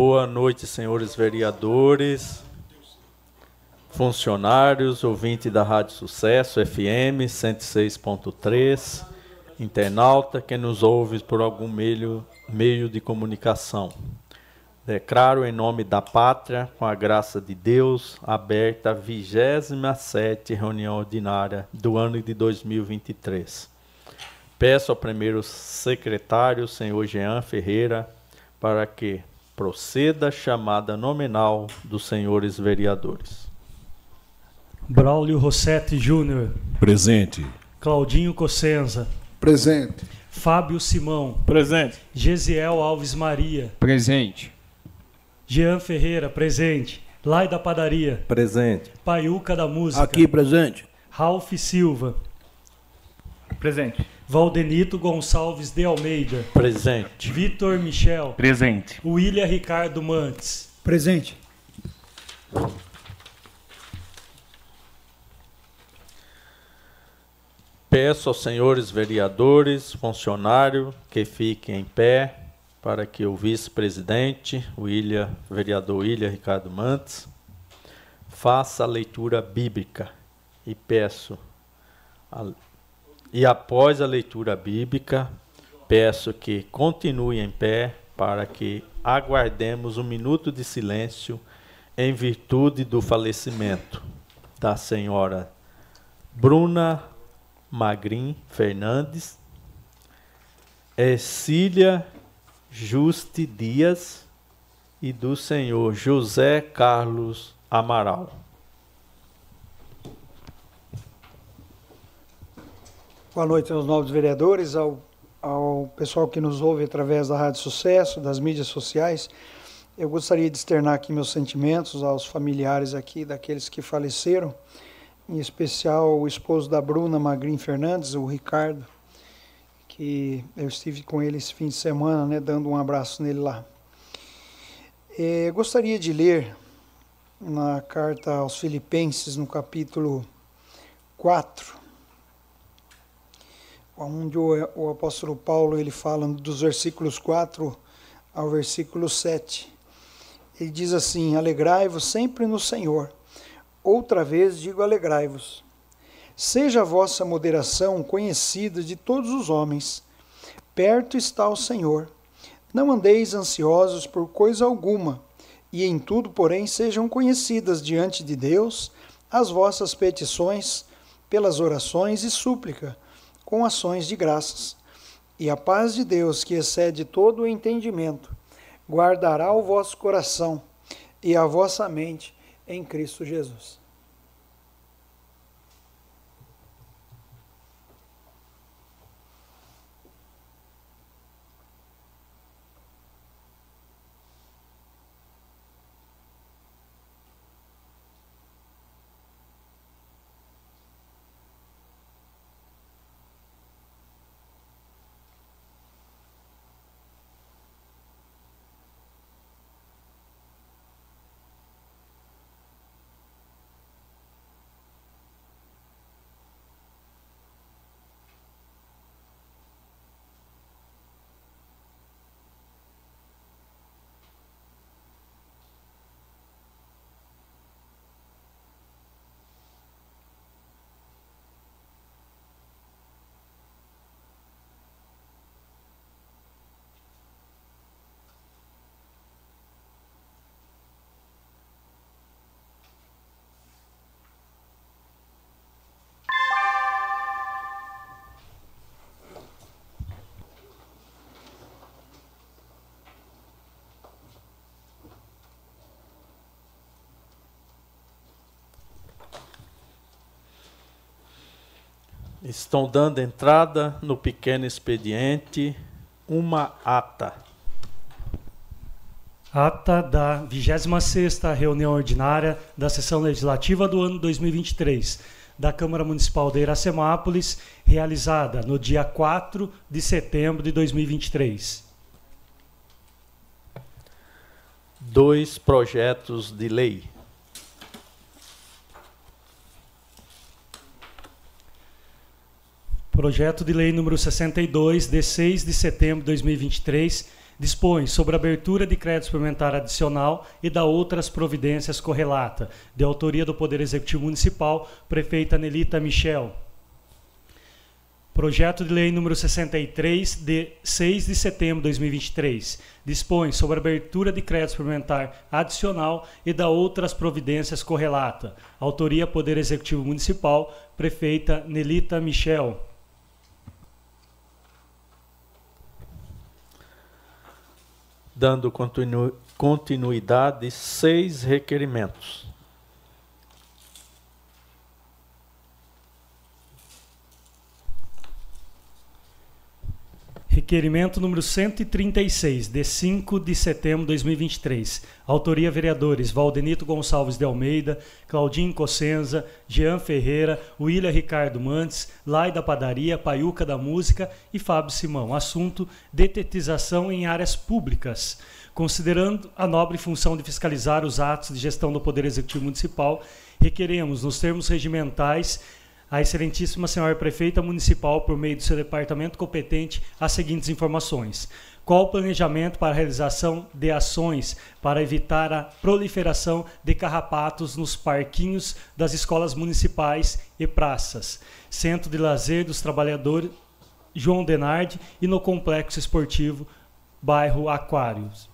Boa noite, senhores vereadores, funcionários, ouvinte da Rádio Sucesso FM 106.3, internauta que nos ouve por algum meio, meio de comunicação. Declaro em nome da pátria, com a graça de Deus, aberta a 27 reunião ordinária do ano de 2023. Peço ao primeiro secretário, senhor Jean Ferreira, para que proceda a chamada nominal dos senhores vereadores. Braulio Rossetti Júnior. Presente. Claudinho Cossenza. Presente. Fábio Simão. Presente. Gesiel Alves Maria. Presente. Jean Ferreira, presente. Lai da Padaria. Presente. Paiuca da Música. Aqui, presente. Ralph Silva. Presente. Valdenito Gonçalves de Almeida. Presente. Vitor Michel. Presente. William Ricardo Mantes. Presente. Peço aos senhores vereadores, funcionários, que fiquem em pé para que o vice-presidente, William, vereador William Ricardo Mantes, faça a leitura bíblica. E peço, a, e após a leitura bíblica, peço que continue em pé para que aguardemos um minuto de silêncio em virtude do falecimento da senhora Bruna Magrin Fernandes, Ercília Juste Dias e do senhor José Carlos Amaral. Boa noite aos novos vereadores, ao, ao pessoal que nos ouve através da Rádio Sucesso, das mídias sociais. Eu gostaria de externar aqui meus sentimentos aos familiares aqui daqueles que faleceram, em especial o esposo da Bruna Magrin Fernandes, o Ricardo, que eu estive com ele esse fim de semana, né, dando um abraço nele lá. É, gostaria de ler na carta aos Filipenses, no capítulo 4, onde o, apóstolo Paulo ele fala dos versículos 4 ao versículo 7. Ele diz assim: Alegrai-vos sempre no Senhor. Outra vez digo: alegrai-vos. Seja a vossa moderação conhecida de todos os homens. Perto está o Senhor. Não andeis ansiosos por coisa alguma, e em tudo, porém, sejam conhecidas diante de Deus as vossas petições, pelas orações e súplica com ações de graças. E a paz de Deus, que excede todo o entendimento, guardará o vosso coração e a vossa mente em Cristo Jesus. Estão dando entrada no pequeno expediente uma ata. Ata da 26ª reunião ordinária da sessão legislativa do ano 2023 da Câmara Municipal de Iracemápolis, realizada no dia 4 de setembro de 2023. Dois projetos de lei. Projeto de Lei número 62, de 6 de setembro de 2023, dispõe sobre a abertura de crédito suplementar adicional e da outras providências correlata, de autoria do Poder Executivo Municipal, prefeita Nelita Michel. Projeto de Lei número 63, de 6 de setembro de 2023, dispõe sobre a abertura de crédito suplementar adicional e da outras providências correlata, autoria Poder Executivo Municipal, prefeita Nelita Michel. Dando continu continuidade seis requerimentos. Requerimento número 136, de 5 de setembro de 2023. Autoria vereadores Valdenito Gonçalves de Almeida, Claudinho Cossenza, Jean Ferreira, William Ricardo Mantes, Lai da Padaria, Paiuca da Música e Fábio Simão. Assunto: detetização em áreas públicas. Considerando a nobre função de fiscalizar os atos de gestão do Poder Executivo Municipal, requeremos, nos termos regimentais, a Excelentíssima Senhora Prefeita Municipal, por meio do seu departamento competente, as seguintes informações. Qual o planejamento para a realização de ações para evitar a proliferação de carrapatos nos parquinhos das escolas municipais e praças, Centro de Lazer dos Trabalhadores João Denardi e no Complexo Esportivo Bairro Aquários?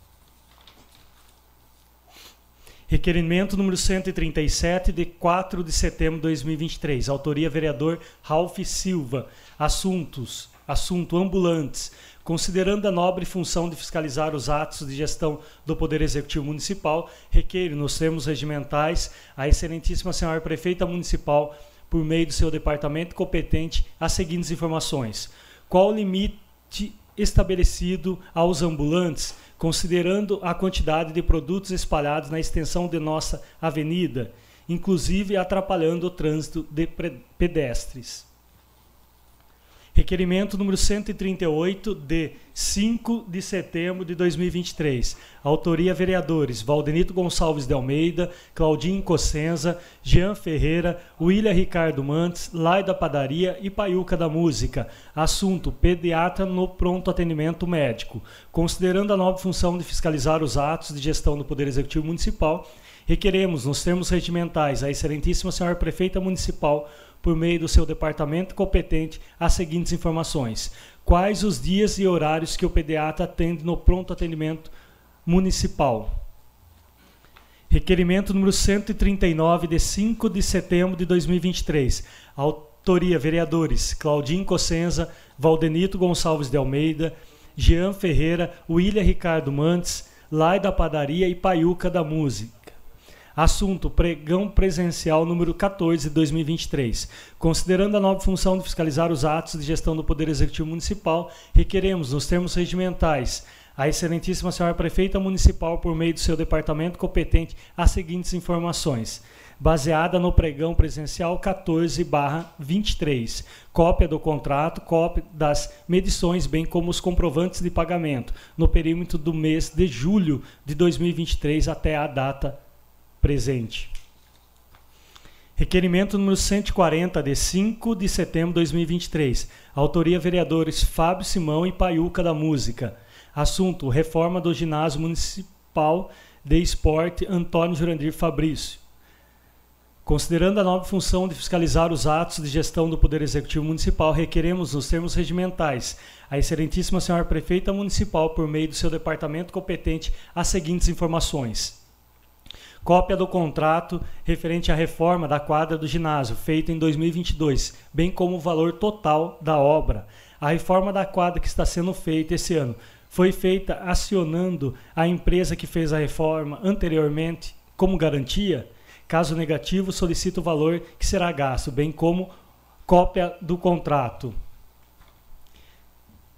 Requerimento número 137, de 4 de setembro de 2023. Autoria vereador Ralph Silva. Assuntos. Assunto ambulantes. Considerando a nobre função de fiscalizar os atos de gestão do Poder Executivo Municipal, requeiro, nos termos regimentais, a Excelentíssima Senhora Prefeita Municipal, por meio do seu departamento competente, as seguintes informações. Qual o limite estabelecido aos ambulantes considerando a quantidade de produtos espalhados na extensão de nossa avenida, inclusive atrapalhando o trânsito de pedestres. Requerimento número 138, de 5 de setembro de 2023. Autoria vereadores Valdenito Gonçalves de Almeida, Claudinho Cossenza, Jean Ferreira, William Ricardo Mantes, Lai da Padaria e Paiuca da Música. Assunto: pediatra no pronto atendimento médico. Considerando a nova função de fiscalizar os atos de gestão do Poder Executivo Municipal, requeremos, nos termos regimentais, a Excelentíssima Senhora Prefeita Municipal por meio do seu departamento competente, as seguintes informações: quais os dias e horários que o pediatra atende no pronto atendimento municipal. Requerimento número 139, de 5 de setembro de 2023. Autoria: vereadores Claudinho Cossenza, Valdenito Gonçalves de Almeida, Jean Ferreira, William Ricardo Mantes, Lai da Padaria e Paiuca da Música. Assunto: pregão presencial número 14 de 2023. Considerando a nova função de fiscalizar os atos de gestão do Poder Executivo Municipal, requeremos, nos termos regimentais, a Excelentíssima Senhora Prefeita Municipal, por meio do seu departamento competente, as seguintes informações. Baseada no pregão presencial 14-23. Cópia do contrato, cópia das medições, bem como os comprovantes de pagamento, no perímetro do mês de julho de 2023 até a data presente. Requerimento número 140, de 5 de setembro de 2023. Autoria vereadores Fábio Simão e Paiuca da Música. Assunto: Reforma do Ginásio Municipal de Esporte Antônio Jurandir Fabrício. Considerando a nova função de fiscalizar os atos de gestão do Poder Executivo Municipal, requeremos, nos termos regimentais, a Excelentíssima Senhora Prefeita Municipal, por meio do seu departamento competente, as seguintes informações cópia do contrato referente à reforma da quadra do ginásio, feito em 2022, bem como o valor total da obra. A reforma da quadra que está sendo feita esse ano foi feita acionando a empresa que fez a reforma anteriormente como garantia. Caso negativo, solicita o valor que será gasto, bem como cópia do contrato.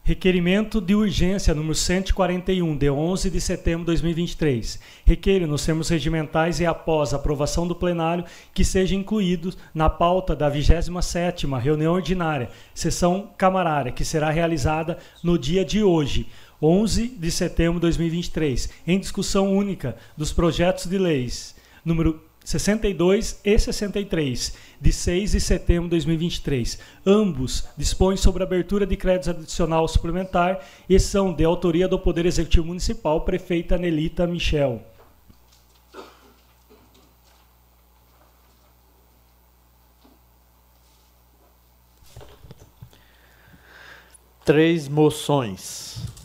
Requerimento de urgência número 141, de 11 de setembro de 2023. Requeiro, nos termos regimentais e após aprovação do plenário, que seja incluído na pauta da 27ª reunião ordinária, sessão camarária, que será realizada no dia de hoje, 11 de setembro de 2023, em discussão única dos projetos de leis número 62 e 63, de 6 de setembro de 2023. Ambos dispõem sobre abertura de créditos adicional suplementar e são de autoria do Poder Executivo Municipal, prefeita Nelita Michel. Três moções.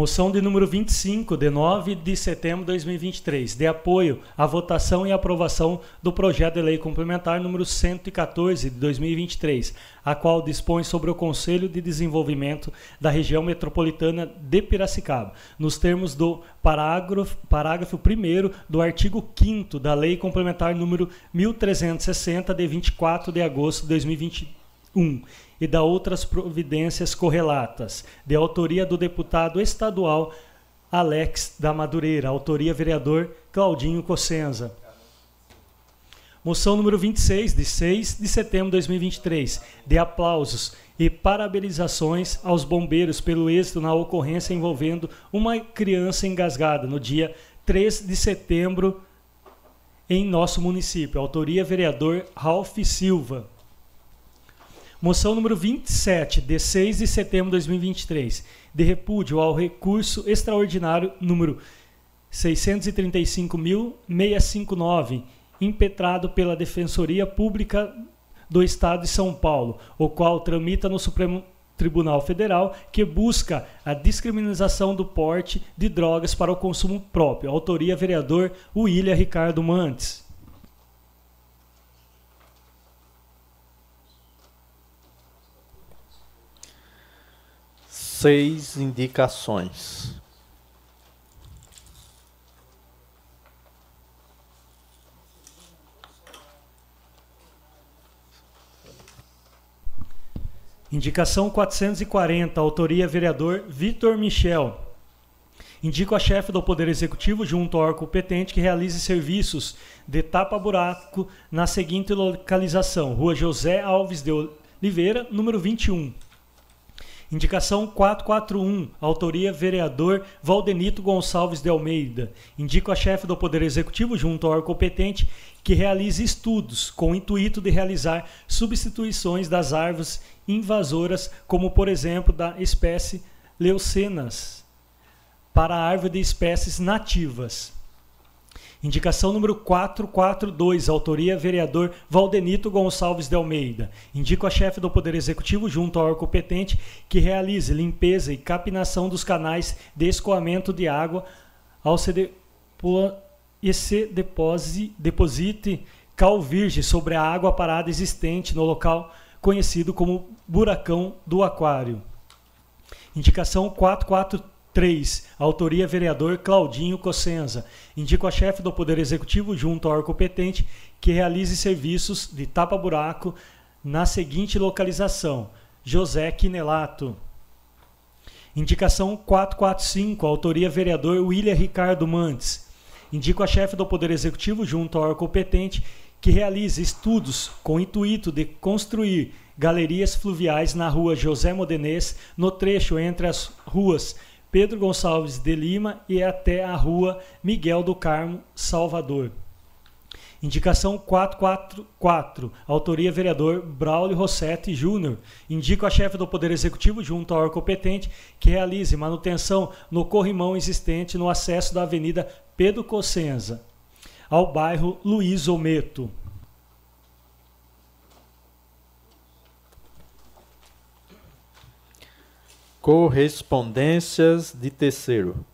Moção de número 25, de 9 de setembro de 2023, de apoio à votação e aprovação do projeto de lei complementar número 114 de 2023, a qual dispõe sobre o Conselho de Desenvolvimento da Região Metropolitana de Piracicaba, nos termos do parágrafo, parágrafo 1 do artigo 5 da Lei Complementar número 1360, de 24 de agosto de 2021 e da outras providências correlatas, de autoria do deputado estadual Alex da Madureira, autoria vereador Claudinho Cossenza. Moção número 26, de 6 de setembro de 2023, de aplausos e parabenizações aos bombeiros pelo êxito na ocorrência envolvendo uma criança engasgada no dia 3 de setembro em nosso município. Autoria vereador Ralph Silva. Moção número 27, de 6 de setembro de 2023, de repúdio ao recurso extraordinário número 635.659, impetrado pela Defensoria Pública do Estado de São Paulo, o qual tramita no Supremo Tribunal Federal, que busca a descriminalização do porte de drogas para o consumo próprio. Autoria vereador William Ricardo Mantes. Seis indicações. Indicação 440, autoria vereador Vitor Michel. Indico a chefe do Poder Executivo, junto ao órgão competente, que realize serviços de tapa-buraco na seguinte localização: Rua José Alves de Oliveira, número 21. Indicação 441, autoria vereador Valdenito Gonçalves de Almeida. Indico a chefe do Poder Executivo, junto ao órgão competente, que realize estudos com o intuito de realizar substituições das árvores invasoras, como por exemplo da espécie Leucenas, para a árvore de espécies nativas. Indicação número 442, autoria vereador Valdenito Gonçalves de Almeida. Indico a chefe do Poder Executivo, junto ao órgão competente, que realize limpeza e capinação dos canais de escoamento de água ao depo e se deposite, deposite cal virgem sobre a água parada existente no local conhecido como Buracão do Aquário. Indicação 443 3. Autoria vereador Claudinho Cossenza. Indico a chefe do Poder Executivo, junto ao órgão competente, que realize serviços de tapa-buraco na seguinte localização: José Quinelato. Indicação 445, autoria vereador William Ricardo Mantes. Indico a chefe do Poder Executivo, junto ao órgão competente, que realize estudos com o intuito de construir galerias fluviais na rua José Modenês, no trecho entre as ruas Pedro Gonçalves de Lima e até a rua Miguel do Carmo, Salvador. Indicação 444, autoria vereador Braulio Rossetti Júnior. Indico a chefe do Poder Executivo, junto ao órgão competente, que realize manutenção no corrimão existente no acesso da Avenida Pedro Cossenza, ao bairro Luiz Ometo. Correspondências de terceiro.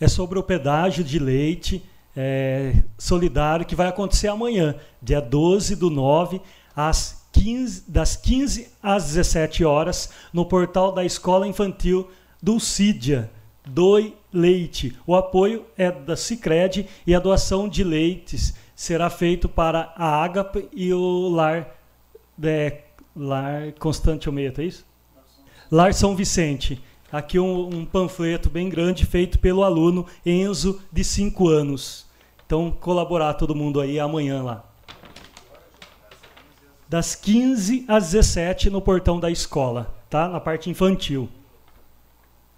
É sobre o pedágio de leite é, solidário que vai acontecer amanhã, dia 12 do 9, às 15, das 15 às 17 horas no portal da Escola Infantil Dulcídia. Doe leite. O apoio é da Cicred e a doação de leites será feito para a Agape e o Lar, é, Lar Constante Almeida, é isso? Lar São Vicente. Aqui um, um panfleto bem grande feito pelo aluno Enzo, de 5 anos. Então, colaborar todo mundo aí amanhã lá. Das 15 às 17 no portão da escola, tá? Na parte infantil.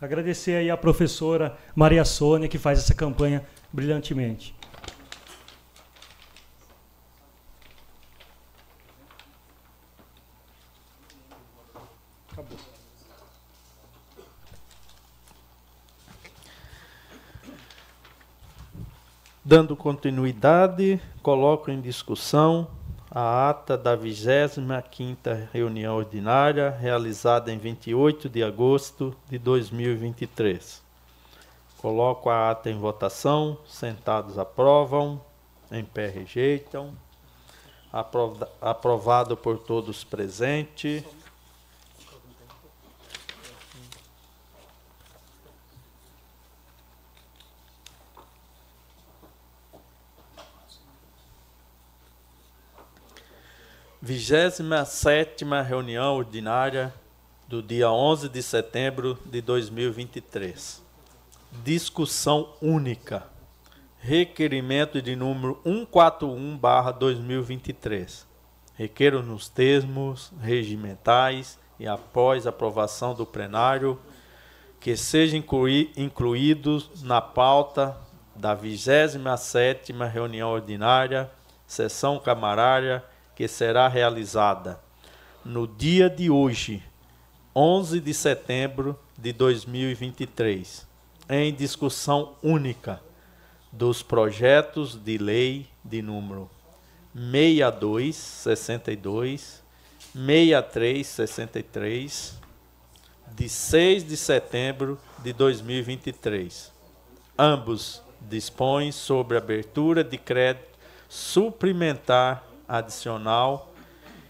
Agradecer aí a professora Maria Sônia, que faz essa campanha brilhantemente. Dando continuidade, coloco em discussão a ata da 25ª reunião ordinária, realizada em 28 de agosto de 2023. Coloco a ata em votação, sentados aprovam, em pé rejeitam. Aprovado por todos presentes. Vigésima sétima reunião ordinária do dia 11 de setembro de 2023. Discussão única. Requerimento de número 141/2023. Requeiro nos termos regimentais e após aprovação do plenário que sejam inclui, incluídos na pauta da 27ª reunião ordinária, sessão camarária que será realizada no dia de hoje, 11 de setembro de 2023, em discussão única dos projetos de lei de número 6262, 6363, de 6 de setembro de 2023. Ambos dispõem sobre abertura de crédito suplementar adicional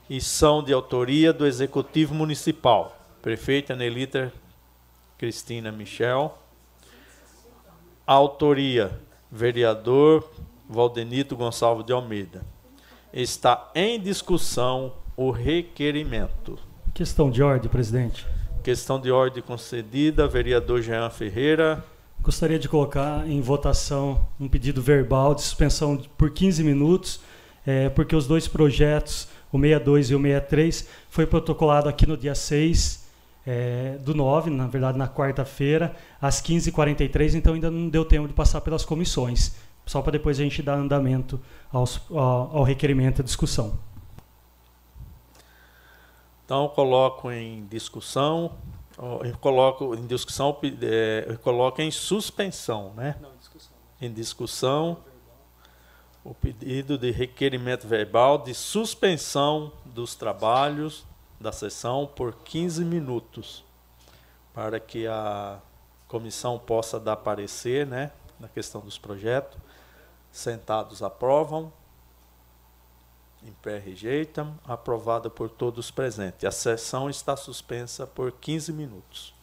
e são de autoria do Executivo Municipal, prefeita Nelita Cristina Michel. Autoria, vereador Valdenito Gonçalves de Almeida. Está em discussão o requerimento. Questão de ordem, presidente. Questão de ordem concedida, vereador Jean Ferreira. Gostaria de colocar em votação um pedido verbal de suspensão por 15 minutos é, porque os dois projetos, o 62 e o 63, foi protocolado aqui no dia 6 é, do 9, na verdade na quarta-feira, às 15h43, então ainda não deu tempo de passar pelas comissões, só para depois a gente dar andamento aos, ao, ao requerimento e discussão. Então, coloco em discussão, eu coloco em discussão, é, eu coloco em suspensão, né? Não, em discussão. Em discussão o pedido de requerimento verbal de suspensão dos trabalhos da sessão por 15 minutos, para que a comissão possa dar parecer né, na questão dos projetos. Sentados aprovam, em pé rejeitam, aprovada por todos presentes. A sessão está suspensa por 15 minutos.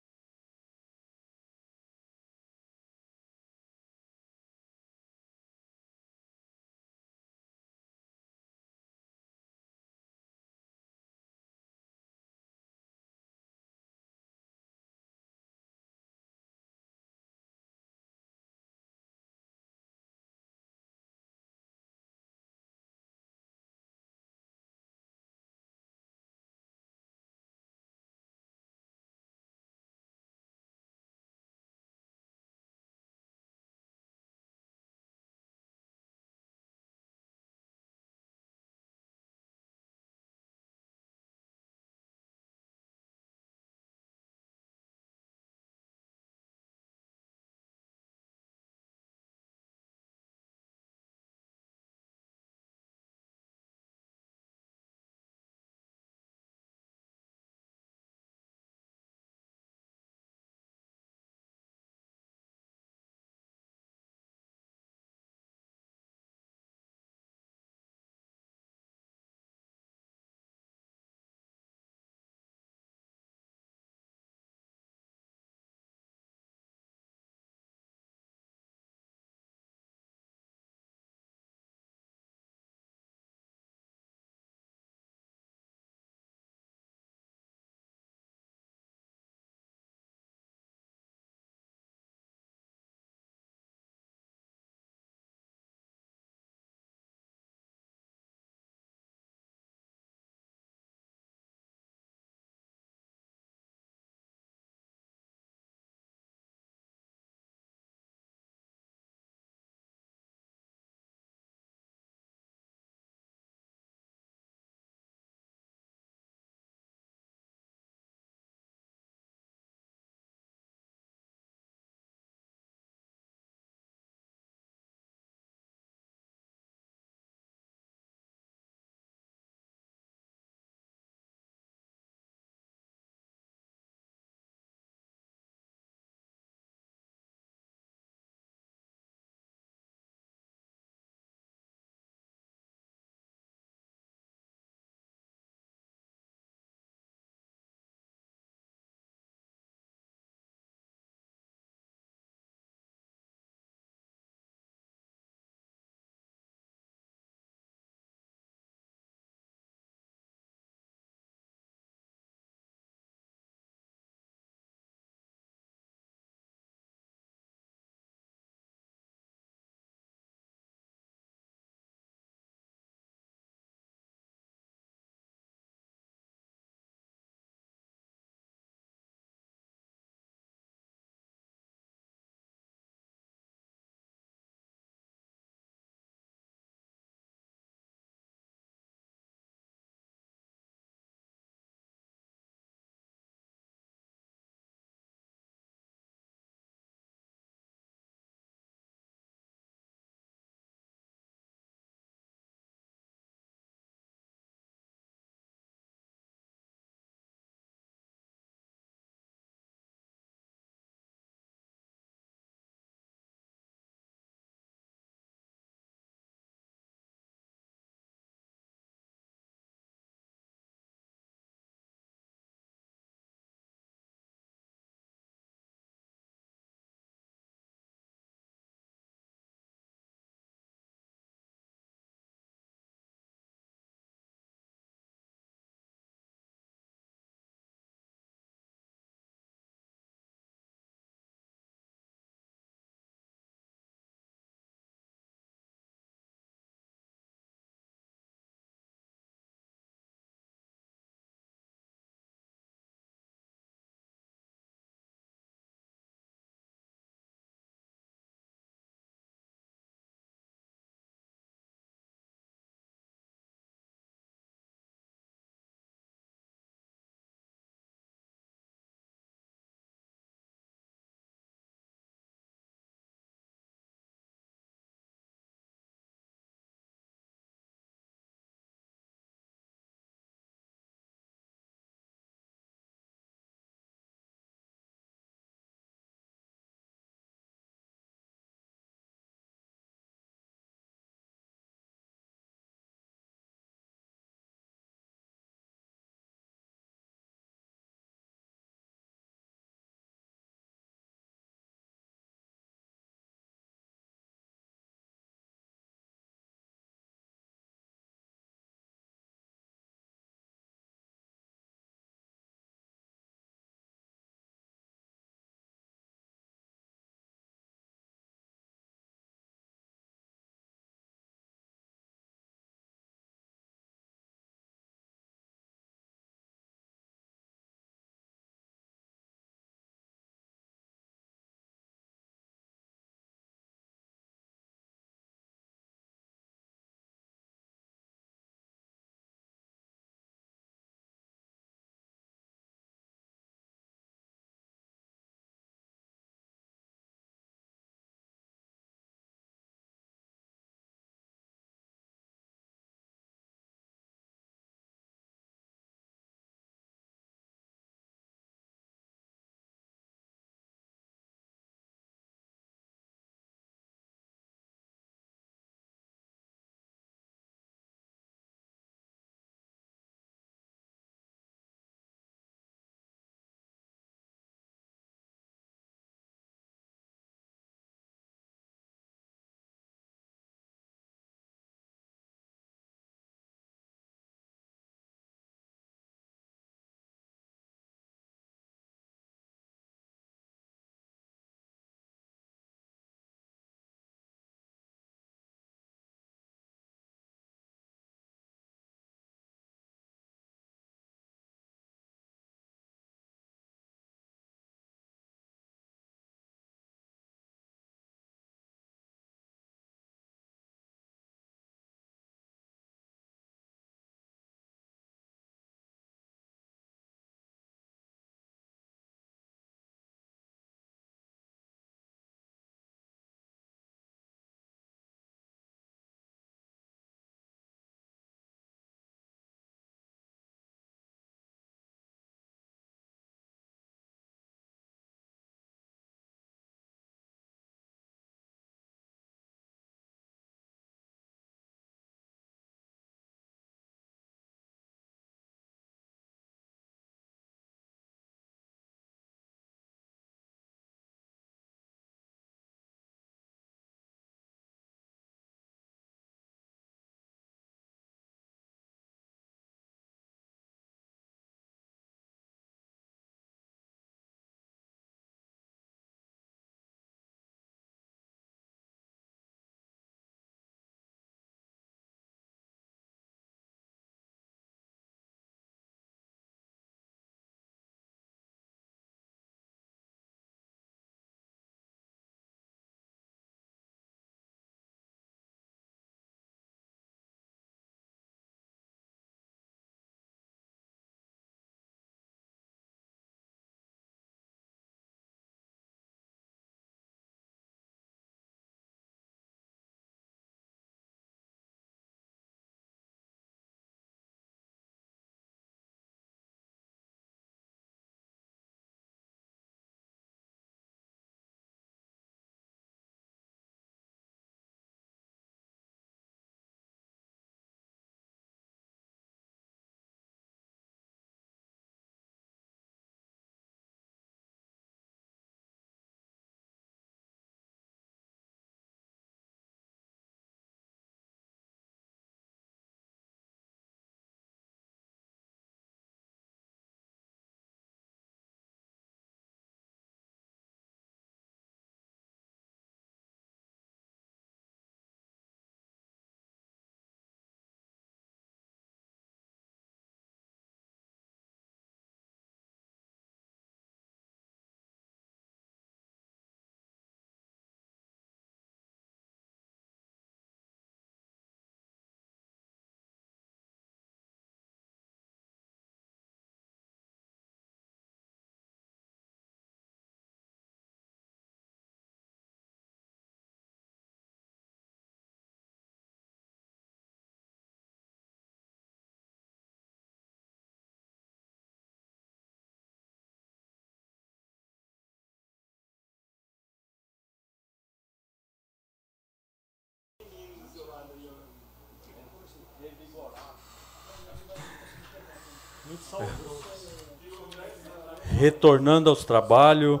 Retornando aos trabalhos,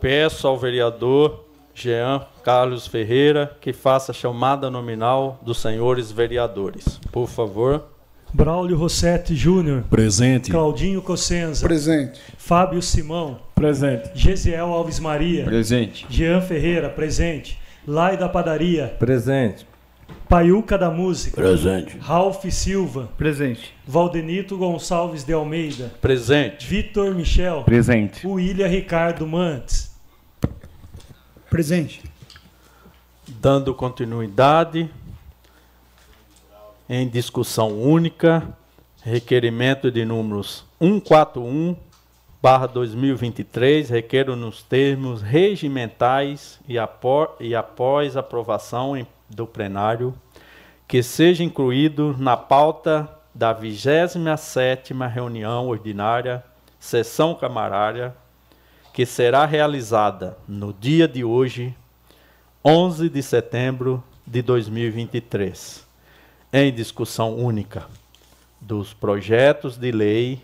peço ao vereador Jean Carlos Ferreira que faça a chamada nominal dos senhores vereadores. Por favor. Braulio Rossetti Júnior. Presente. Claudinho Cossenza. Presente. Fábio Simão. Presente. Gesiel Alves Maria. Presente. Jean Ferreira. Presente. Lai da Padaria. Presente. Paiuca da Música. Presente. Ralph Silva. Presente. Valdenito Gonçalves de Almeida. Presente. Vitor Michel. Presente. William Ricardo Mantes. Presente. Dando continuidade, em discussão única, requerimento de números 141 barra 2023, requero nos termos regimentais e, apó, e após aprovação em, do plenário, que seja incluído na pauta da 27ª reunião ordinária, sessão camarária, que será realizada no dia de hoje, 11 de setembro de 2023 em discussão única dos projetos de lei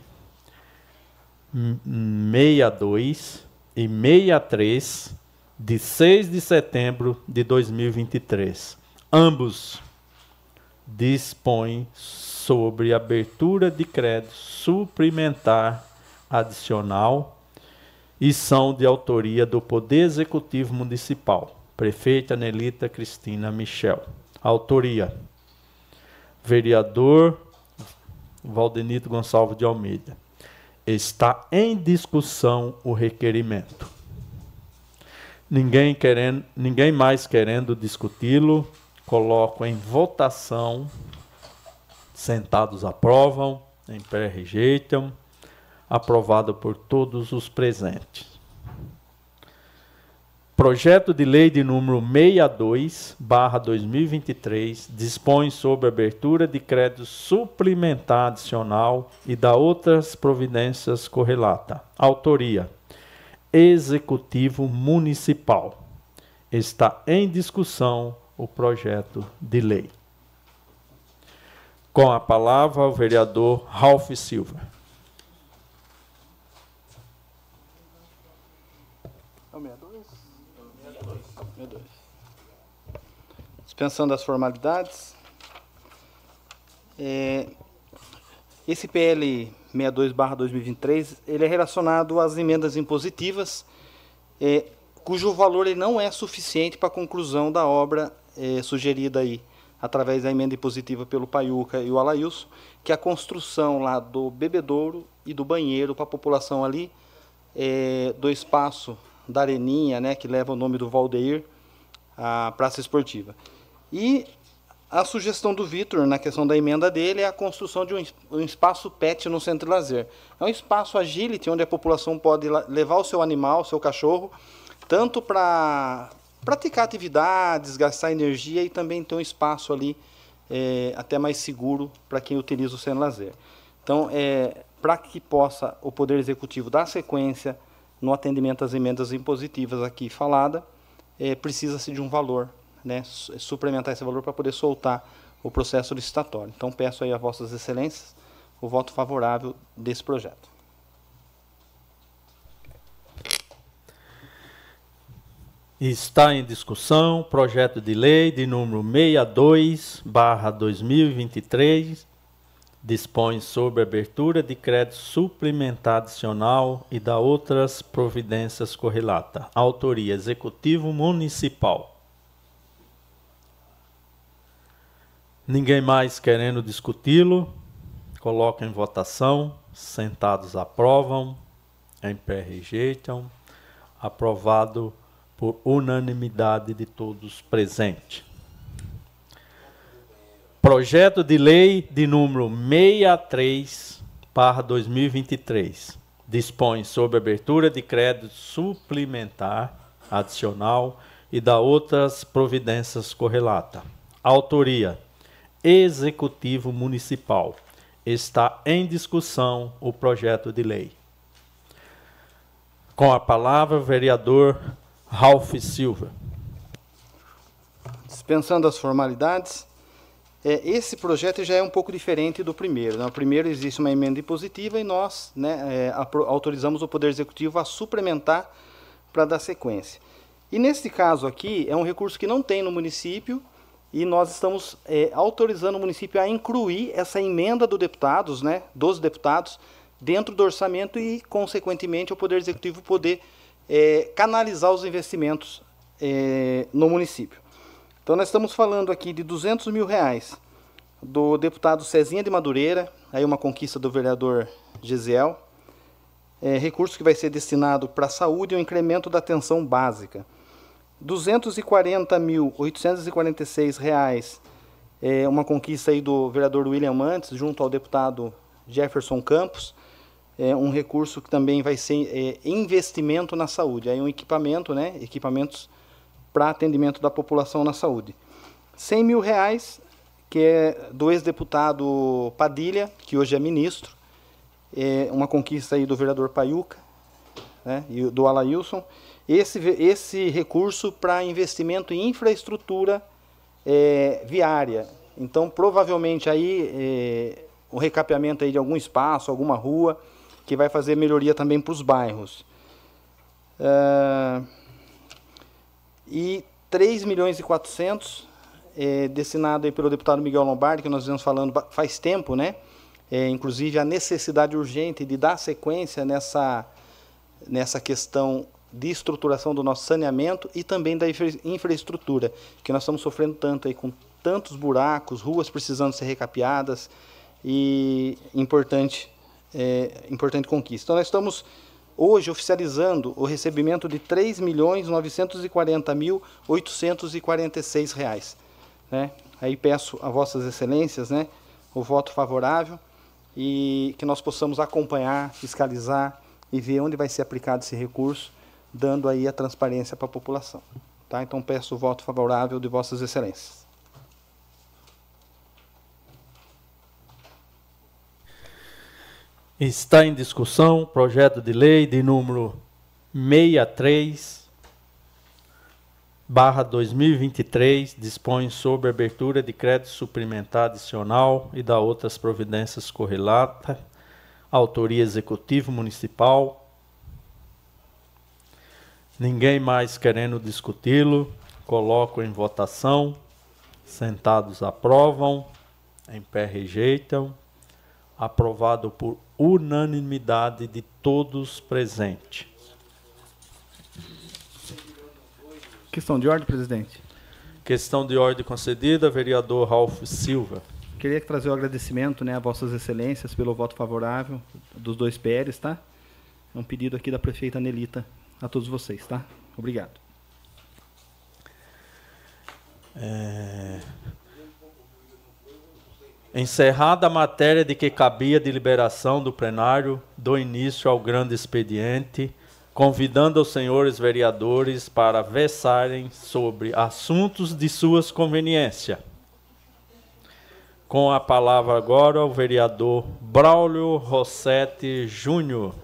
62 e 63 de 6 de setembro de 2023. Ambos dispõem sobre abertura de crédito suplementar adicional e são de autoria do Poder Executivo Municipal, prefeita Nelita Cristina Michel. Autoria: vereador Valdenito Gonçalves de Almeida. Está em discussão o requerimento. Ninguém, querendo, ninguém mais querendo discuti-lo, coloco em votação. Sentados aprovam, em pé rejeitam. Aprovado por todos os presentes. Projeto de Lei de número 62, barra 2023, dispõe sobre abertura de crédito suplementar adicional e da outras providências correlata. Autoria: Executivo Municipal. Está em discussão o projeto de lei. Com a palavra o vereador Ralph Silva. Dispensando as formalidades. É, esse PL 62/2023 ele é relacionado às emendas impositivas, é, cujo valor ele não é suficiente para a conclusão da obra é, sugerida aí através da emenda impositiva pelo Paiuca e o Alailson, que é a construção lá do bebedouro e do banheiro para a população ali, é, do espaço da Areninha, né, que leva o nome do Valdeir, a praça esportiva. E a sugestão do Vitor na questão da emenda dele é a construção de um, espaço PET no centro de lazer. É um espaço agility onde a população pode levar o seu animal, o seu cachorro, tanto para praticar atividades, gastar energia e também ter um espaço ali é, até mais seguro para quem utiliza o centro de lazer. Então, é, para que possa o Poder Executivo dar sequência no atendimento às emendas impositivas aqui falada, é, precisa-se de um valor, né, suplementar esse valor para poder soltar o processo licitatório. Então peço aí a vossas excelências o voto favorável desse projeto. Está em discussão projeto de lei de número 62, barra 2023, dispõe sobre abertura de crédito suplementar adicional e da outras providências correlata. Autoria Executivo Municipal. Ninguém mais querendo discuti-lo, coloca em votação. Sentados aprovam, em pé rejeitam. Aprovado por unanimidade de todos presentes. Projeto de lei de número 63 para 2023 dispõe sobre abertura de crédito suplementar adicional e da outras providências correlata. Autoria: Executivo Municipal. Está em discussão o projeto de lei. Com a palavra, o vereador Ralph Silva. Dispensando as formalidades, É, esse projeto já é um pouco diferente do primeiro. Né? O primeiro existe uma emenda impositiva e nós né, é, autorizamos o Poder Executivo a suplementar para dar sequência. E nesse caso aqui, é um recurso que não tem no município e nós estamos é, autorizando o município a incluir essa emenda do deputados, né, dos deputados, dentro do orçamento e, consequentemente, o Poder Executivo poder é, canalizar os investimentos é, no município. Então nós estamos falando aqui de 200 mil reais do deputado Cezinha de Madureira, aí uma conquista do vereador Gesiel, é, recurso que vai ser destinado para a saúde e o incremento da atenção básica. 240.846 reais é uma conquista aí do vereador William Mantes junto ao deputado Jefferson Campos, é um recurso que também vai ser é, investimento na saúde, aí um equipamento, né, equipamentos para atendimento da população na saúde. 100 mil reais, que é do ex-deputado Padilha, que hoje é ministro, é uma conquista aí do vereador Paiuca né, e do Alailson. Esse, esse recurso para investimento em infraestrutura é, viária. Então, provavelmente aí é, o recapeamento aí de algum espaço, alguma rua, que vai fazer melhoria também para os bairros. É, e 3 milhões e 400 é, destinado aí pelo deputado Miguel Lombardi, que nós vemos falando faz tempo, né? É, inclusive a necessidade urgente de dar sequência nessa, nessa questão de estruturação do nosso saneamento e também da infra infraestrutura, que nós estamos sofrendo tanto aí com tantos buracos, ruas precisando ser recapeadas e importante, é, importante conquista. Então nós estamos hoje oficializando o recebimento de 3.940.846 reais. Né? Aí peço a vossas excelências né, o voto favorável e que nós possamos acompanhar, fiscalizar e ver onde vai ser aplicado esse recurso, dando aí a transparência para a população. Tá? Então peço o voto favorável de vossas excelências. Está em discussão projeto de lei de número 63 barra 2023 dispõe sobre abertura de crédito suplementar adicional e da outras providências correlatas. Autoria executivo municipal. Ninguém mais querendo discuti-lo. Coloco em votação. Sentados aprovam. Em pé rejeitam. Aprovado por unanimidade de todos presentes. Questão de ordem, presidente. Questão de ordem concedida, vereador Ralph Silva. Queria trazer o agradecimento né, a Vossas Excelências pelo voto favorável dos dois PLs, tá? É um pedido aqui da prefeita Nelita a todos vocês, tá? Obrigado. É... Encerrada a matéria de que cabia de liberação do plenário, dou início ao grande expediente, convidando os senhores vereadores para versarem sobre assuntos de suas conveniência. Com a palavra agora o vereador Braulio Rossetti Júnior.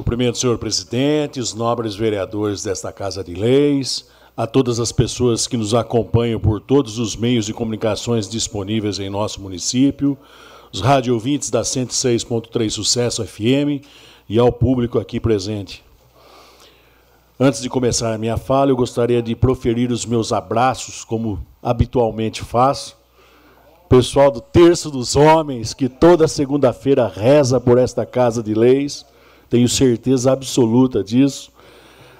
Cumprimento o senhor presidente, os nobres vereadores desta Casa de Leis, a todas as pessoas que nos acompanham por todos os meios de comunicações disponíveis em nosso município, os rádio ouvintes da 106.3 Sucesso FM e ao público aqui presente. Antes de começar a minha fala, eu gostaria de proferir os meus abraços, como habitualmente faço. Pessoal do Terço dos Homens, que toda segunda-feira reza por esta Casa de Leis tenho certeza absoluta disso.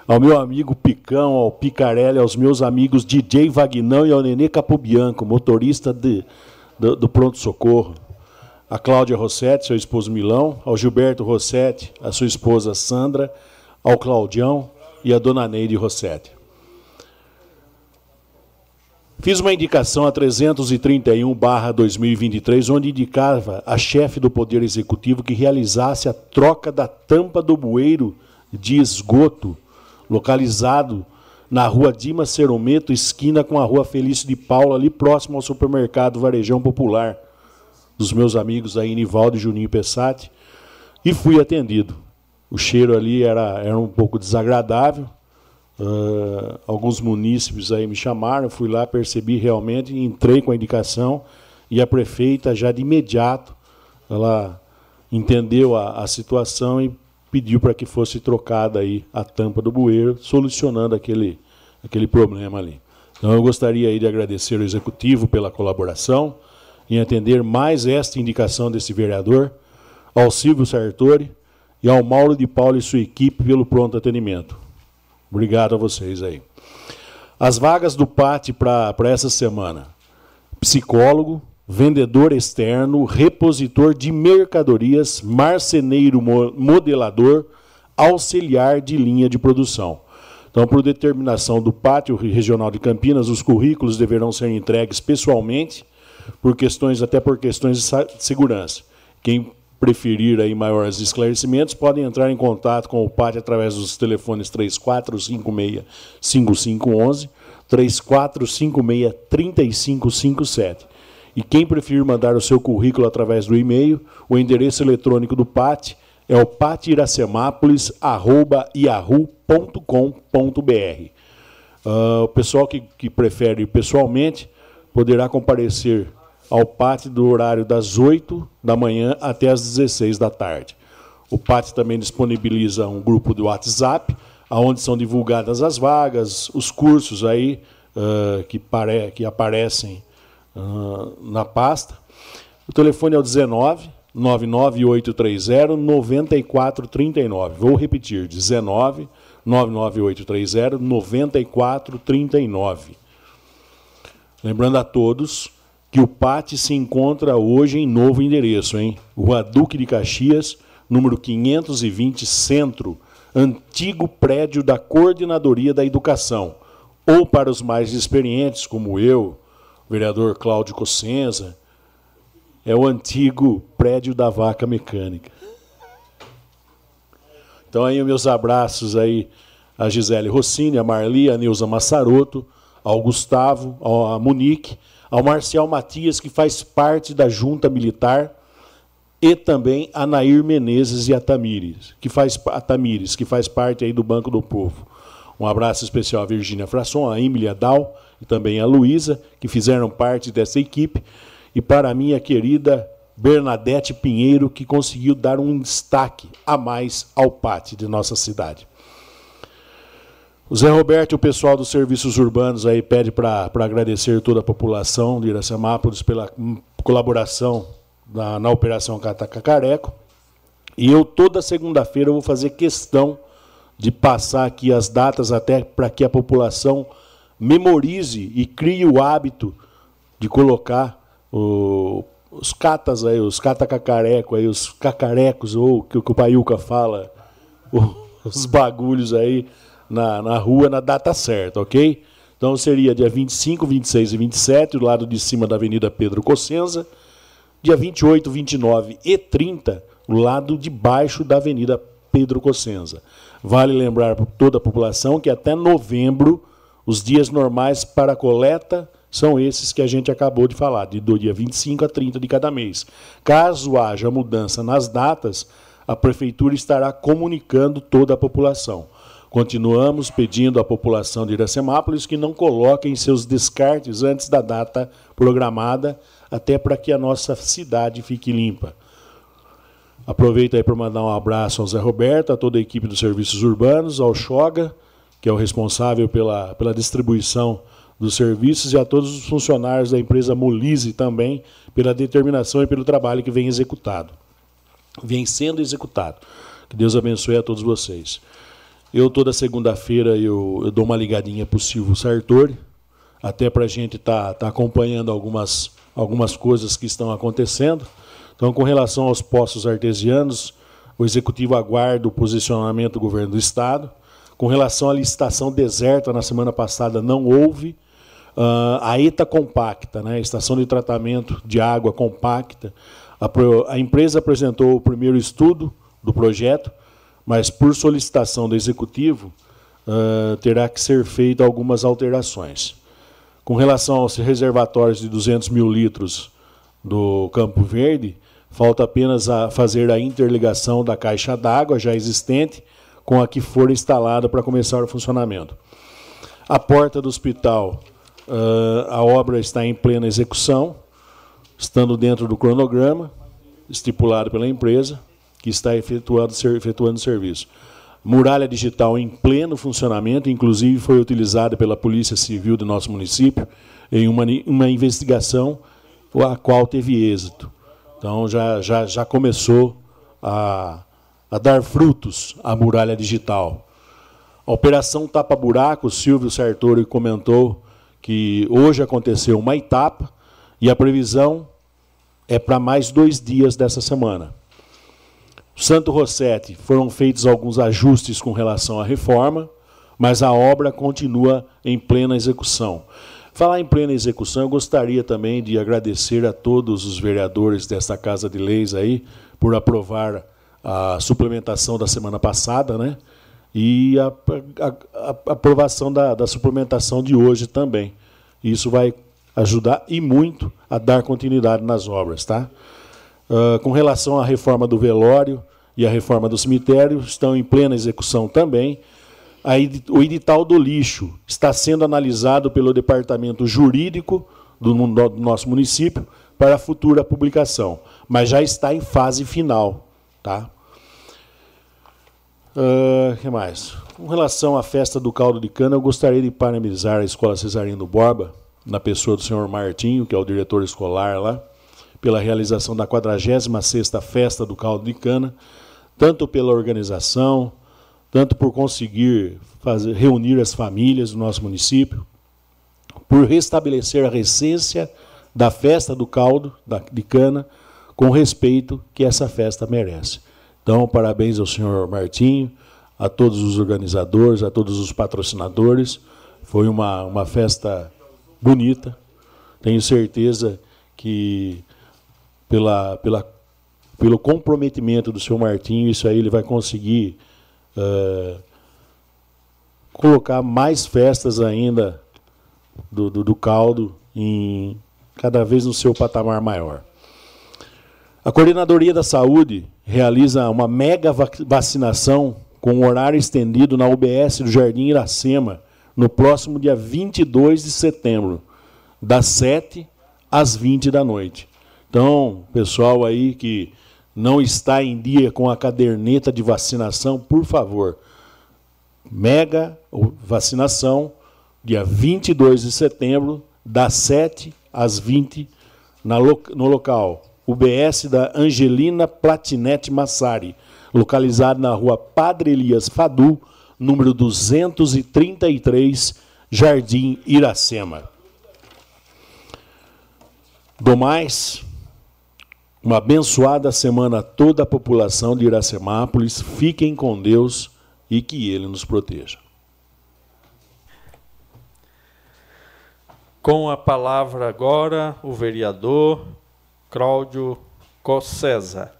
Ao meu amigo Picão, ao Picarelli, aos meus amigos DJ Vagnão e ao Nenê Capobianco, motorista de, do, do pronto-socorro. A Cláudia Rossetti, seu esposo Milão, ao Gilberto Rossetti, a sua esposa Sandra, ao Claudião e a dona Neide Rossetti. Fiz uma indicação a 331-2023, onde indicava a chefe do Poder Executivo que realizasse a troca da tampa do bueiro de esgoto, localizado na rua Dimas Serometo, esquina com a rua Felício de Paula, ali próximo ao supermercado Varejão Popular, dos meus amigos aí, Nivaldo e Juninho Pessati, e fui atendido. O cheiro ali era, era um pouco desagradável. Uh, alguns munícipes aí me chamaram, fui lá, percebi realmente, entrei com a indicação e a prefeita já de imediato ela entendeu a, a situação e pediu para que fosse trocada aí a tampa do bueiro, solucionando aquele, aquele problema ali. Então eu gostaria aí de agradecer ao executivo pela colaboração em atender mais esta indicação desse vereador, ao Silvio Sartori e ao Mauro de Paulo e sua equipe pelo pronto atendimento. Obrigado a vocês aí. As vagas do PAT para essa semana: psicólogo, vendedor externo, repositor de mercadorias, marceneiro modelador, auxiliar de linha de produção. Então, por determinação do Pátio Regional de Campinas, os currículos deverão ser entregues pessoalmente, por questões até por questões de segurança. Quem preferir aí maiores esclarecimentos, podem entrar em contato com o Pátio através dos telefones 3456 5511, 3456 3557 e quem preferir mandar o seu currículo através do e-mail, o endereço eletrônico do PAT é o patiracemápolis.yahoo.com.br. Uh, ah, o pessoal que, que prefere pessoalmente poderá comparecer ao PAT do horário das 8 da manhã até as 16 da tarde. O PAT também disponibiliza um grupo do WhatsApp, onde são divulgadas as vagas, os cursos aí uh, que, que aparecem uh, na pasta. O telefone é o 19 99830 9439. Vou repetir: 19 99830 9439. Lembrando a todos que o PAT se encontra hoje em novo endereço, hein? Rua Duque de Caxias, número 520, Centro, antigo prédio da Coordenadoria da Educação. Ou para os mais experientes, como eu, vereador Cláudio Cossenza, é o antigo prédio da vaca mecânica. Então aí meus abraços aí a Gisele Rossini, a Marli, a Neuza Massaroto, ao Gustavo, ao Monique, ao Marcial Matias, que faz parte da junta militar, e também a Nair Menezes e a Tamires, que faz a Tamires, que faz parte aí do Banco do Povo. Um abraço especial à Virgínia Frasson, a Emília Dal, e também a Luísa, que fizeram parte dessa equipe, e para a minha querida Bernadette Pinheiro, que conseguiu dar um destaque a mais ao pátio de nossa cidade. O Zé Roberto e o pessoal dos serviços urbanos aí pede para agradecer toda a população de Iracemápolis pela colaboração na, na Operação Catacacareco. E eu, toda segunda-feira, vou fazer questão de passar aqui as datas até para que a população memorize e crie o hábito de colocar o, os catas aí, os catacacareco aí, os cacarecos, ou que, que o Paiuca fala, os bagulhos aí na, na rua na data certa, ok? Então seria dia 25, 26 e 27, do lado de cima da Avenida Pedro Cossenza. Dia 28, 29 e 30, o lado de baixo da Avenida Pedro Cossenza. Vale lembrar para toda a população que até novembro os dias normais para coleta são esses que a gente acabou de falar, de do dia 25 a 30 de cada mês. Caso haja mudança nas datas, a prefeitura estará comunicando toda a população. Continuamos pedindo à população de Iracemápolis que não coloquem seus descartes antes da data programada, até para que a nossa cidade fique limpa. Aproveito aí para mandar um abraço ao Zé Roberto, a toda a equipe dos serviços urbanos, ao Xoga, que é o responsável pela, pela distribuição dos serviços, e a todos os funcionários da empresa Molise também, pela determinação e pelo trabalho que vem executado. Vem sendo executado. Que Deus abençoe a todos vocês. Eu, toda segunda-feira, eu, eu, dou uma ligadinha para o Silvio Sartori, até para a gente estar tá, tá acompanhando algumas, algumas coisas que estão acontecendo. Então, com relação aos postos artesianos, o Executivo aguarda o posicionamento do governo do Estado. Com relação à licitação deserta, na semana passada não houve. Uh, a ETA compacta, né, Estação de Tratamento de Água compacta, a, a empresa apresentou o primeiro estudo do projeto, mas por solicitação do Executivo uh, terá que ser feita algumas alterações. Com relação aos reservatórios de 200 mil litros do Campo Verde, falta apenas a fazer a interligação da caixa d'água já existente com a que for instalada para começar o funcionamento. A porta do hospital, uh, a obra está em plena execução, estando dentro do cronograma estipulado pela empresa, que está efetuando, efetuando serviço. Muralha digital em pleno funcionamento, inclusive foi utilizada pela Polícia Civil do nosso município em uma, uma investigação a qual teve êxito. Então já, já, já começou a, a dar frutos a muralha digital. A operação Tapa Buraco, Silvio Sartori comentou que hoje aconteceu uma etapa e a previsão é para mais dois dias dessa semana. Santo Rossetti foram feitos alguns ajustes com relação à reforma, mas a obra continua em plena execução. Falar em plena execução, eu gostaria também de agradecer a todos os vereadores desta Casa de Leis aí por aprovar a suplementação da semana passada, né? E a, a, a aprovação da, da suplementação de hoje também. Isso vai ajudar e muito a dar continuidade nas obras, tá? Uh, com relação à reforma do velório e à reforma do cemitério, estão em plena execução também. o edital do lixo está sendo analisado pelo departamento jurídico do, nosso município para futura publicação, mas já está em fase final. Tá? Uh, que mais? Com relação à festa do caldo de cana, eu gostaria de parabenizar a Escola Cesarino Borba, na pessoa do senhor Martinho, que é o diretor escolar lá, pela realização da 46ª Festa do Caldo de Cana, tanto pela organização, tanto por conseguir fazer, reunir as famílias do nosso município, por restabelecer a recência da festa do caldo de cana com o respeito que essa festa merece. Então, parabéns ao senhor Martinho, a todos os organizadores, a todos os patrocinadores. Foi uma, uma festa bonita. Tenho certeza que pela, pela, pelo comprometimento do seu Martinho, isso aí ele vai conseguir uh, colocar mais festas ainda do, do, do caldo em cada vez no seu patamar maior. A Coordenadoria da Saúde realiza uma mega vacinação com horário estendido na UBS do Jardim Iracema no próximo dia 22 de setembro, das 7 às 20 da noite. Então, pessoal aí que não está em dia com a caderneta de vacinação, por favor, mega vacinação, dia 22 de setembro, das 7 às 20, no local UBS da Angelina Platinete Massari, localizado na rua Padre Elias Fadu, número 233, Jardim Iracema. Do mais, uma abençoada semana a toda a população de Iracemápolis. Fiquem com Deus e que Ele nos proteja. Com a palavra agora, o vereador Cláudio Cossesa.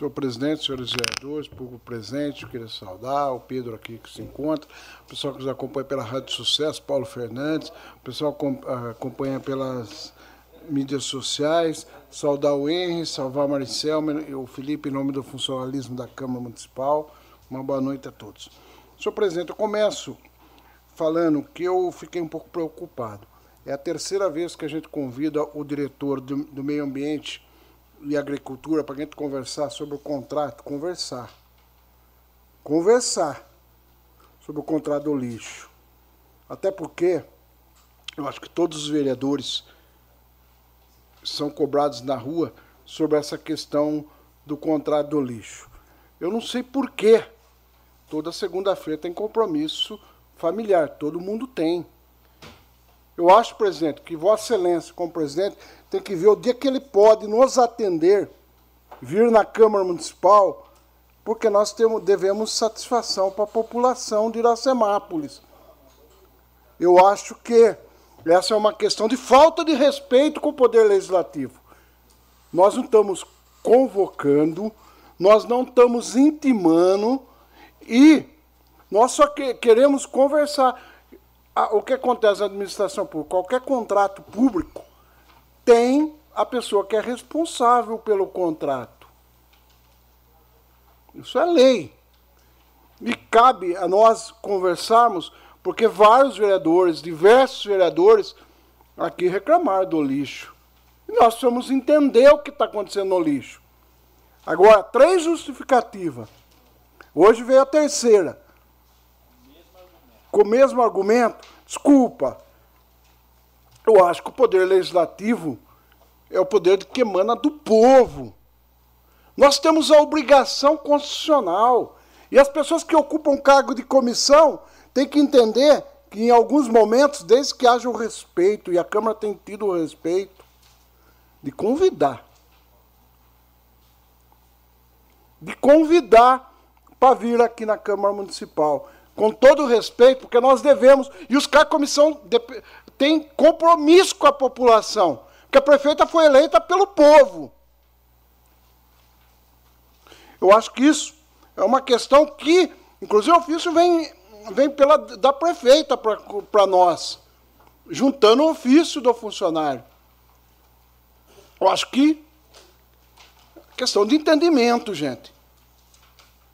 Senhor presidente, senhores vereadores, público presente, eu queria saudar o Pedro aqui que se encontra, o pessoal que nos acompanha pela Rádio Sucesso, Paulo Fernandes, o pessoal que ah, acompanha pelas mídias sociais, saudar o Henry, salvar e o Felipe em nome do funcionalismo da Câmara Municipal. Uma boa noite a todos. Senhor presidente, eu começo falando que eu fiquei um pouco preocupado. É a terceira vez que a gente convida o diretor do, do meio ambiente e agricultura para a gente conversar sobre o contrato, conversar. Conversar sobre o contrato do lixo. Até porque eu acho que todos os vereadores são cobrados na rua sobre essa questão do contrato do lixo. Eu não sei por que toda segunda-feira tem compromisso familiar, todo mundo tem. Eu acho, presidente, que Vossa Excelência, como presidente, tem que ver o dia que ele pode nos atender, vir na Câmara Municipal, porque nós temos, devemos satisfação para a população de Iracemápolis. Eu acho que essa é uma questão de falta de respeito com o Poder Legislativo. Nós não estamos convocando, nós não estamos intimando E nós só que, queremos conversar. O que acontece na administração pública? Qualquer contrato público tem a pessoa que é responsável pelo contrato. Isso é lei. E cabe a nós conversarmos, porque vários vereadores, diversos vereadores, aqui reclamaram do lixo. E nós precisamos entender o que está acontecendo no lixo. Agora, três justificativas. Hoje veio a terceira. Com o mesmo argumento, desculpa. Eu acho que o poder legislativo é o poder que emana do povo. Nós temos a obrigação constitucional. E as pessoas que ocupam cargo de comissão têm que entender que, em alguns momentos, desde que haja o respeito, e a Câmara tem tido o respeito, de convidar. De convidar para vir aqui na Câmara Municipal. Com todo respeito, porque nós devemos, e os caras comissão têm compromisso com a população. Porque a prefeita foi eleita pelo povo. Eu acho que isso é uma questão que, inclusive, o ofício vem, vem pela, da prefeita para nós, juntando o ofício do funcionário. Eu acho que questão de entendimento, gente.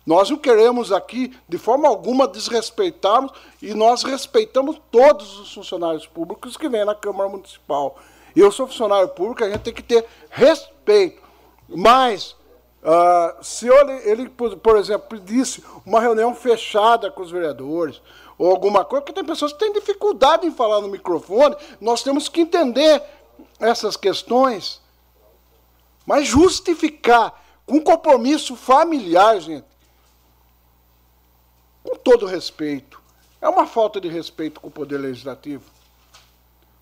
Nós não queremos aqui, de forma alguma, desrespeitarmos, e nós respeitamos todos os funcionários públicos que vêm na Câmara Municipal. Eu sou funcionário público, a gente tem que ter respeito. Mas, uh, se ele, ele, por exemplo, pedisse uma reunião fechada com os vereadores, ou alguma coisa, porque tem pessoas que têm dificuldade em falar no microfone, nós temos que entender essas questões. Mas justificar com compromisso familiar, gente, com todo respeito, é uma falta de respeito com o Poder Legislativo.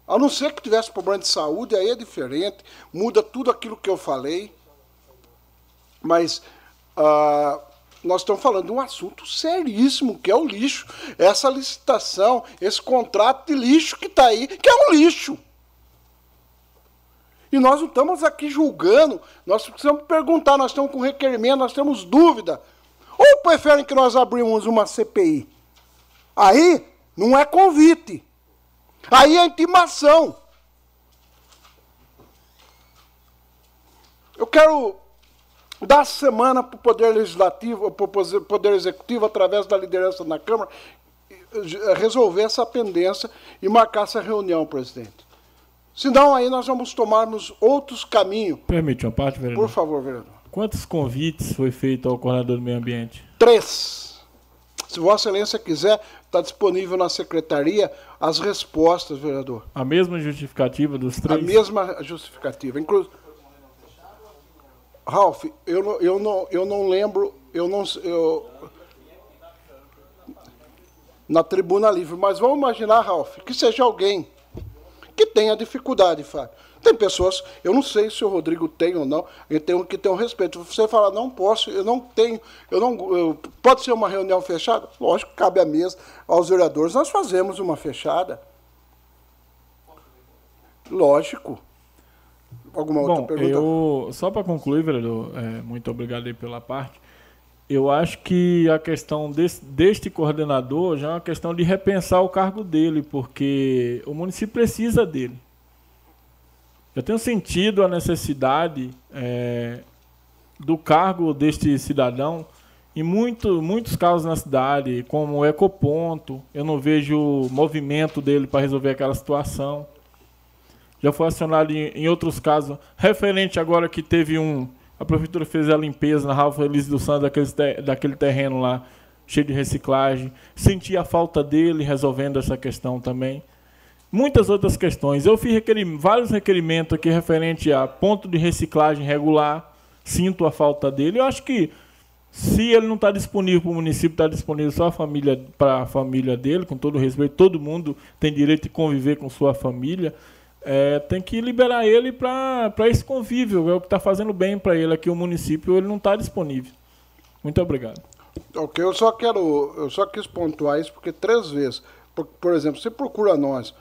A não ser que tivesse problema de saúde, aí é diferente, muda tudo aquilo que eu falei. Mas ah, nós estamos falando de um assunto seríssimo, que é o lixo. Essa licitação, esse contrato de lixo que está aí, que é um lixo. E nós não estamos aqui julgando, nós precisamos perguntar, nós estamos com requerimento, nós temos dúvida. Ou preferem que nós abrimos uma CPI? Aí não é convite. Aí é intimação. Eu quero dar semana para o Poder Legislativo, para o Poder Executivo, através da liderança na Câmara, resolver essa pendência e marcar essa reunião, presidente. Senão, aí nós vamos tomarmos outros caminhos. Permite uma parte, vereador? Por favor, vereador. Quantos convites foi feito ao coordenador do meio ambiente? Três. Se Vossa Excelência quiser, está disponível na secretaria as respostas, vereador. A mesma justificativa dos três? A mesma justificativa. Inclusive. Ralph, eu não, eu não, eu não lembro, eu não. Eu, na tribuna livre, mas vamos imaginar, Ralph, que seja alguém que tenha dificuldade, Fábio. Tem pessoas, eu não sei se o Rodrigo tem ou não, eu tenho que ter um respeito. Você fala, não posso, eu não tenho, eu não. Eu, pode ser uma reunião fechada? Lógico, cabe à mesa, aos vereadores, nós fazemos uma fechada. Lógico. Alguma Bom, outra pergunta? Eu, só para concluir, vereador, é, muito obrigado aí pela parte. Eu acho que a questão desse, deste coordenador já é uma questão de repensar o cargo dele, porque o município precisa dele. Eu tenho sentido a necessidade é, do cargo deste cidadão em muito, muitos casos na cidade, como o ecoponto, eu não vejo movimento dele para resolver aquela situação. Já foi acionado em, em, outros casos, referente agora que teve um. A prefeitura fez a limpeza na Ralph Feliz do Santos daquele, daquele terreno lá, cheio de reciclagem. Senti a falta dele resolvendo essa questão também muitas outras questões. Eu fiz vários requerimentos aqui referente a ponto de reciclagem regular. Sinto a falta dele. Eu acho que se ele não está disponível para o município, está disponível só a família para a família dele, com todo respeito. Todo mundo tem direito de conviver com sua família. É, tem que liberar ele para esse convívio. É o que está fazendo bem para ele aqui. O município ele não está disponível. Muito obrigado. Ok, eu só quero, eu só quis pontuar isso porque três vezes, por, por exemplo, você procura nós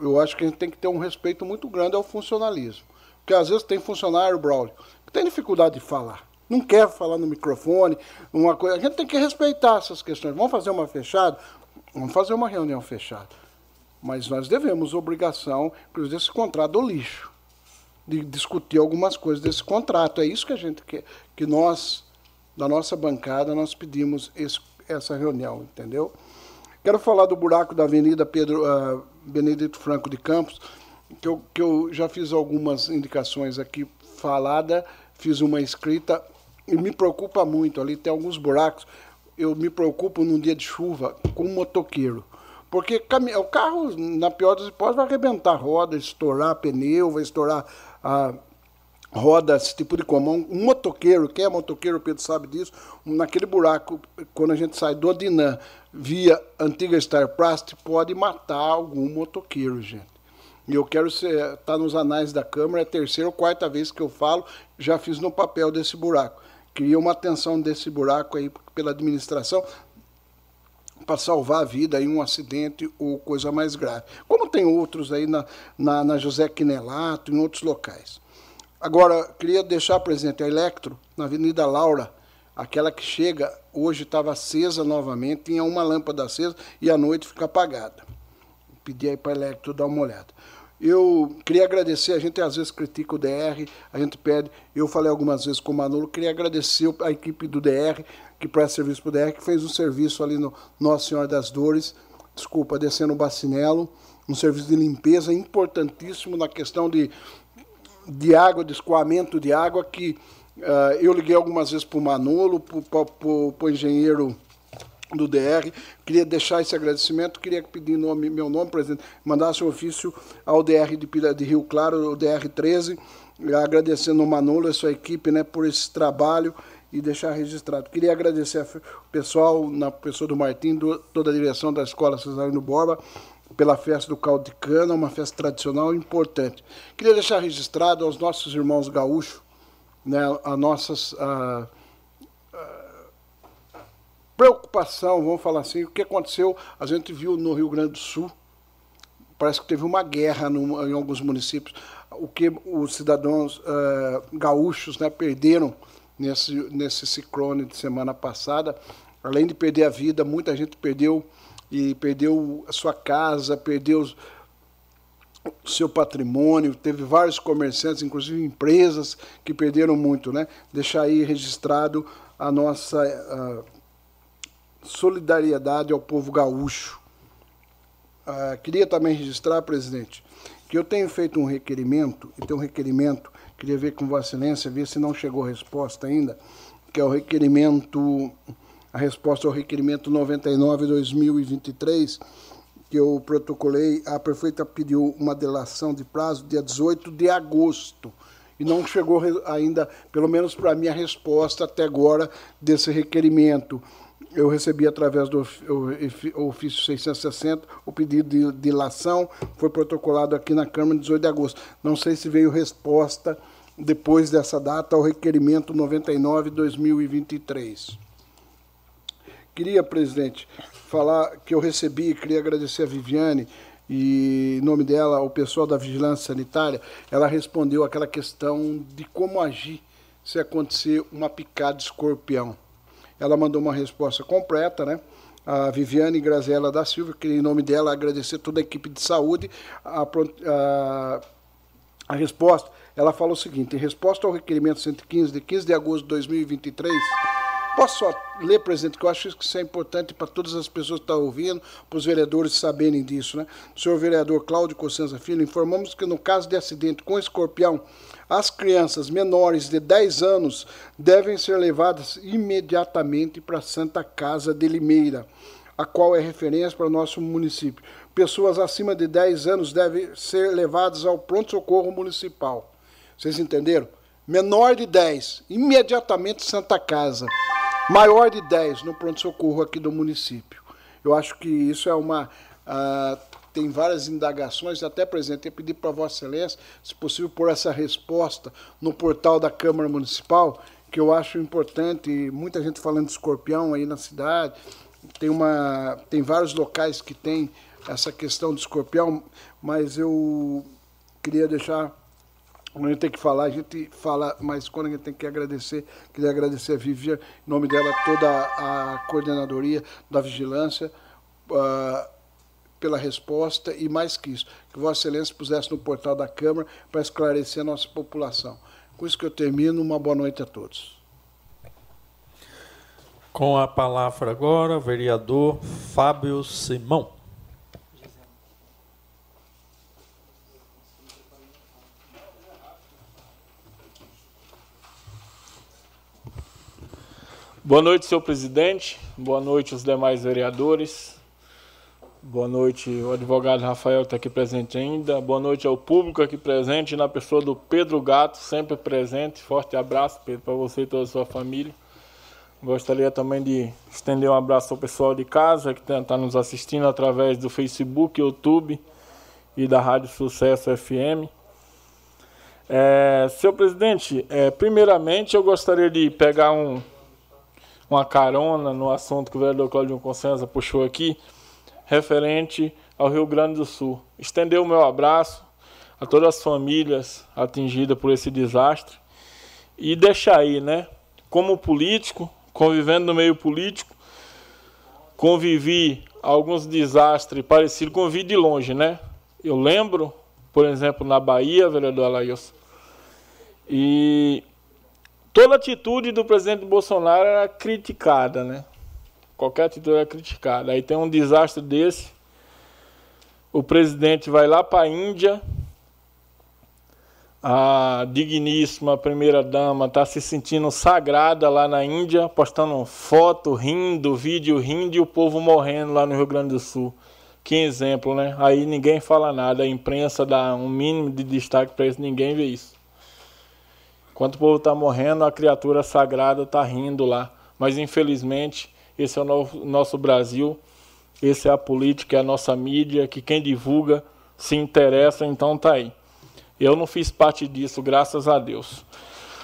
eu acho que a gente tem que ter um respeito muito grande ao funcionalismo. Porque às vezes tem funcionário, Braulio, que tem dificuldade de falar. não quer falar no microfone, uma coisa. A gente tem que respeitar essas questões. Vamos fazer uma fechada? Vamos fazer uma reunião fechada. Mas nós devemos obrigação, inclusive, desse contrato do lixo, de discutir algumas coisas desse contrato. É isso que a gente quer, que nós, da nossa bancada, nós pedimos esse, essa reunião, entendeu? Quero falar do buraco da Avenida Pedro uh, Benedito Franco de Campos, que eu, que eu já fiz algumas indicações aqui falada, fiz uma escrita e me preocupa muito. Ali tem alguns buracos. Eu me preocupo num dia de chuva com um motoqueiro. Porque o carro, na pior das hipóteses, vai arrebentar a roda, estourar pneu, vai estourar a roda, esse tipo de coisa. Um motoqueiro, quem é motoqueiro, o Pedro sabe disso, naquele buraco, quando a gente sai do Odinã via antiga Star Plast, pode matar algum motoqueiro, gente. E eu quero estar tá nos anais da Câmara, é a terceira ou quarta vez que eu falo, já fiz no papel desse buraco. Queria uma atenção desse buraco aí pela administração para salvar a vida em um acidente ou coisa mais grave. Como tem outros aí na, na, na José Quinelato, em outros locais. Agora, queria deixar presente a Electro, na Avenida Laura, aquela que chega, hoje estava acesa novamente, tinha uma lâmpada acesa e à noite fica apagada. Pedi aí para a Electro dar uma olhada. Eu queria agradecer, a gente às vezes critica o DR, a gente pede, eu falei algumas vezes com o Manolo, queria agradecer a equipe do DR, que presta serviço para o DR, que fez um serviço ali no Nossa Senhora das Dores, desculpa, descendo o Bacinelo, um serviço de limpeza importantíssimo na questão de, de água, de escoamento de água, que uh, eu liguei algumas vezes para o Manolo, para o engenheiro do DR. Queria deixar esse agradecimento, queria pedir nome, meu nome, presidente, mandasse um ofício ao DR de, de Rio Claro, o DR 13, agradecendo o Manolo e sua equipe né, por esse trabalho e deixar registrado. Queria agradecer o pessoal, na pessoa do Martim, do, toda a direção da Escola Cesarino Borba, pela festa do caldo de cana, uma festa tradicional importante. Queria deixar registrado aos nossos irmãos gaúchos, né, a nossas... A, preocupação, vamos falar assim, o que aconteceu, a gente viu no Rio Grande do Sul, parece que teve uma guerra no, em alguns municípios, o que os cidadãos uh, gaúchos né, perderam nesse, nesse ciclone de semana passada, além de perder a vida, muita gente perdeu e perdeu a sua casa, perdeu o seu patrimônio, teve vários comerciantes, inclusive empresas que perderam muito, né? Deixar aí registrado a nossa uh, solidariedade ao povo gaúcho. Ah, queria também registrar, presidente, que eu tenho feito um requerimento, e tem um requerimento, queria ver com Vossa Excelência, ver se não chegou a resposta ainda, que é o requerimento, a resposta ao requerimento 99-2023, que eu protocolei, a prefeita pediu uma delação de prazo dia 18 de agosto, e não chegou ainda, pelo menos para mim, a resposta até agora desse requerimento eu recebi através do ofício 660 o pedido de dilação, foi protocolado aqui na Câmara 18 de agosto. Não sei se veio resposta depois dessa data ao requerimento 99-2023. Queria, presidente, falar que eu recebi, queria agradecer a Viviane e, em nome dela, o pessoal da Vigilância Sanitária, ela respondeu aquela questão de como agir se acontecer uma picada de escorpião. Ela mandou uma resposta completa, né? A Viviane Graziella da Silva, que em nome dela agradecer toda a equipe de saúde. A, a, a resposta, ela fala o seguinte: em resposta ao requerimento 115 de 15 de agosto de 2023 Posso só ler, presidente, que eu acho que isso é importante para todas as pessoas que estão ouvindo, para os vereadores saberem disso. Né? senhor vereador Cláudio Cossenza Filho, informamos que no caso de acidente com escorpião, as crianças menores de 10 anos devem ser levadas imediatamente para a Santa Casa de Limeira, a qual é referência para o nosso município. Pessoas acima de 10 anos devem ser levadas ao pronto-socorro municipal. Vocês entenderam? Menor de 10, imediatamente Santa Casa maior de 10 no pronto-socorro aqui do município. Eu acho que isso é uma. Uh, tem várias indagações, até presente, pedir para Vossa Excelência, se possível, por essa resposta no portal da Câmara Municipal, que eu acho importante, muita gente falando de escorpião aí na cidade, tem, uma, tem vários locais que tem essa questão de escorpião, mas eu queria deixar Quando a gente tem que falar, a gente fala, mas quando a gente tem que agradecer, queria agradecer a Vivian, em nome dela, toda a coordenadoria da vigilância, uh, pela resposta e mais que isso, que Vossa Excelência pusesse no portal da Câmara para esclarecer a nossa população. Com isso que eu termino, uma boa noite a todos. Com a palavra agora, o vereador Fábio Simão. Boa noite, senhor presidente. Boa noite, os demais vereadores. Boa noite, o advogado Rafael está aqui presente ainda. Boa noite ao público aqui presente, na pessoa do Pedro Gato, sempre presente. Forte abraço, Pedro, para você e toda a sua família. Gostaria também de estender um abraço ao pessoal de casa que está nos assistindo através do Facebook, YouTube e da Rádio Sucesso FM. É, senhor presidente, é, primeiramente eu gostaria de pegar um, uma carona no assunto que o vereador Claudio Consenza puxou aqui, referente ao Rio Grande do Sul. Estender o meu abraço a todas as famílias atingidas por esse desastre e deixar aí, né? Como político, convivendo no meio político, convivi alguns desastres parecidos, convivi de longe, né? Eu lembro, por exemplo, na Bahia, vereador Alailson, e Toda atitude do presidente Bolsonaro era criticada, né? Qualquer atitude era criticada. Aí tem um desastre desse, o presidente vai lá para a Índia, a digníssima primeira-dama está se sentindo sagrada lá na Índia, postando foto, rindo, vídeo rindo e o povo morrendo lá no Rio Grande do Sul. Que exemplo, né? Aí ninguém fala nada, a imprensa dá um mínimo de destaque para isso, ninguém vê isso. Enquanto o povo está morrendo, a criatura sagrada está rindo lá. Mas infelizmente, esse é o nosso Brasil, essa é a política, é a nossa mídia, que quem divulga se interessa, então tá aí. Eu não fiz parte disso, graças a Deus.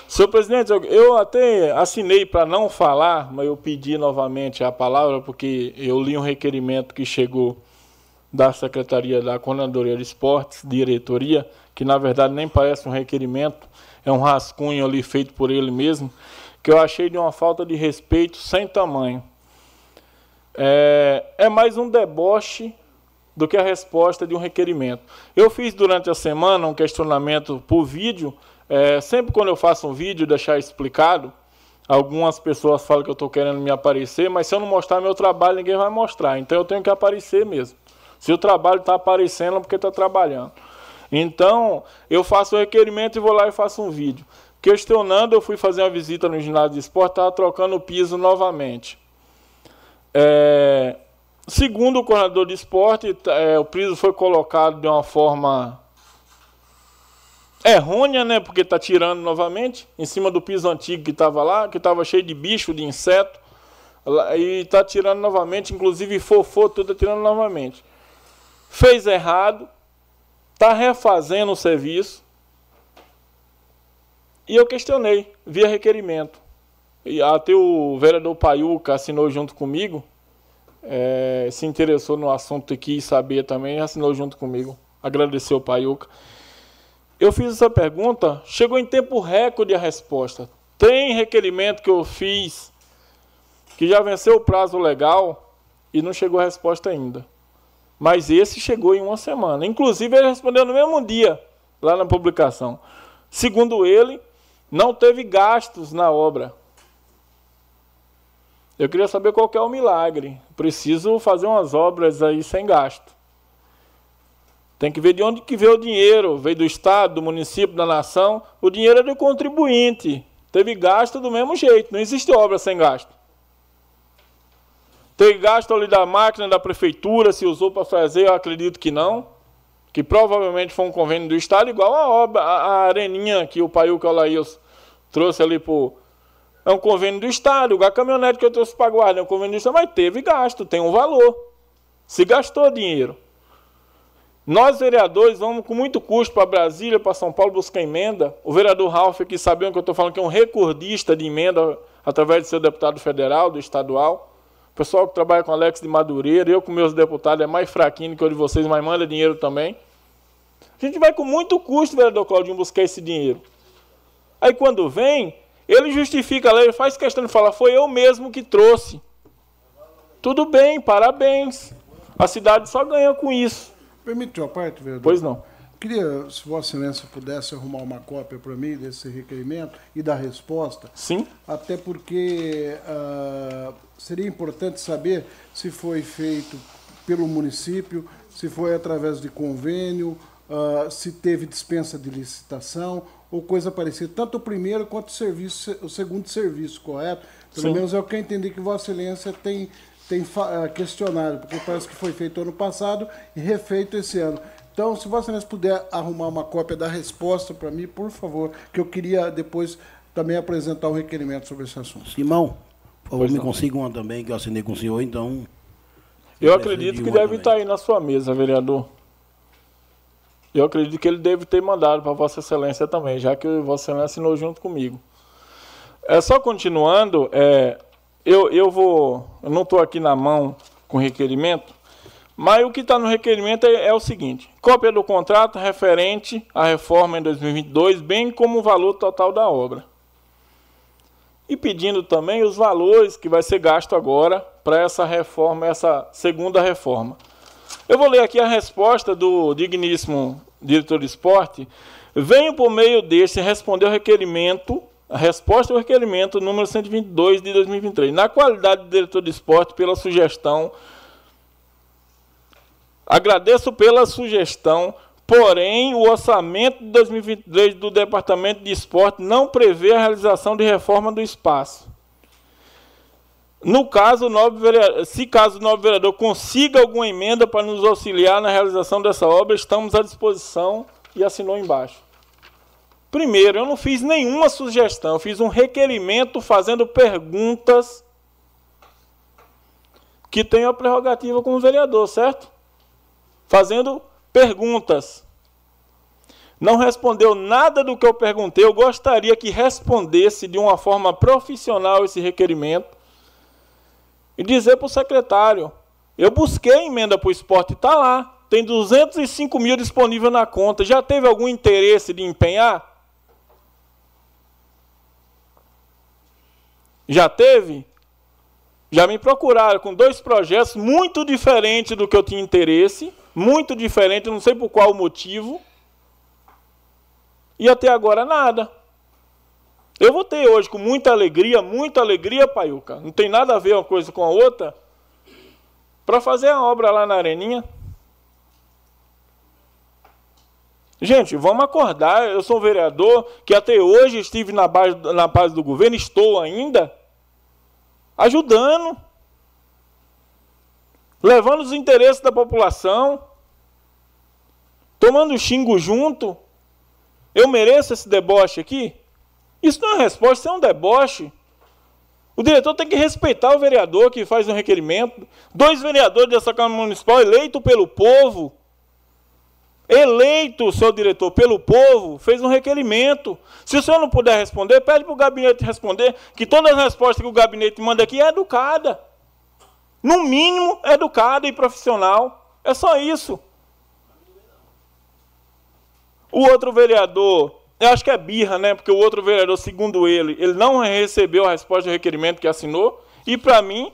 Senhor presidente, eu até assinei para não falar, mas eu pedi novamente a palavra, porque eu li um requerimento que chegou da Secretaria da Coordenadoria de Esportes, diretoria, que na verdade nem parece um requerimento, é um rascunho ali feito por ele mesmo, que eu achei de uma falta de respeito sem tamanho. É, é mais um deboche do que a resposta de um requerimento. Eu fiz durante a semana um questionamento por vídeo. É, sempre quando eu faço um vídeo, deixar explicado, algumas pessoas falam que eu estou querendo me aparecer, mas se eu não mostrar meu trabalho, ninguém vai mostrar. Então eu tenho que aparecer mesmo. Se o trabalho está aparecendo, é porque está trabalhando. Então, eu faço o requerimento e vou lá e faço um vídeo. Questionando, eu fui fazer uma visita no ginásio de esporte, estava trocando o piso novamente. É, segundo o coordenador de esporte, é, o piso foi colocado de uma forma errônea, né? Porque está tirando novamente, em cima do piso antigo que estava lá, que estava cheio de bicho, de inseto, e está tirando novamente, inclusive fofô, tudo tirando novamente. Fez errado, está refazendo o serviço. E eu questionei, via requerimento. E até o vereador Paiuca assinou junto comigo, é, se interessou no assunto e quis saber também, assinou junto comigo. Agradeceu o Paiuca. Eu fiz essa pergunta, chegou em tempo recorde a resposta. Tem requerimento que eu fiz que já venceu o prazo legal e não chegou a resposta ainda. Mas esse chegou em uma semana. Inclusive, ele respondeu no mesmo dia, lá na publicação. Segundo ele, não teve gastos na obra. Eu queria saber qual que é o milagre. Preciso fazer umas obras aí sem gasto. Tem que ver de onde que veio o dinheiro. Veio do Estado, do município, da nação. O dinheiro é do contribuinte. Teve gasto do mesmo jeito. Não existe obra sem gasto. Tem gasto ali da máquina da prefeitura, se usou para fazer, eu acredito que não. Que provavelmente foi um convênio do Estado, igual a obra, a, areninha que o Paiuca Olaíos trouxe ali por. É um convênio do Estado, a caminhonete que eu trouxe para a guarda, é um convênio do Estado, mas teve gasto, tem um valor. Se gastou dinheiro. Nós, vereadores, vamos com muito custo para Brasília, para São Paulo buscar emenda. O vereador Ralph aqui, sabendo que eu estou falando que é um recordista de emenda através de seu deputado federal, do estadual. O pessoal que trabalha com Alex de Madureira, eu com meus deputados é mais fraquinho que o de vocês, mas manda dinheiro também. A gente vai com muito custo, vereador Claudinho, buscar esse dinheiro. Aí quando vem, ele justifica a lei, ele faz questão de falar, foi eu mesmo que trouxe. Tudo bem, parabéns. A cidade só ganha com isso. Permite uma parte, vereador? Pois não. Queria, se Vossa Excelência pudesse arrumar uma cópia para mim desse requerimento e da resposta. Sim. Até porque uh, seria importante saber se foi feito pelo município, se foi através de convênio, uh, se teve dispensa de licitação ou coisa parecida, tanto o primeiro quanto o, serviço, o segundo serviço, correto? Pelo Sim. menos é o que eu entendi que Vossa Excelência tem, tem ah, questionado, porque parece que foi feito ano passado e refeito esse ano. Então, se Vossa Excelência puder arrumar uma cópia da resposta para mim, por favor, que eu queria depois também apresentar um requerimento sobre esse assunto. Simão, por favor, me consiga uma também, que eu assinei com o senhor, então. Eu acredito que deve também. estar aí na sua mesa, vereador. Eu acredito que ele deve ter mandado para Vossa Excelência também, já que Vossa Excelência assinou junto comigo. É só continuando, é, eu, eu vou. Eu não estou aqui na mão com requerimento, mas o que está no requerimento é, é, o seguinte: cópia do contrato referente à reforma em 2022, bem como o valor total da obra. E pedindo também os valores que vai ser gasto agora para essa reforma, essa segunda reforma. Eu vou ler aqui a resposta do digníssimo diretor de esporte. Venho por meio deste responder o requerimento, a resposta ao requerimento número 122 de 2023. Na qualidade de diretor de esporte, pela sugestão, agradeço pela sugestão, porém o orçamento de 2023 do Departamento de Esporte não prevê a realização de reforma do espaço. No caso, vereador, se caso o novo vereador consiga alguma emenda para nos auxiliar na realização dessa obra, estamos à disposição e assinou embaixo. Primeiro, eu não fiz nenhuma sugestão, eu fiz um requerimento fazendo perguntas que tem a prerrogativa como vereador, certo? Fazendo perguntas. Não respondeu nada do que eu perguntei. Eu gostaria que respondesse de uma forma profissional esse requerimento e dizer para o secretário: eu busquei emenda para o esporte, está lá, tem 205 mil disponível na conta. Já teve algum interesse de empenhar? Já teve? Já me procuraram com dois projetos muito diferentes do que eu tinha interesse, muito diferente, não sei por qual motivo. E até agora nada. Eu votei hoje com muita alegria, muita alegria, Paiuca. Não tem nada a ver uma coisa com a outra. Para fazer a obra lá na Areninha. Gente, vamos acordar. Eu sou um vereador que até hoje estive na base, na base do governo, estou ainda ajudando, levando os interesses da população, tomando xingo junto. Eu mereço esse deboche aqui? Isso não é resposta, isso é um deboche. O diretor tem que respeitar o vereador que faz um requerimento. Dois vereadores dessa Câmara Municipal eleitos pelo povo, eleito, seu diretor, pelo povo, fez um requerimento. Se o senhor não puder responder, pede para o gabinete responder, que todas as respostas que o gabinete manda aqui é educada. No mínimo, educada e profissional. É só isso. O outro vereador eu acho que é birra, né? Porque o outro vereador, segundo ele, ele não recebeu a resposta do requerimento que assinou. E para mim,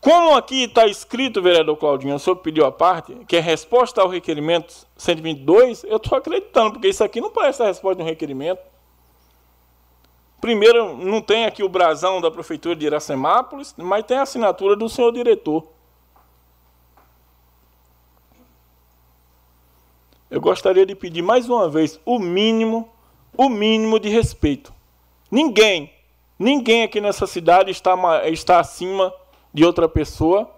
como aqui está escrito, vereador Claudinho, o senhor pediu a parte, que é resposta ao requerimento 122, eu estou acreditando, porque isso aqui não parece a resposta de um requerimento. Primeiro, não tem aqui o brasão da Prefeitura de Iracemápolis, mas tem a assinatura do senhor diretor. eu gostaria de pedir mais uma vez o mínimo, o mínimo de respeito. Ninguém, ninguém aqui nessa cidade está, está acima de outra pessoa.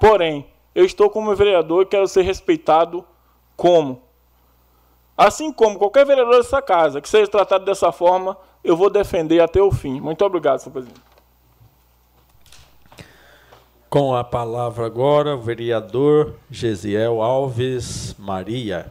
Porém, eu estou como vereador e quero ser respeitado como. Assim como qualquer vereador dessa casa que seja tratado dessa forma, eu vou defender até o fim. Muito obrigado, senhor presidente. Com a palavra agora, o vereador Gesiel Alves Maria.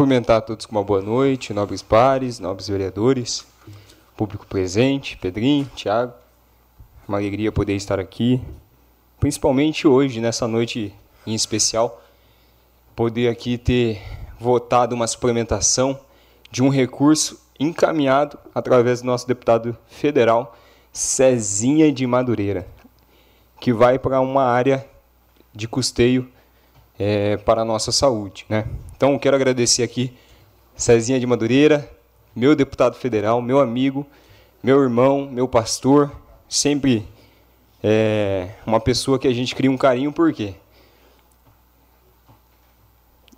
Cumprimentar todos com uma boa noite, nobres pares, nobres vereadores, público presente, Pedrinho, Tiago. Uma alegria poder estar aqui, principalmente hoje, nessa noite em especial, poder aqui ter votado uma suplementação de um recurso encaminhado através do nosso deputado federal, Cezinha de Madureira, que vai para uma área de custeio é, para a nossa saúde. Né? Então, quero agradecer aqui Cezinha de Madureira, meu deputado federal, meu amigo, meu irmão, meu pastor, sempre é, uma pessoa que a gente cria um carinho, por quê?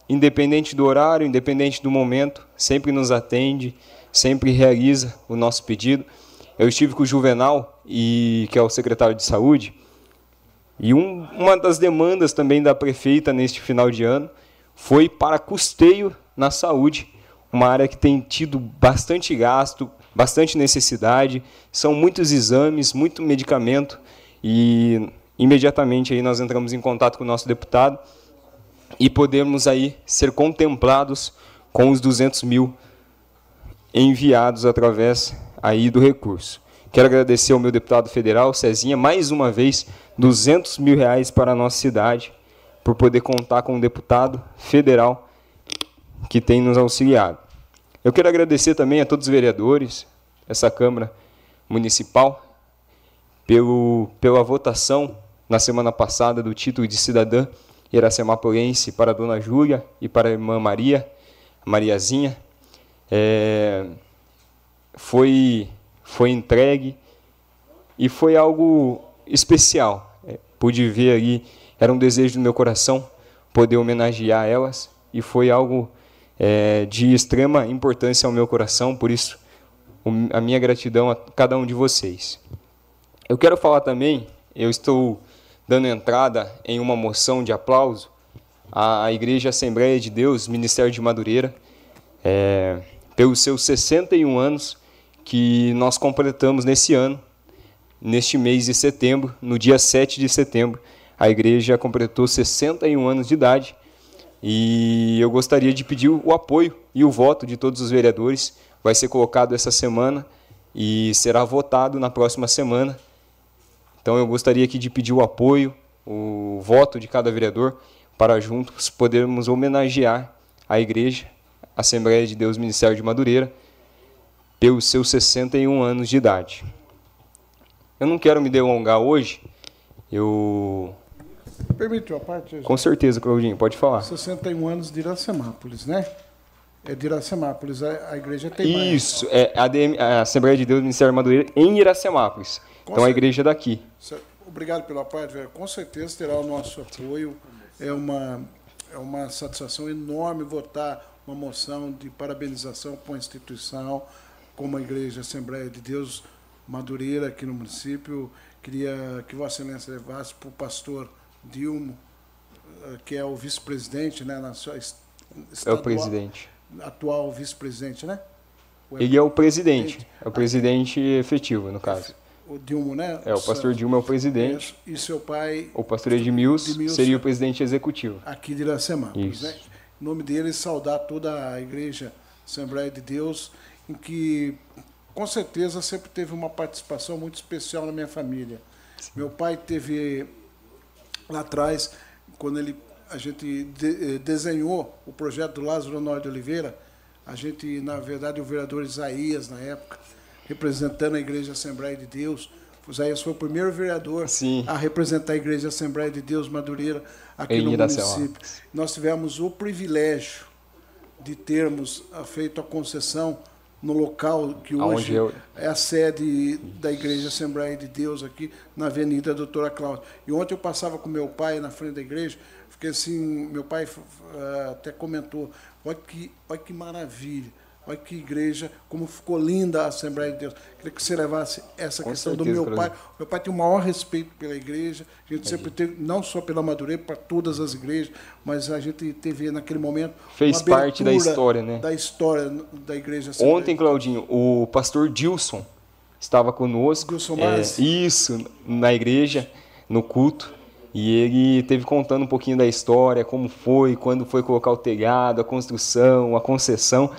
Independente do horário, independente do momento, sempre nos atende, sempre realiza o nosso pedido. Eu estive com o Juvenal, e, que é o secretário de saúde, e um, uma das demandas também da prefeita neste final de ano foi para custeio na saúde, uma área que tem tido bastante gasto, bastante necessidade, são muitos exames, muito medicamento e imediatamente aí nós entramos em contato com o nosso deputado e podemos aí ser contemplados com os 200 mil enviados através aí do recurso. Quero agradecer ao meu deputado federal, Cezinha, mais uma vez, 200 mil reais para a nossa cidade, por poder contar com um deputado federal que tem nos auxiliado. Eu quero agradecer também a todos os vereadores, essa Câmara Municipal, pelo, pela votação na semana passada do título de cidadã iracemapolense para a dona Júlia e para a irmã Maria, Mariazinha. É, foi foi entregue e foi algo especial. É, pude ver ali, era um desejo do meu coração poder homenagear elas e foi algo é, de extrema importância ao meu coração, por isso a minha gratidão a cada um de vocês. Eu quero falar também, eu estou dando entrada em uma moção de aplauso à Igreja Assembleia de Deus, Ministério de Madureira, é, pelos seus 61 anos que nós completamos nesse ano, neste mês de setembro, no dia 7 de setembro. A igreja completou 61 anos de idade e eu gostaria de pedir o apoio e o voto de todos os vereadores. Vai ser colocado essa semana e será votado na próxima semana. Então eu gostaria aqui de pedir o apoio, o voto de cada vereador para juntos podermos homenagear a igreja, Assembleia de Deus Ministério de Madureira, pelos seus 61 anos de idade. Eu não quero me delongar hoje, eu... Permite uma parte? Com certeza, Claudinho, pode falar. 61 anos de Iracemápolis, né? É de Iracemápolis, a, a igreja tem Isso, mais. é a, DM, a Assembleia de Deus do Ministério Madureira em Iracemápolis. Com então, a igreja é daqui. Obrigado pela parte, velho. Com certeza terá o nosso apoio. É uma, é uma satisfação enorme votar uma moção de parabenização para a instituição, como a Igreja Assembleia de Deus Madureira aqui no município. Queria que Vossa Excelência levasse para o pastor Dilmo, eh, que é o vice-presidente, né? Na sua é o presidente. Atual vice-presidente, né? É Ele é o presidente, é o presidente efetivo, no caso. O Dilmo, né? É, o pastor Dilmo é o presidente. E seu pai... O pastor Edmilson seria o presidente executivo. Aqui de Iracemápolis, né? Em nome dele, saudar toda a igreja Assembleia de Deus em que com certeza sempre teve uma participação muito especial na minha família. Sim. Meu pai teve lá atrás, quando ele a gente de, eh, desenhou o projeto do Lázaro Honório de Oliveira, a gente, na verdade, o vereador Isaías, na época, representando a Igreja Assembleia de Deus, o Isaías foi o primeiro vereador Sim. a representar a Igreja Assembleia de Deus Madureira aqui no município. Nós tivemos o privilégio de termos feito a concessão no local que hoje eu... é a sede da Igreja Assembleia de Deus aqui na Avenida Doutora Cláudia. E ontem eu passava com meu pai na frente da igreja, fiquei assim, meu pai uh, até comentou, olha que, olha que maravilha Olha que igreja, como ficou linda a Assembleia de Deus. Queria que você levasse essa Com questão certeza, do meu pai. Meu pai tem o maior respeito pela igreja. A gente sempre teve, não só pela Madureira, para todas as igrejas, mas a gente teve naquele momento. Fez parte da história, né? Da história da igreja. Assembleia. Ontem, Claudinho, o pastor Dilson estava conosco. Dilson é, Isso, na igreja, no culto. E ele teve contando um pouquinho da história, como foi, quando foi colocar o telhado, a construção, a concessão.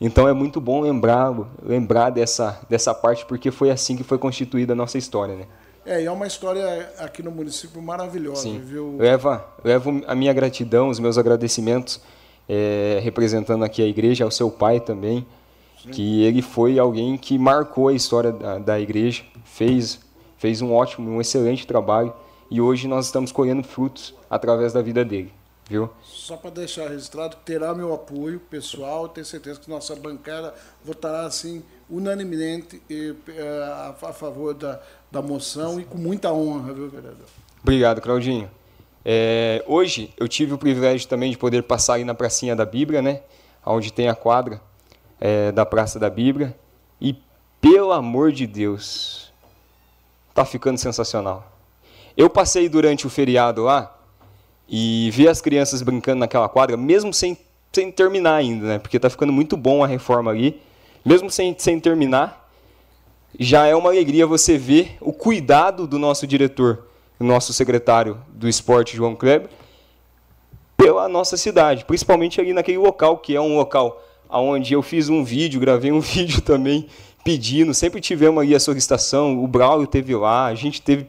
Então é muito bom lembrar, lembrar dessa, dessa parte, porque foi assim que foi constituída a nossa história. Né? É, e é uma história aqui no município maravilhosa, Sim. viu? Leva, levo a minha gratidão, os meus agradecimentos, é, representando aqui a igreja, ao seu pai também, Sim. que ele foi alguém que marcou a história da, da igreja, fez, fez um ótimo, um excelente trabalho e hoje nós estamos colhendo frutos através da vida dele, viu? Só para deixar registrado, terá meu apoio pessoal, tenho certeza que nossa bancada votará assim unanimemente eh, a, a favor da, da moção e com muita honra, viu, vereador? Obrigado, Claudinho. É, hoje eu tive o privilégio também de poder passar ali na pracinha da Bíblia, né? Onde tem a quadra é, da Praça da Bíblia. E, pelo amor de Deus, tá ficando sensacional. Eu passei durante o feriado lá e vi as crianças brincando naquela quadra, mesmo sem, sem terminar ainda, né? Porque tá ficando muito bom a reforma ali. Mesmo sem, sem terminar, já é uma alegria você ver o cuidado do nosso diretor, nosso secretário do esporte, João Kleber, pela nossa cidade, principalmente ali naquele local, que é um local onde eu fiz um vídeo, gravei um vídeo também pedindo, sempre tivemos ali a solicitação, o Braulio teve lá, a gente teve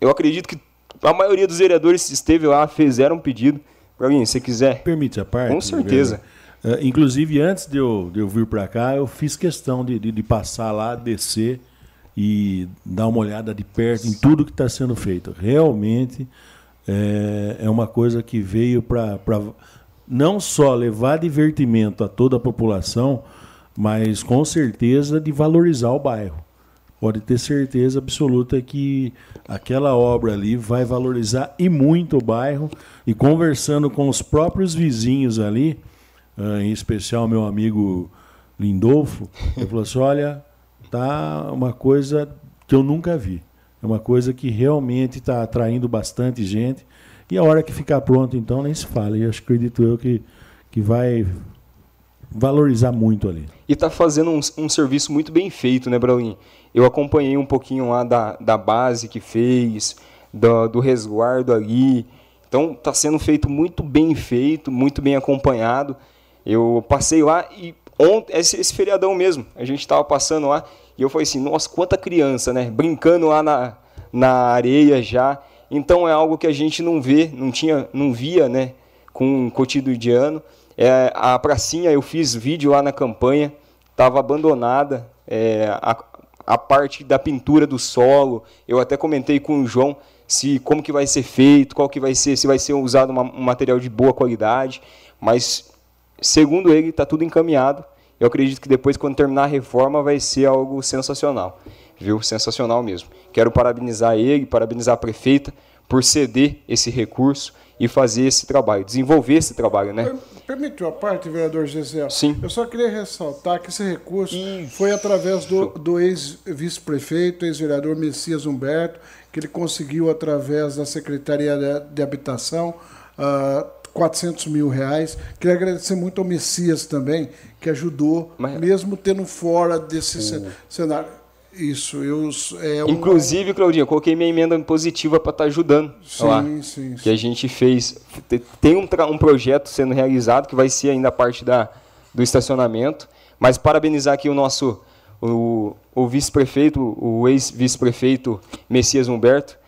eu acredito que a maioria dos vereadores esteve lá, fizeram um pedido. Para mim, se quiser. Permite a parte? Com certeza. Uh, inclusive, antes de eu, de eu vir para cá, eu fiz questão de, de, de, passar lá, descer e dar uma olhada de perto em tudo que está sendo feito. Realmente é, é uma coisa que veio para não só levar divertimento a toda a população, mas com certeza de valorizar o bairro pode ter certeza absoluta que aquela obra ali vai valorizar e muito o bairro. E conversando com os próprios vizinhos ali, uh, em especial meu amigo Lindolfo, ele falou assim: olha, tá uma coisa que eu nunca vi. É uma coisa que realmente está atraindo bastante gente. E a hora que ficar pronto, então, nem se fala. E acho, acredito eu que, que vai valorizar muito ali. E está fazendo um, um, serviço muito bem feito, né, Braulinho? Eu acompanhei um pouquinho lá da, da base que fez, do, do resguardo ali. Então está sendo feito muito bem feito, muito bem acompanhado. Eu passei lá e ontem, esse, esse feriadão mesmo, a gente estava passando lá e eu falei assim, nossa, quanta criança, né? Brincando lá na, na areia já. Então é algo que a gente não vê, não tinha, não via, né? Com o cotidiano. É, a pracinha, eu fiz vídeo lá na campanha, estava abandonada. É, a, a parte da pintura do solo. Eu até comentei com o João se como que vai ser feito, qual que vai ser, se vai ser usado uma, um material de boa qualidade, mas segundo ele está tudo encaminhado. Eu acredito que depois quando terminar a reforma vai ser algo sensacional, viu? Sensacional mesmo. Quero parabenizar ele, parabenizar a prefeita por ceder esse recurso e fazer esse trabalho, desenvolver esse trabalho, né? Permitiu a parte, vereador Gisele? Sim. Eu só queria ressaltar que esse recurso Isso. foi através do, do ex-vice-prefeito, ex-vereador Messias Humberto, que ele conseguiu através da Secretaria de, de Habitação uh, ah, 400 mil reais. Queria agradecer muito ao Messias também, que ajudou, Mas... mesmo tendo fora desse uh. cenário. Isso, eu. É uma... Inclusive, Claudinha, eu coloquei minha emenda positiva para estar tá ajudando. Sim, lá, sim, Que a gente fez. Tem um, um projeto sendo realizado que vai ser ainda parte da, do estacionamento. Mas parabenizar aqui o nosso o, o vice-prefeito, o ex-vice-prefeito Messias Humberto,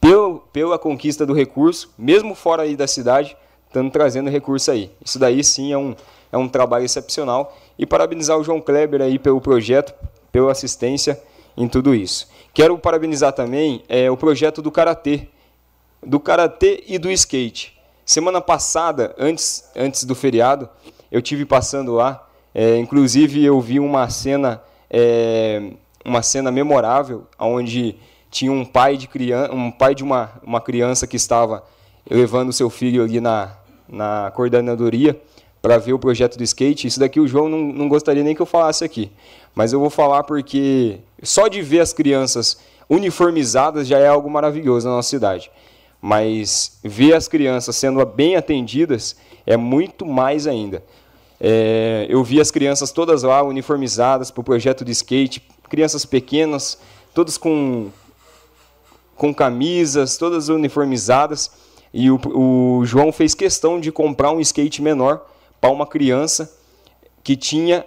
pelo, pela conquista do recurso, mesmo fora aí da cidade, estando trazendo recurso aí. Isso daí sim é um, é um trabalho excepcional. E parabenizar o João Kleber aí pelo projeto, pela assistência em tudo isso. Quero parabenizar também é, o projeto do Karatê, do Karatê e do Skate. Semana passada, antes, antes do feriado, eu tive passando lá, é, inclusive eu vi uma cena, é, uma cena memorável, onde tinha um pai de criança, um pai de uma, uma criança que estava levando seu filho ali na, na coordenadoria para ver o projeto do skate. Isso daqui o João não, não gostaria nem que eu falasse aqui. Mas eu vou falar porque só de ver as crianças uniformizadas já é algo maravilhoso na nossa cidade. Mas ver as crianças sendo bem atendidas é muito mais ainda. É, eu vi as crianças todas lá uniformizadas para o projeto de skate, crianças pequenas, todas com, com camisas, todas uniformizadas. E o, o João fez questão de comprar um skate menor para uma criança que tinha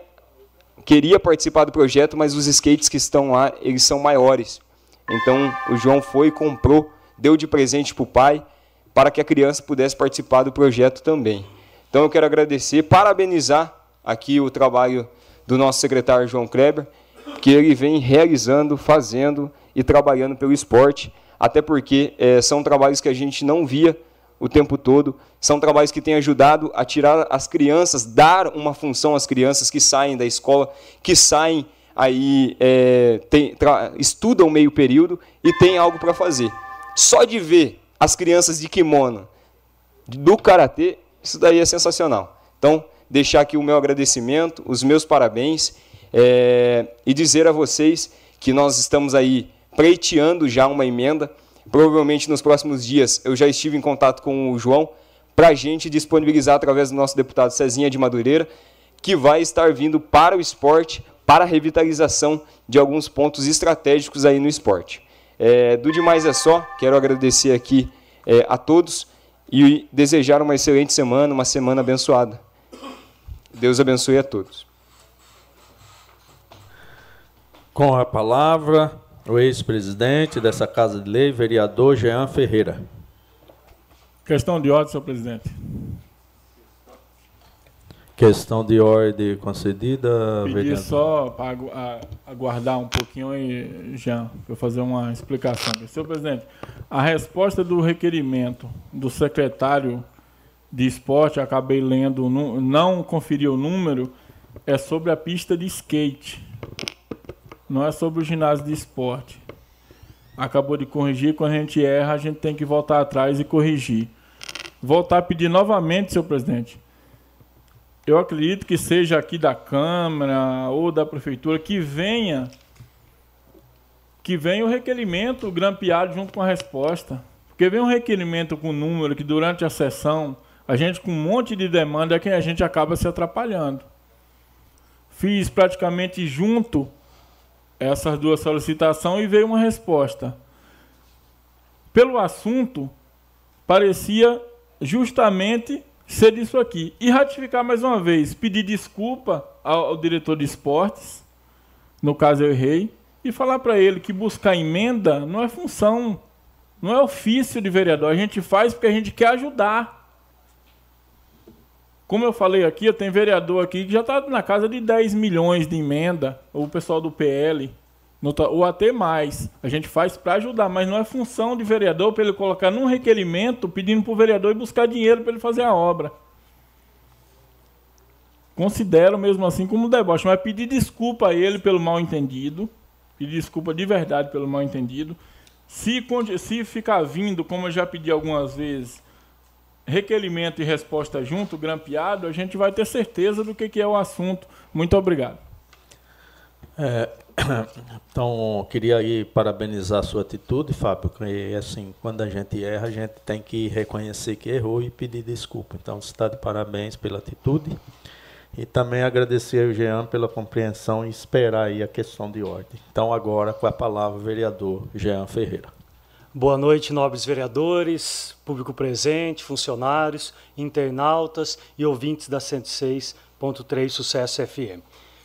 queria participar do projeto, mas os skates que estão lá, eles são maiores. Então, o João foi, comprou, deu de presente para o pai, para que a criança pudesse participar do projeto também. Então, eu quero agradecer, parabenizar aqui o trabalho do nosso secretário João Kleber, que ele vem realizando, fazendo e trabalhando pelo esporte, até porque é, são trabalhos que a gente não via o tempo todo, são trabalhos que têm ajudado a tirar as crianças, dar uma função às crianças que saem da escola, que saem aí, é, tem, estudam meio período e tem algo para fazer. Só de ver as crianças de kimono do karatê, isso daí é sensacional. Então, deixar aqui o meu agradecimento, os meus parabéns é, e dizer a vocês que nós estamos aí pleiteando já uma emenda. Provavelmente nos próximos dias eu já estive em contato com o João para a gente disponibilizar através do nosso deputado Cezinha de Madureira, que vai estar vindo para o esporte, para a revitalização de alguns pontos estratégicos aí no esporte. É, do demais é só, quero agradecer aqui é, a todos e desejar uma excelente semana, uma semana abençoada. Deus abençoe a todos. Com a palavra, o ex-presidente dessa Casa de Lei, vereador Jean Ferreira. Questão de ordem, senhor presidente. Questão de ordem concedida, Pedir vereador. só para aguardar um pouquinho aí, Jean, para fazer uma explicação. Senhor presidente, a resposta do requerimento do secretário de esporte, acabei lendo, não conferi o número, é sobre a pista de skate não é sobre o ginásio de esporte. Acabou de corrigir, quando a gente erra, a gente tem que voltar atrás e corrigir. Voltar a pedir novamente, senhor presidente. Eu acredito que seja aqui da Câmara ou da Prefeitura que venha que venha o requerimento grampeado junto com a resposta. Porque vem um requerimento com número que durante a sessão, a gente com um monte de demanda é que a gente acaba se atrapalhando. Fiz praticamente junto essas duas solicitações e veio uma resposta. Pelo assunto, parecia justamente ser isso aqui. E ratificar mais uma vez, pedir desculpa ao, ao diretor de esportes, no caso eu errei, e falar para ele que buscar emenda não é função, não é ofício de vereador. A gente faz porque a gente quer ajudar. Como eu falei aqui, tenho vereador aqui que já está na casa de 10 milhões de emenda, o pessoal do PL, ou até mais. A gente faz para ajudar, mas não é função de vereador para ele colocar num requerimento pedindo para o vereador e buscar dinheiro para ele fazer a obra. Considero mesmo assim como um deboche, mas pedir desculpa a ele pelo mal entendido, pedir desculpa de verdade pelo mal entendido. Se, se ficar vindo, como eu já pedi algumas vezes, requerimento e resposta junto, grampeado, a gente vai ter certeza do que, que é o assunto. Muito obrigado. É, então, queria aí parabenizar a sua atitude, Fábio, que assim, quando a gente erra, a gente tem que reconhecer que errou e pedir desculpa. Então, está de parabéns pela atitude. E também agradecer ao Jean pela compreensão e esperar aí a questão de ordem. Então, agora, com a palavra, o vereador Jean Ferreira. Boa noite, nobres vereadores, público presente, funcionários, internautas e ouvintes da 106.3 Sucesso FM.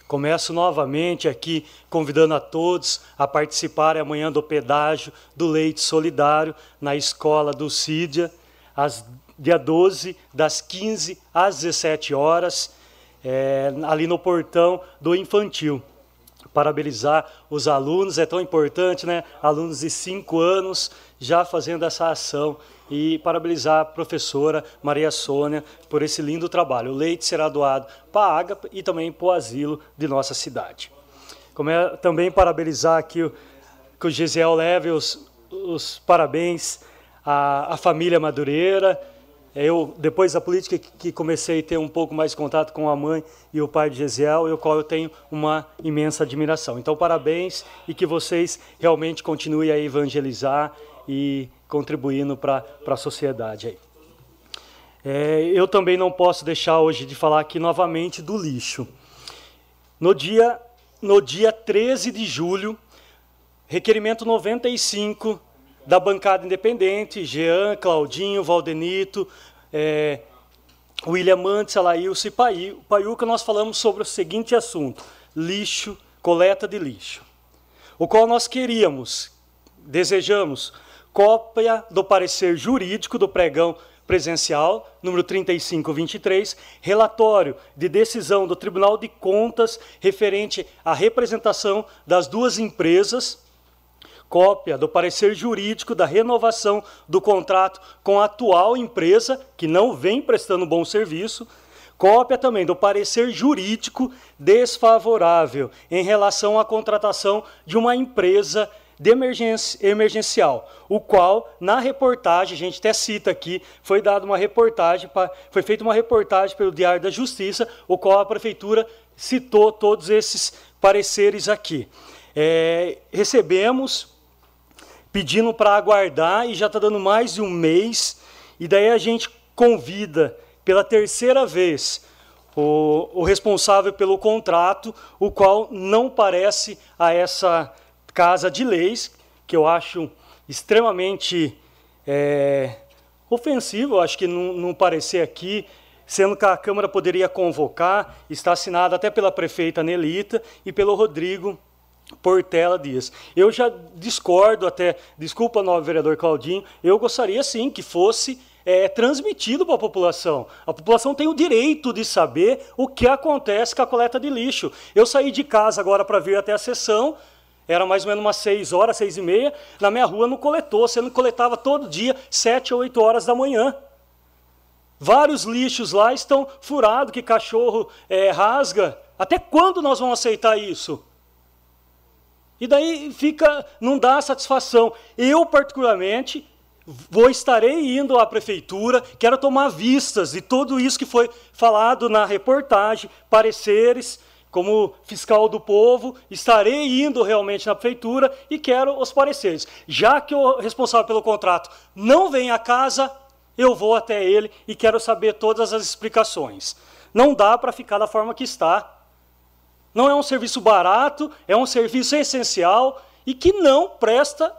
Começo novamente aqui convidando a todos a participarem amanhã do pedágio do Leite Solidário na escola do Cídia, às, dia 12, das 15 às 17 horas, é, ali no portão do infantil parabenizar os alunos, é tão importante, né? Alunos de 5 anos já fazendo essa ação e parabenizar a professora Maria Sônia por esse lindo trabalho. O leite será doado para a Ágapa e também para o asilo de nossa cidade. Como é, também parabenizar aqui que o Gisiel leve os, os parabéns à, à família Madureira, eu, depois da política, que comecei a ter um pouco mais de contato com a mãe e o pai de Gesiel, e o qual eu tenho uma imensa admiração. Então, parabéns e que vocês realmente continuem a evangelizar e contribuindo para a sociedade. Aí. É, eu também não posso deixar hoje de falar aqui novamente do lixo. No dia, no dia 13 de julho, requerimento 95 da bancada independente, Jean, Claudinho, Valdenito, é, William Mantes, Alailson e Paiuca, nós falamos sobre o seguinte assunto, lixo, coleta de lixo, o qual nós queríamos, desejamos, cópia do parecer jurídico do pregão presencial, número 3523, relatório de decisão do Tribunal de Contas referente à representação das duas empresas, cópia do parecer jurídico da renovação do contrato com a atual empresa, que não vem prestando bom serviço, cópia também do parecer jurídico desfavorável em relação à contratação de uma empresa de emergência, emergencial, o qual, na reportagem, a gente até cita aqui, foi dada uma reportagem, foi feita uma reportagem pelo Diário da Justiça, o qual a Prefeitura citou todos esses pareceres aqui. É, recebemos, pedindo para aguardar, e já está dando mais de um mês, e daí a gente convida, pela terceira vez, o, o responsável pelo contrato, o qual não parece a essa Casa de Leis, que eu acho extremamente é, ofensivo, acho que não, não parecer aqui, sendo que a Câmara poderia convocar, está assinada até pela prefeita Nelita e pelo Rodrigo Portela Dias. Eu já discordo até, desculpa, novo vereador Claudinho, eu gostaria sim que fosse é, transmitido para a população. A população tem o direito de saber o que acontece com a coleta de lixo. Eu saí de casa agora para vir até a sessão, era mais ou menos umas seis horas, seis e meia, na minha rua não coletou, você não coletava todo dia, sete ou oito horas da manhã. Vários lixos lá estão furados, que cachorro é, rasga. Até quando nós vamos aceitar isso? E daí fica, não dá satisfação. Eu, particularmente, vou estarei indo à prefeitura, quero tomar vistas de tudo isso que foi falado na reportagem, pareceres, como fiscal do povo, estarei indo realmente na prefeitura e quero os pareceres. Já que o responsável pelo contrato não vem à casa, eu vou até ele e quero saber todas as explicações. Não dá para ficar da forma que está. Não é um serviço barato, é um serviço essencial e que não presta,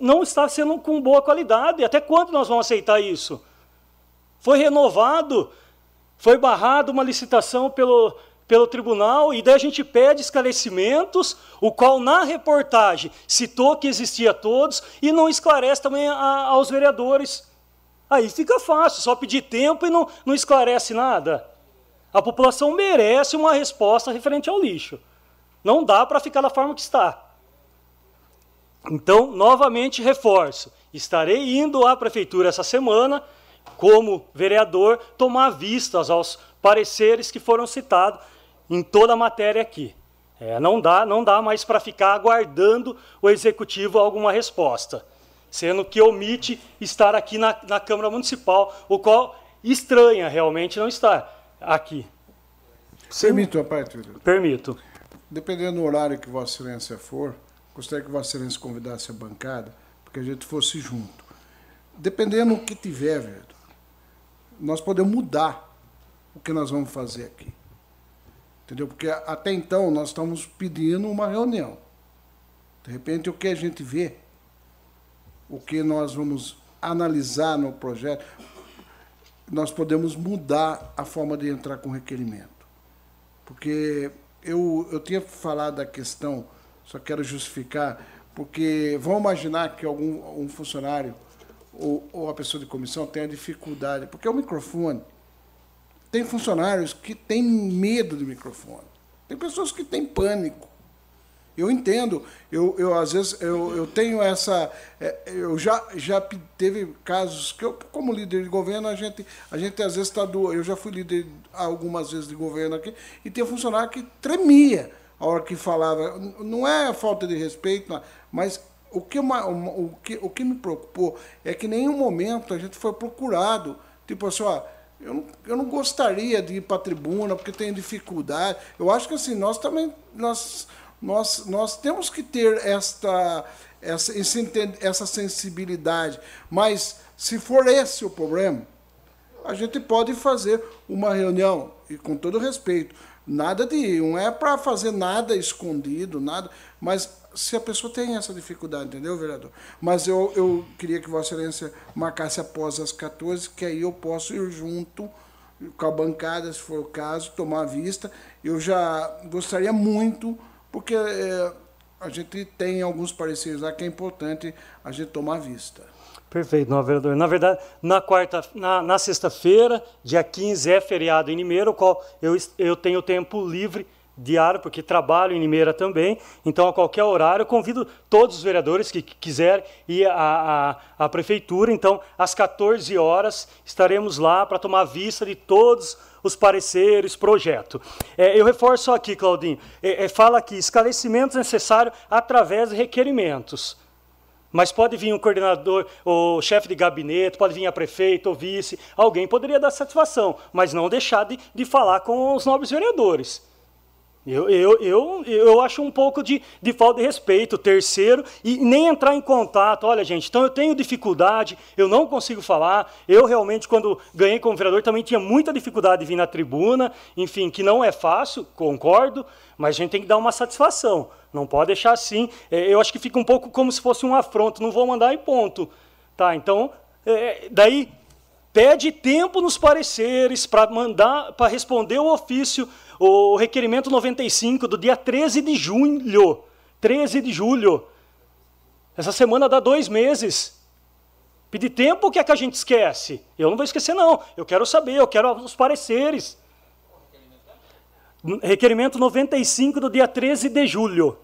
não está sendo com boa qualidade. Até quando nós vamos aceitar isso? Foi renovado, foi barrado uma licitação pelo, pelo tribunal e daí a gente pede esclarecimentos, o qual na reportagem citou que existia todos e não esclarece também a, aos vereadores. Aí fica fácil, só pedir tempo e não, não esclarece nada. A população merece uma resposta referente ao lixo. Não dá para ficar da forma que está. Então, novamente reforço, estarei indo à prefeitura essa semana, como vereador, tomar vistas aos pareceres que foram citados em toda a matéria aqui. É, não dá, não dá mais para ficar aguardando o executivo alguma resposta, sendo que omite estar aqui na, na Câmara Municipal, o qual estranha realmente não estar aqui. Permito a parte? Permito. Dependendo do horário que Vossa Excelência for, gostaria que Vossa Excelência convidasse a bancada, porque a gente fosse junto. Dependendo do que tiver, velho, nós podemos mudar o que nós vamos fazer aqui. Entendeu? Porque até então nós estamos pedindo uma reunião. De repente, o que a gente vê, o que nós vamos analisar no projeto, nós podemos mudar a forma de entrar com requerimento. Porque eu, eu tinha falado da questão, só quero justificar, porque vamos imaginar que algum um funcionário ou, ou a pessoa de comissão tenha dificuldade, porque o microfone tem funcionários que têm medo do microfone. Tem pessoas que têm pânico. Eu entendo. Eu, eu às vezes eu, eu tenho essa. É, eu já, já teve casos que eu, como líder de governo, a gente, a gente às vezes está do. Eu já fui líder algumas vezes de governo aqui, e tem funcionário que tremia a hora que falava. Não é falta de respeito, mas o que, uma, o, que, o que me preocupou é que em nenhum momento a gente foi procurado. Tipo assim, ó eu não, eu não gostaria de ir para a tribuna porque tenho dificuldade. Eu acho que assim, nós também nós, nós, nós temos que ter esta, essa, essa sensibilidade. Mas se for esse o problema, a gente pode fazer uma reunião, e com todo respeito, nada de. Não é para fazer nada escondido, nada, mas se a pessoa tem essa dificuldade, entendeu, vereador? Mas eu, eu queria que Vossa Excelência marcasse após as 14, que aí eu posso ir junto com a bancada, se for o caso, tomar vista. Eu já gostaria muito, porque é, a gente tem alguns pareceres lá que é importante a gente tomar vista. Perfeito, não, vereador. Na verdade, na quarta, na, na sexta-feira, dia 15, é feriado em Limeira, o qual eu, eu tenho tempo livre diário, porque trabalho em Limeira também. Então, a qualquer horário, eu convido todos os vereadores que quiserem ir à, à, à prefeitura. Então, às 14 horas, estaremos lá para tomar vista de todos os pareceres, projeto. É, eu reforço aqui, Claudinho, é, é, fala aqui, esclarecimentos necessários através de requerimentos. Mas pode vir um coordenador, o chefe de gabinete, pode vir a prefeito, ou vice, alguém poderia dar satisfação, mas não deixar de, de falar com os nobres vereadores. Eu, eu, eu, eu acho um pouco de, de falta de respeito, terceiro, e nem entrar em contato. Olha, gente, então eu tenho dificuldade, eu não consigo falar. Eu realmente, quando ganhei como vereador, também tinha muita dificuldade de vir na tribuna. Enfim, que não é fácil, concordo, mas a gente tem que dar uma satisfação. Não pode deixar assim. É, eu acho que fica um pouco como se fosse um afronto. Não vou mandar e ponto. Tá, então, é, daí pede tempo nos pareceres para mandar, para responder o ofício o requerimento 95 do dia 13 de julho. 13 de julho. Essa semana dá dois meses. Pedir tempo, o que é que a gente esquece? Eu não vou esquecer, não. Eu quero saber, eu quero os pareceres. Requerimento 95 do dia 13 de julho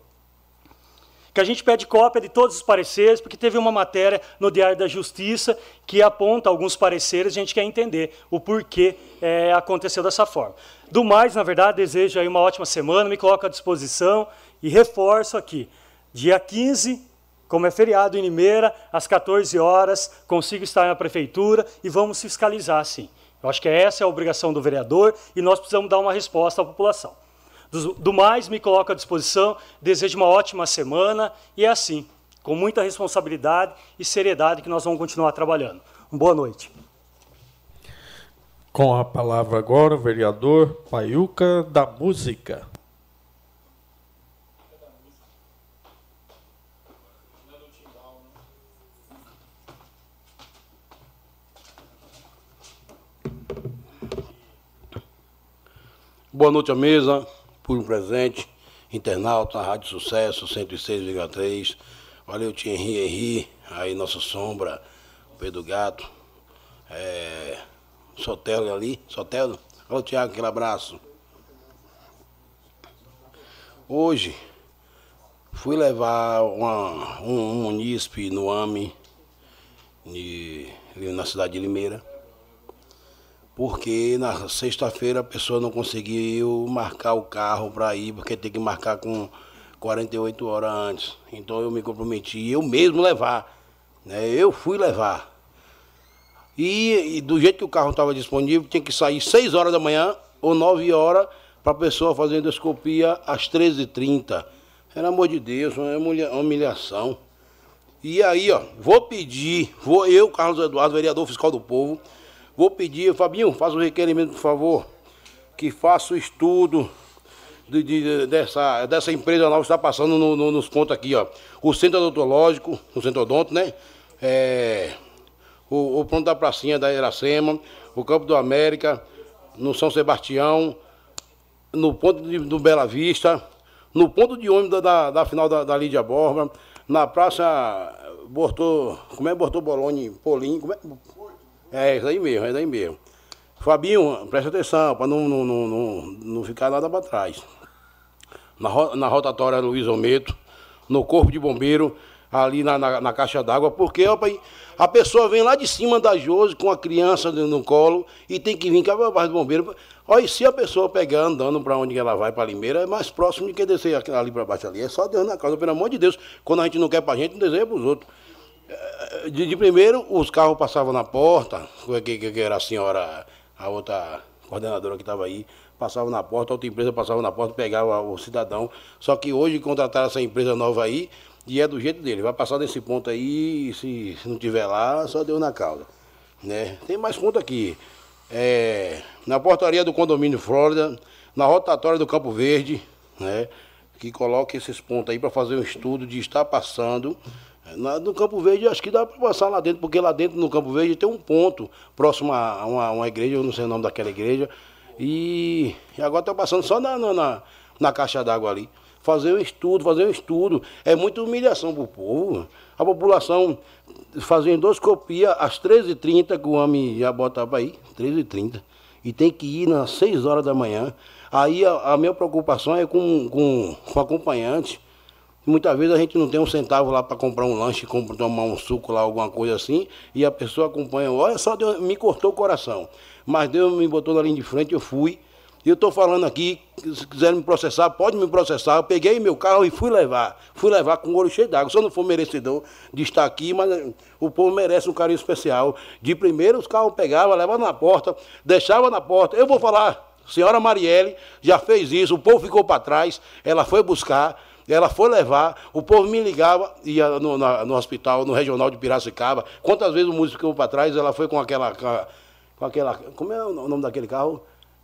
que a gente pede cópia de todos os pareceres, porque teve uma matéria no Diário da Justiça que aponta alguns pareceres, a gente quer entender o porquê é, aconteceu dessa forma. Do mais, na verdade, desejo aí uma ótima semana, me coloco à disposição e reforço aqui, dia 15, como é feriado em Limeira, às 14 horas, consigo estar na prefeitura e vamos fiscalizar, sim. Eu acho que essa é a obrigação do vereador e nós precisamos dar uma resposta à população. Do, do mais, me coloco à disposição, desejo uma ótima semana e é assim, com muita responsabilidade e seriedade que nós vamos continuar trabalhando. Uma boa noite. Com a palavra agora o vereador Paiuca da Música. Boa noite à mesa por um presente, internauta, Rádio Sucesso 106,3. Valeu, Tia Henri Henri, aí nossa sombra, Pedro Gato, é, Sotelo ali, Sotelo. Alô, Tiago, aquele abraço. Hoje, fui levar uma, um, um munícipe no AME, de, na cidade de Limeira porque na sexta-feira a pessoa não conseguiu marcar o carro para ir, porque tem que marcar com 48 horas antes. Então eu me comprometi, eu mesmo levar. Né? Eu fui levar. E, e do jeito que o carro estava disponível, tinha que sair 6 horas da manhã ou 9 horas para a pessoa fazer endoscopia às 13h30. Pelo amor de Deus, uma humilhação. E aí, ó, vou pedir, vou eu, Carlos Eduardo, vereador fiscal do povo, Vou pedir, Fabinho, faz o requerimento, por favor, que faça o estudo de, de, dessa, dessa empresa nova que está passando no, no, nos pontos aqui, ó. O centro odontológico, o centro odonto, né? É, o, o ponto da pracinha da Iracema, o campo do América, no São Sebastião, no ponto de, do Bela Vista, no ponto de ônibus da, da, da final da, da Lídia Borba, na praça Bortô, como é Bortô Boloni, Polim, como é? É, isso aí mesmo, é isso aí mesmo. Fabinho, presta atenção, para não, não, não, não, ficar nada para trás. Na, na rotatória Luiz Ometo, no corpo de bombeiro, ali na, na, na caixa d'água, porque ó, a pessoa vem lá de cima da Jose com a criança no colo e tem que vir cá para baixo do bombeiro. Olha, se a pessoa pegar andando para onde ela vai, para Limeira, é mais próximo de que descer ali para baixo ali. É só Deus na casa, pelo amor de Deus. Quando a gente não quer para a gente, não deseja para os outros. De, de, primeiro, os carros passavam na porta, que, que, que, era a senhora, a outra coordenadora que estava aí, passava na porta, outra empresa passava na porta, pegava o cidadão. Só que hoje contrataram essa empresa nova aí e é do jeito dele. Vai passar nesse ponto aí, se, se não tiver lá, só deu na causa. Né? Tem mais ponto aqui. É, na portaria do condomínio Flórida, na rotatória do Campo Verde, né? que coloque esses pontos aí para fazer um estudo de estar passando. Na, no Campo Verde, acho que dá para passar lá dentro, porque lá dentro no Campo Verde tem um ponto próximo a uma, uma igreja, eu não sei o nome daquela igreja. E, e agora está passando só na, na, na caixa d'água ali. Fazer um estudo, fazer um estudo. É muita humilhação para o povo. A população fazendo endoscopia às 13h30, que o homem já botava aí, 13h30. E tem que ir nas 6 horas da manhã. Aí a, a minha preocupação é com, com, com acompanhante. Muitas vezes a gente não tem um centavo lá para comprar um lanche, tomar um suco lá, alguma coisa assim, e a pessoa acompanha. Olha só, Deus me cortou o coração. Mas Deus me botou na linha de frente, eu fui. E eu estou falando aqui, se quiserem me processar, pode me processar. Eu peguei meu carro e fui levar. Fui levar com o olho cheio d'água. Se eu não for merecedor de estar aqui, mas o povo merece um carinho especial. De primeiro, os carros pegavam, levavam na porta, deixavam na porta. Eu vou falar, senhora Marielle já fez isso, o povo ficou para trás, ela foi buscar. Ela foi levar, o povo me ligava, ia no, na, no hospital, no regional de Piracicaba. Quantas vezes o músico ficou para trás, ela foi com aquela, com aquela. Como é o nome daquele carro?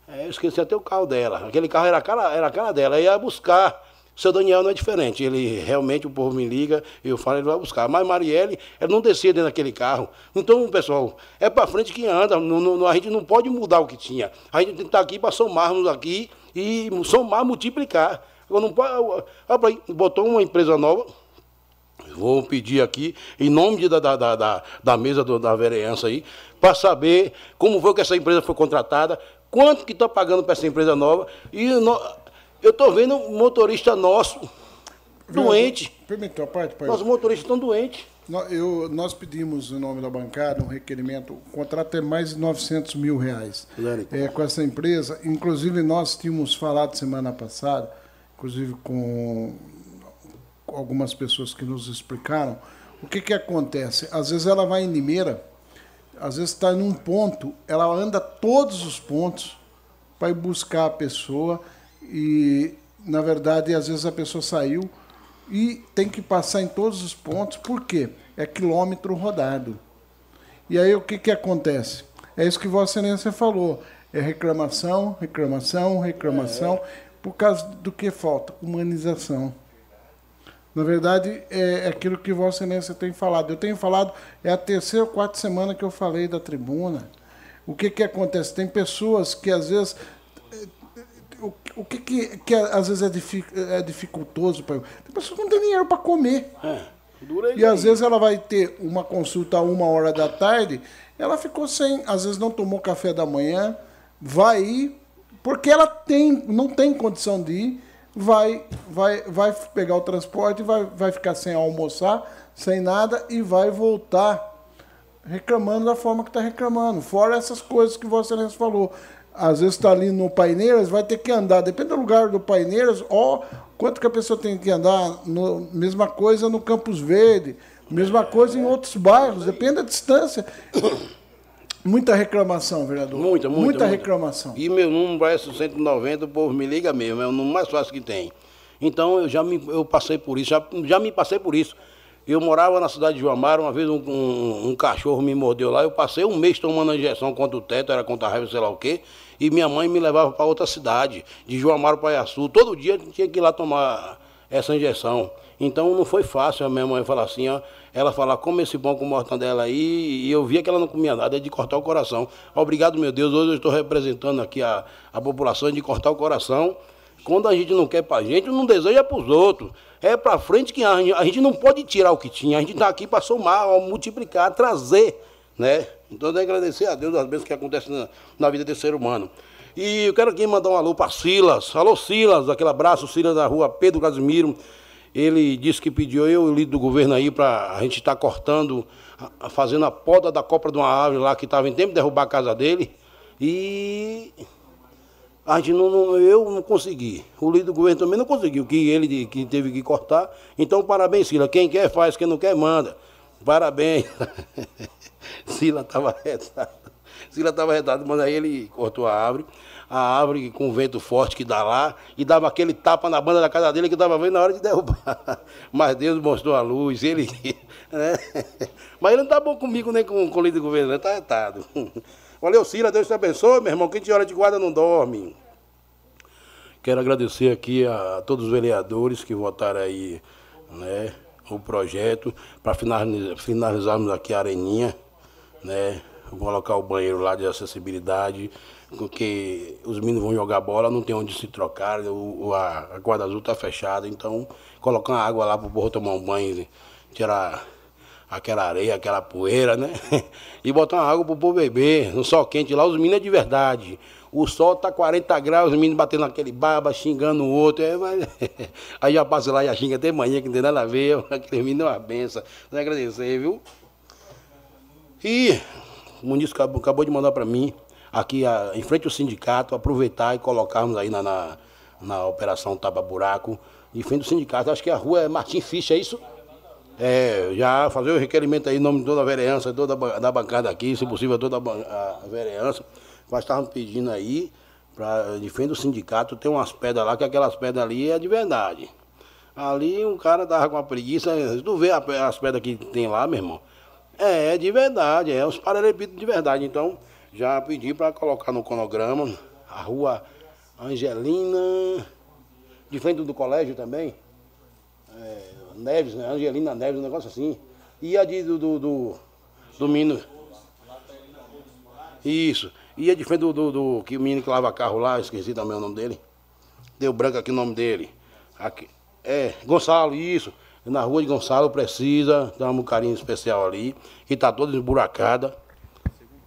É, eu esqueci até o carro dela. Aquele carro era a cara, era a cara dela. ia buscar. Seu Daniel não é diferente. Ele realmente, o povo me liga, eu falo, ele vai buscar. Mas Marielle, ela não descia dentro daquele carro. Então, pessoal, é para frente que anda. No, no, a gente não pode mudar o que tinha. A gente tem que estar aqui para somarmos aqui e somar, multiplicar. Agora não. Olha aí, botou uma empresa nova. Vou pedir aqui, em nome da, da, da, da mesa do, da vereança aí, para saber como foi que essa empresa foi contratada, quanto que está pagando para essa empresa nova. E no, eu estou vendo um motorista nosso doente. Permitiu a parte, pai? Nossos motoristas estão doentes. Eu, nós pedimos, em nome da bancada, um requerimento. O contrato é mais de 900 mil reais é, com essa empresa. Inclusive, nós tínhamos falado semana passada, inclusive com algumas pessoas que nos explicaram, o que, que acontece? Às vezes ela vai em Limeira às vezes está num ponto, ela anda todos os pontos para ir buscar a pessoa e, na verdade, às vezes a pessoa saiu e tem que passar em todos os pontos, por quê? É quilômetro rodado. E aí o que, que acontece? É isso que Vossa Excelência falou. É reclamação, reclamação, reclamação, é. Por causa do que falta? Humanização. Na verdade, é aquilo que Vossa Excelência tem falado. Eu tenho falado, é a terceira ou quarta semana que eu falei da tribuna. O que, que acontece? Tem pessoas que às vezes. O, o que, que, que às vezes é, dific, é dificultoso para Tem pessoas que não têm dinheiro para comer. É, e às vezes ela vai ter uma consulta a uma hora da tarde, ela ficou sem, às vezes não tomou café da manhã, vai ir, porque ela tem, não tem condição de ir vai, vai, vai pegar o transporte, vai, vai ficar sem almoçar, sem nada e vai voltar reclamando da forma que está reclamando. Fora essas coisas que Vossa Excelência falou. Às vezes está ali no Paineiras, vai ter que andar, depende do lugar do Paineiras, ó, quanto que a pessoa tem que andar. No, mesma coisa no Campos Verde, mesma coisa em outros bairros, depende da distância. Muita reclamação, vereador. Muita, muita. Muita reclamação. E meu número vai 190, o povo me liga mesmo, é o número mais fácil que tem. Então eu já me, eu passei por isso, já, já me passei por isso. Eu morava na cidade de Joamara, uma vez um, um, um, cachorro me mordeu lá, eu passei um mês tomando a injeção contra o teto, era contra a raiva, sei lá o quê, e minha mãe me levava para outra cidade, de Joamara para Iaçu. Todo dia tinha que ir lá tomar essa injeção. Então não foi fácil a minha mãe falar assim, ó, ela falar, come esse pão com mortandela aí, e eu via que ela não comia nada, é de cortar o coração. Obrigado, meu Deus, hoje eu estou representando aqui a, a população de cortar o coração. Quando a gente não quer para a gente, não deseja para os outros. É para frente que a gente, a gente não pode tirar o que tinha, a gente está aqui para somar, multiplicar, trazer, né? Então, eu agradecer a Deus as bênçãos que acontecem na, na vida desse ser humano. E eu quero aqui mandar um alô para Silas. Alô, Silas, aquele abraço, Silas da rua Pedro Casimiro. Ele disse que pediu eu, o líder do governo aí, para a gente estar tá cortando, fazendo a poda da copa de uma árvore lá que estava em tempo de derrubar a casa dele. E a gente não, não, eu não consegui. O líder do governo também não conseguiu, que ele que teve que cortar. Então, parabéns, Sila. Quem quer faz, quem não quer manda. Parabéns. Sila estava retado. Sila estava retado, mas aí ele cortou a árvore a árvore com o vento forte que dá lá e dava aquele tapa na banda da casa dele que estava vendo na hora de derrubar. Mas Deus mostrou a luz, ele. Né? Mas ele não está bom comigo nem com, o líder do governo, está retado. Valeu, Cira, Deus te abençoe, meu irmão. Quem te hora de guarda não dorme. Quero agradecer aqui a todos os vereadores que votaram aí né, o projeto para finalizarmos aqui a areninha, né? Colocar o banheiro lá de acessibilidade, porque os meninos vão jogar bola, não tem onde se trocar, o, a, a quadra azul está fechada, então colocar uma água lá para o povo tomar um banho, tirar aquela areia, aquela poeira, né? E botar uma água para o povo beber, no sol quente lá, os meninos é de verdade. O sol tá 40 graus, os meninos batendo naquele baba, xingando o outro. É, mas... Aí já passa lá e xinga até manhã, que não tem nada a ver. Aquele menino é uma benção. Vou agradecer, viu? E o Muniz acabou, acabou de mandar para mim, aqui a, em frente ao sindicato, aproveitar e colocarmos aí na, na, na operação Tapa Buraco, em frente ao sindicato. Acho que a rua é Martim Ficha, é isso? É, já fazer o requerimento aí em nome de toda a vereança, toda a, da bancada aqui, se possível toda a, a vereança. Nós estávamos pedindo aí, para de frente do sindicato, tem umas pedras lá, que aquelas pedras ali é de verdade. Ali um cara tava com uma preguiça, tu vê as pedras que tem lá, meu irmão, é, é de verdade, é os paralelepípedos de verdade. Então, já pedi para colocar no cronograma a rua Angelina, de frente do colégio também, é, Neves, né? Angelina Neves, um negócio assim. E a de, do, do, do, do Mino. Isso. Ia de frente do, do, do, que o menino que lava carro lá, esqueci também o nome dele. Deu branco aqui o nome dele. Aqui, é, Gonçalo, isso. Na rua de Gonçalo precisa dar um carinho especial ali, que está toda esburacada.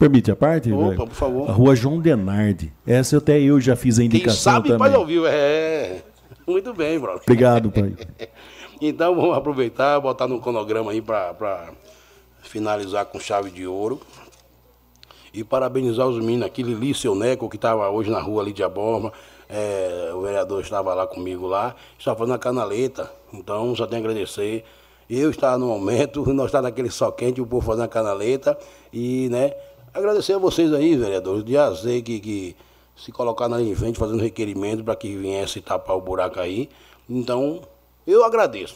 Permite a parte? Opa, por favor. A rua João Denardi. Essa até eu já fiz a indicação Quem sabe também. ao vivo, é. Muito bem, brother. Obrigado, pai. então vamos aproveitar, botar no cronograma aí para finalizar com chave de ouro. E parabenizar os meninos aqui, Lili Seu Neco, que estava hoje na rua ali de Aborma. É, o vereador estava lá comigo lá, estava fazendo a canaleta. Então só tenho a agradecer. Eu estava no momento, nós estávamos naquele sol quente, o povo fazendo a canaleta. E, né, agradecer a vocês aí, vereadores, de azer que, que se colocaram ali em frente fazendo requerimento para que viesse tapar o buraco aí. Então, eu agradeço.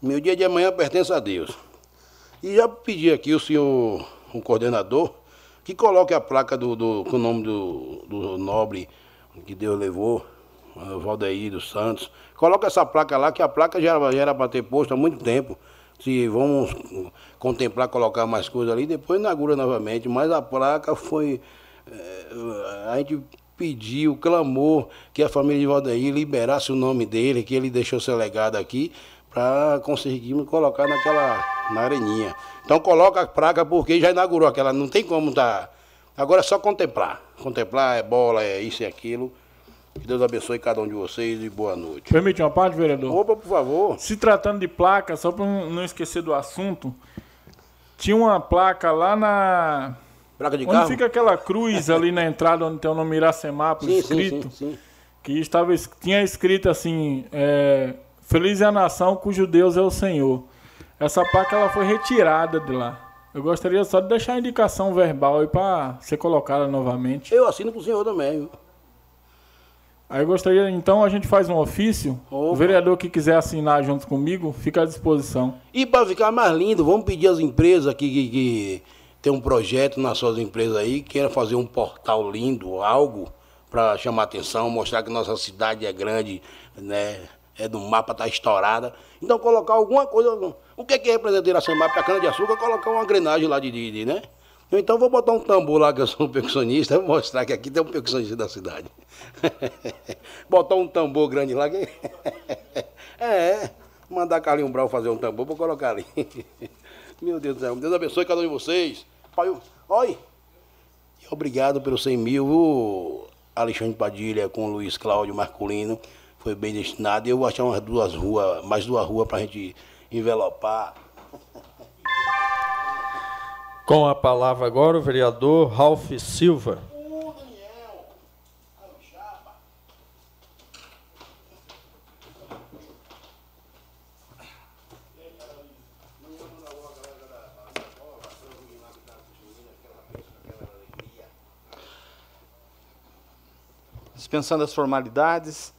Meu dia de amanhã pertence a Deus. E já pedi aqui o senhor, o coordenador, que coloque a placa do, do, com o nome do, do nobre que Deus levou, Valdeir dos Santos. Coloca essa placa lá, que a placa já era para ter posto há muito tempo. Se vamos contemplar colocar mais coisas ali, depois inaugura novamente. Mas a placa foi. É, a gente pediu, clamou que a família de Valdeir liberasse o nome dele, que ele deixou seu legado aqui, para conseguirmos colocar naquela na areninha. Então coloca a placa porque já inaugurou aquela, não tem como tá. Agora é só contemplar. Contemplar é bola, é isso e aquilo. Que Deus abençoe cada um de vocês e boa noite. Permite uma parte, vereador? Opa, por favor. Se tratando de placa, só para não esquecer do assunto, tinha uma placa lá na. Placa de onde carro? fica aquela cruz ali na entrada onde tem o nome Iracemápolis escrito. Sim, sim, sim, que estava, tinha escrito assim: é, Feliz é a nação cujo Deus é o Senhor. Essa placa ela foi retirada de lá. Eu gostaria só de deixar a indicação verbal aí para ser colocada novamente. Eu assino com o senhor também. Aí eu gostaria, então a gente faz um ofício. Opa. O vereador que quiser assinar junto comigo, fica à disposição. E para ficar mais lindo, vamos pedir às empresas aqui que, que tem um projeto nas suas empresas aí, queira fazer um portal lindo, algo para chamar atenção, mostrar que nossa cidade é grande, né? É do mapa, tá estourada. Então colocar alguma coisa. O que é que representa Iracema para cana de açúcar? Colocar uma engrenagem lá de, de, de né? Então vou botar um tambor lá, que eu sou um percussionista, vou mostrar que aqui tem um percussionista da cidade. botar um tambor grande lá. Que... é, mandar Carlinho Brau fazer um tambor para colocar ali. Meu Deus do céu, Deus abençoe cada um de vocês. Pai, oi. Obrigado pelos 100 mil, Alexandre Padilha com o Luiz Cláudio Marculino. Foi bem destinado. Eu vou achar umas duas ruas, mais duas ruas para a gente envelopar. Com a palavra agora o vereador Ralph Silva. Dispensando as formalidades,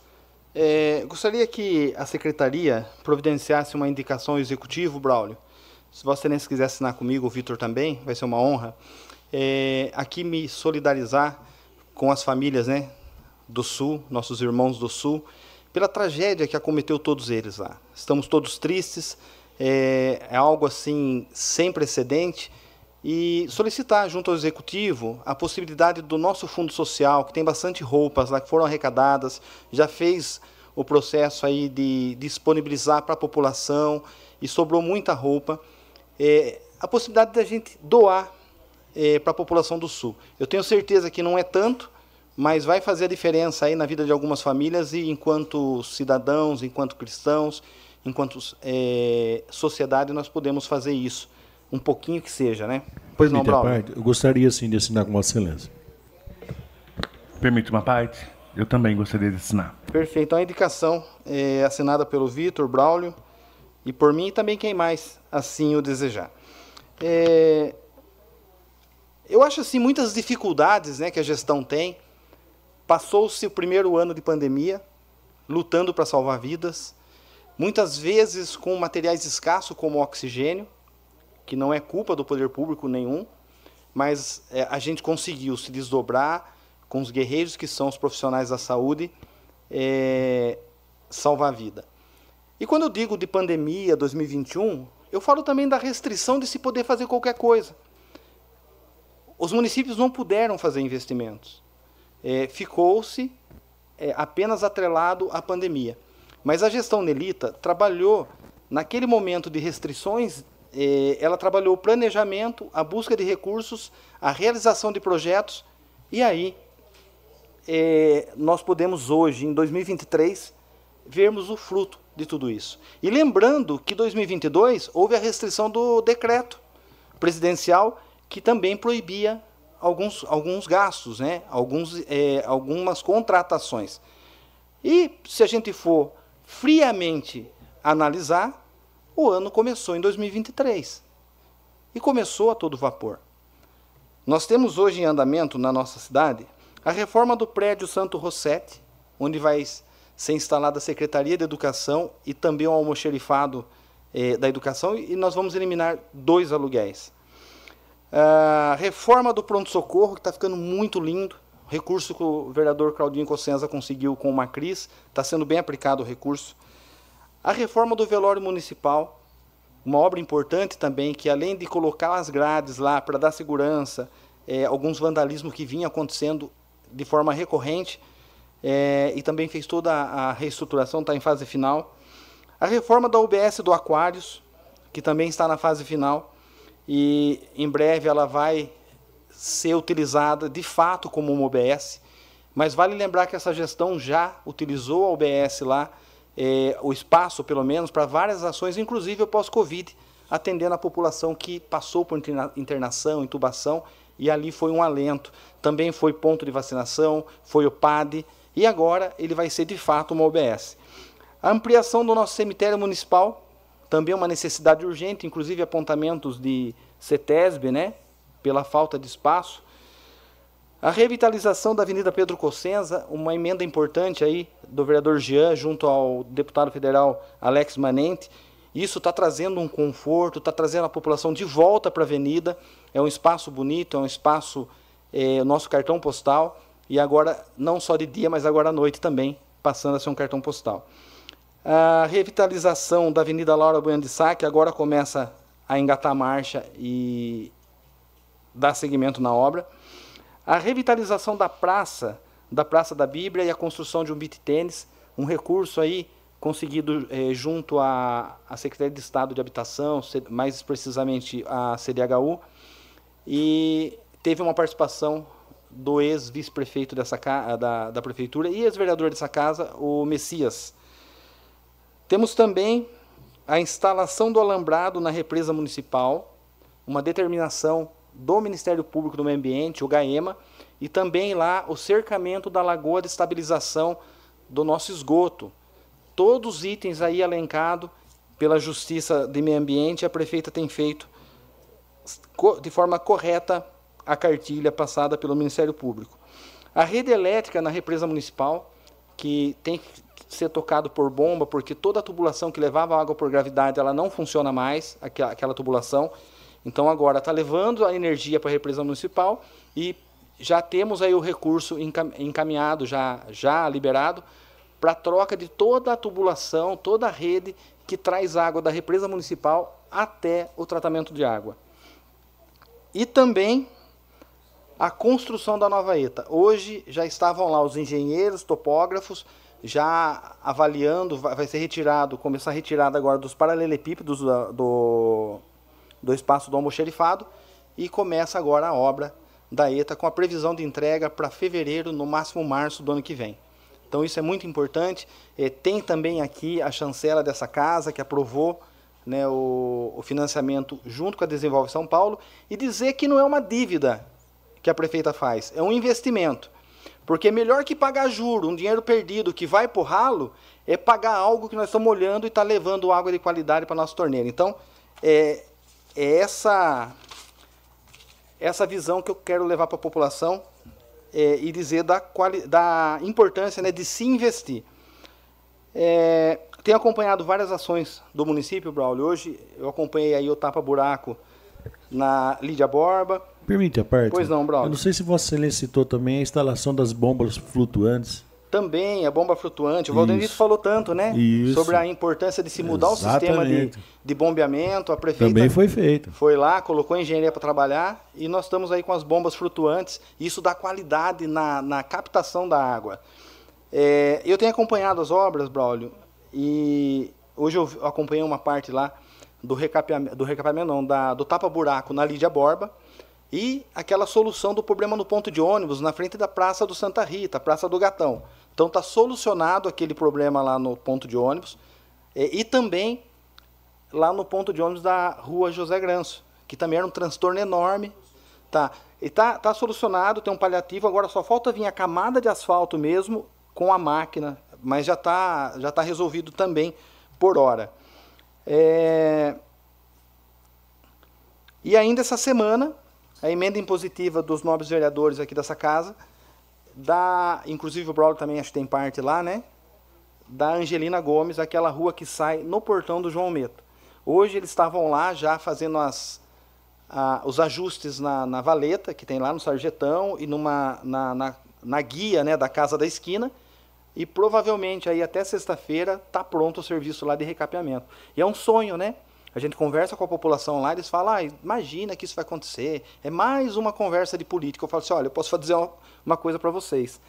é, gostaria que a secretaria providenciasse uma indicação ao executivo, Braulio, se Vossa Excelência quiser assinar comigo, o Vitor também, vai ser uma honra. É, aqui me solidarizar com as famílias né, do Sul, nossos irmãos do Sul, pela tragédia que acometeu todos eles lá. Estamos todos tristes, é, é algo assim sem precedente e solicitar junto ao executivo a possibilidade do nosso fundo social, que tem bastante roupas lá que foram arrecadadas, já fez o processo aí de disponibilizar para a população e sobrou muita roupa, é, a possibilidade da gente doar é, para a população do Sul. Eu tenho certeza que não é tanto, mas vai fazer a diferença aí na vida de algumas famílias e enquanto cidadãos, enquanto cristãos, enquanto é, sociedade nós podemos fazer isso um pouquinho que seja, né? Pois Permite não, Braulio? eu gostaria sim de assinar com Vossa Excelência. Permite uma parte? Eu também gostaria de assinar. Perfeito. Então, a indicação é assinada pelo Vitor, Braulio e por mim e também quem mais assim o desejar. É... Eu acho assim muitas dificuldades né, que a gestão tem. Passou-se o primeiro ano de pandemia, lutando para salvar vidas, muitas vezes com materiais escassos como oxigênio, que não é culpa do poder público nenhum, mas é, a gente conseguiu se desdobrar com os guerreiros que são os profissionais da saúde, é, salvar a vida. E quando eu digo de pandemia 2021, eu falo também da restrição de se poder fazer qualquer coisa. Os municípios não puderam fazer investimentos. É, Ficou-se é, apenas atrelado à pandemia. Mas a gestão Nelita trabalhou naquele momento de restrições é, ela trabalhou o planejamento, a busca de recursos, a realização de projetos, e aí é, nós podemos hoje, em 2023, vermos o fruto de tudo isso. E lembrando que 2022 houve a restrição do decreto presidencial que também proibia alguns, alguns gastos, né? alguns, é, algumas contratações. E se a gente for friamente analisar, o ano começou em 2023 e começou a todo vapor. Nós temos hoje em andamento na nossa cidade a reforma do prédio Santo Rossetti, onde vai ser instalada a Secretaria de Educação e também o almoxerifado eh, da Educação, e nós vamos eliminar dois aluguéis. A reforma do pronto-socorro, que está ficando muito lindo, recurso que o vereador Claudinho Cossenza conseguiu com o Macris, está sendo bem aplicado o recurso. A reforma do velório municipal, uma obra importante também, que além de colocar as grades lá para dar segurança, é, alguns vandalismos que vinham acontecendo de forma recorrente, é, e também fez toda a reestruturação, está em fase final. A reforma da UBS do Aquários, que também está na fase final, e em breve ela vai ser utilizada de fato como uma UBS, mas vale lembrar que essa gestão já utilizou a UBS lá é, o espaço, pelo menos, para várias ações, inclusive pós-Covid, atendendo a população que passou por internação, intubação, e ali foi um alento. Também foi ponto de vacinação, foi o PAD, e agora ele vai ser de fato uma OBS. A ampliação do nosso cemitério municipal, também uma necessidade urgente, inclusive apontamentos de CETESB, né, pela falta de espaço. A revitalização da Avenida Pedro Cossenza, uma emenda importante aí do vereador Jean junto ao deputado federal Alex Manente. Isso está trazendo um conforto, está trazendo a população de volta para a avenida. É um espaço bonito, é um espaço, é, nosso cartão postal. E agora, não só de dia, mas agora à noite também, passando a ser um cartão postal. A revitalização da Avenida Laura Bueno de Sá, que agora começa a engatar a marcha e dar seguimento na obra a revitalização da praça, da Praça da Bíblia e a construção de um beat tênis, um recurso aí conseguido eh, junto à, à Secretaria de Estado de Habitação, mais precisamente a CDHU, e teve uma participação do ex-vice-prefeito dessa da, da prefeitura e ex-vereador dessa casa, o Messias. Temos também a instalação do alambrado na represa municipal, uma determinação do Ministério Público do Meio Ambiente, o GAEMA, e também lá o cercamento da lagoa de estabilização do nosso esgoto. Todos os itens aí elencados pela Justiça de Meio Ambiente, a prefeita tem feito de forma correta a cartilha passada pelo Ministério Público. A rede elétrica na represa municipal, que tem que ser tocado por bomba, porque toda a tubulação que levava água por gravidade, ela não funciona mais, aquela, aquela tubulação, então agora está levando a energia para a represa municipal e já temos aí o recurso encaminhado, já, já liberado, para troca de toda a tubulação, toda a rede que traz água da represa municipal até o tratamento de água. E também a construção da nova ETA. Hoje já estavam lá os engenheiros, topógrafos, já avaliando, vai ser retirado, começar a retirada agora dos paralelepípedos do, do espaço do almoxerifado e começa agora a obra da ETA com a previsão de entrega para fevereiro, no máximo março do ano que vem. Então isso é muito importante. É, tem também aqui a chancela dessa casa que aprovou né, o, o, financiamento junto com a Desenvolve São Paulo e dizer que não é uma dívida que a prefeita faz, é um investimento. Porque é melhor que pagar juro, um dinheiro perdido que vai o ralo, é pagar algo que nós estamos olhando e está levando água de qualidade para a nossa torneira. Então, é, é essa, essa visão que eu quero levar para a população é, e dizer da, quali, da importância né, de se investir. É, tenho acompanhado várias ações do município, Braulio. Hoje eu acompanhei aí o Tapa Buraco na Lídia Borba. Permite a parte? Pois não, Braulio. Eu não sei se Excelência citou também a instalação das bombas flutuantes. Também, a bomba flutuante. O Valdenito falou tanto, né? Isso. Sobre a importância de se mudar Exatamente. o sistema de, de bombeamento. A prefeita Também foi feito. Foi lá, colocou engenharia para trabalhar e nós estamos aí com as bombas flutuantes. Isso dá qualidade na, na captação da água. É, eu tenho acompanhado as obras, Braulio, e hoje eu acompanhei uma parte lá do recapeamento, do recapeamento não, da, do tapa-buraco na Lídia Borba e aquela solução do problema no ponto de ônibus na frente da Praça do Santa Rita, Praça do Gatão. Então está solucionado aquele problema lá no ponto de ônibus e, e também lá no ponto de ônibus da Rua José Granço, que também era um transtorno enorme. Tá, e tá, tá solucionado, tem um paliativo, agora só falta vir a camada de asfalto mesmo com a máquina, mas já está já tá resolvido também por hora. É... E ainda essa semana, a emenda impositiva dos nobres vereadores aqui dessa casa da, inclusive o Braulio também acho que tem parte lá, né? Da Angelina Gomes, aquela rua que sai no portão do João Meto. Hoje eles estavam lá já fazendo as, a, os ajustes na, na, valeta, que tem lá no Sarjetão, e numa, na, na, na guia né, da Casa da Esquina, e provavelmente aí até sexta-feira está pronto o serviço lá de recapeamento. E é um sonho, né? A gente conversa com a população lá, eles falam, ah, imagina que isso vai acontecer. É mais uma conversa de política. Eu falo assim, olha, eu posso fazer uma coisa para vocês.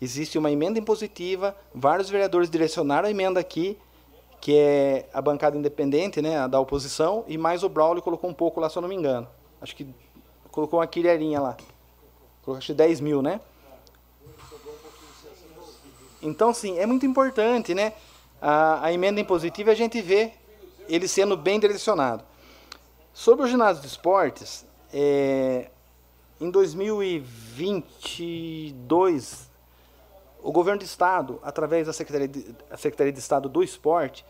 Existe uma emenda impositiva, vários vereadores direcionaram a emenda aqui, que é a bancada independente, né, da oposição, e mais o Braulio colocou um pouco lá, se eu não me engano. Acho que colocou uma quilherinha lá. Colocou acho que 10 mil, né? Então, sim, é muito importante, né? A, a emenda impositiva a gente vê ele sendo bem direcionado. Sobre o ginásio de esportes, é, em 2022, o governo do estado, através da Secretaria de, Secretaria de Estado do Esporte,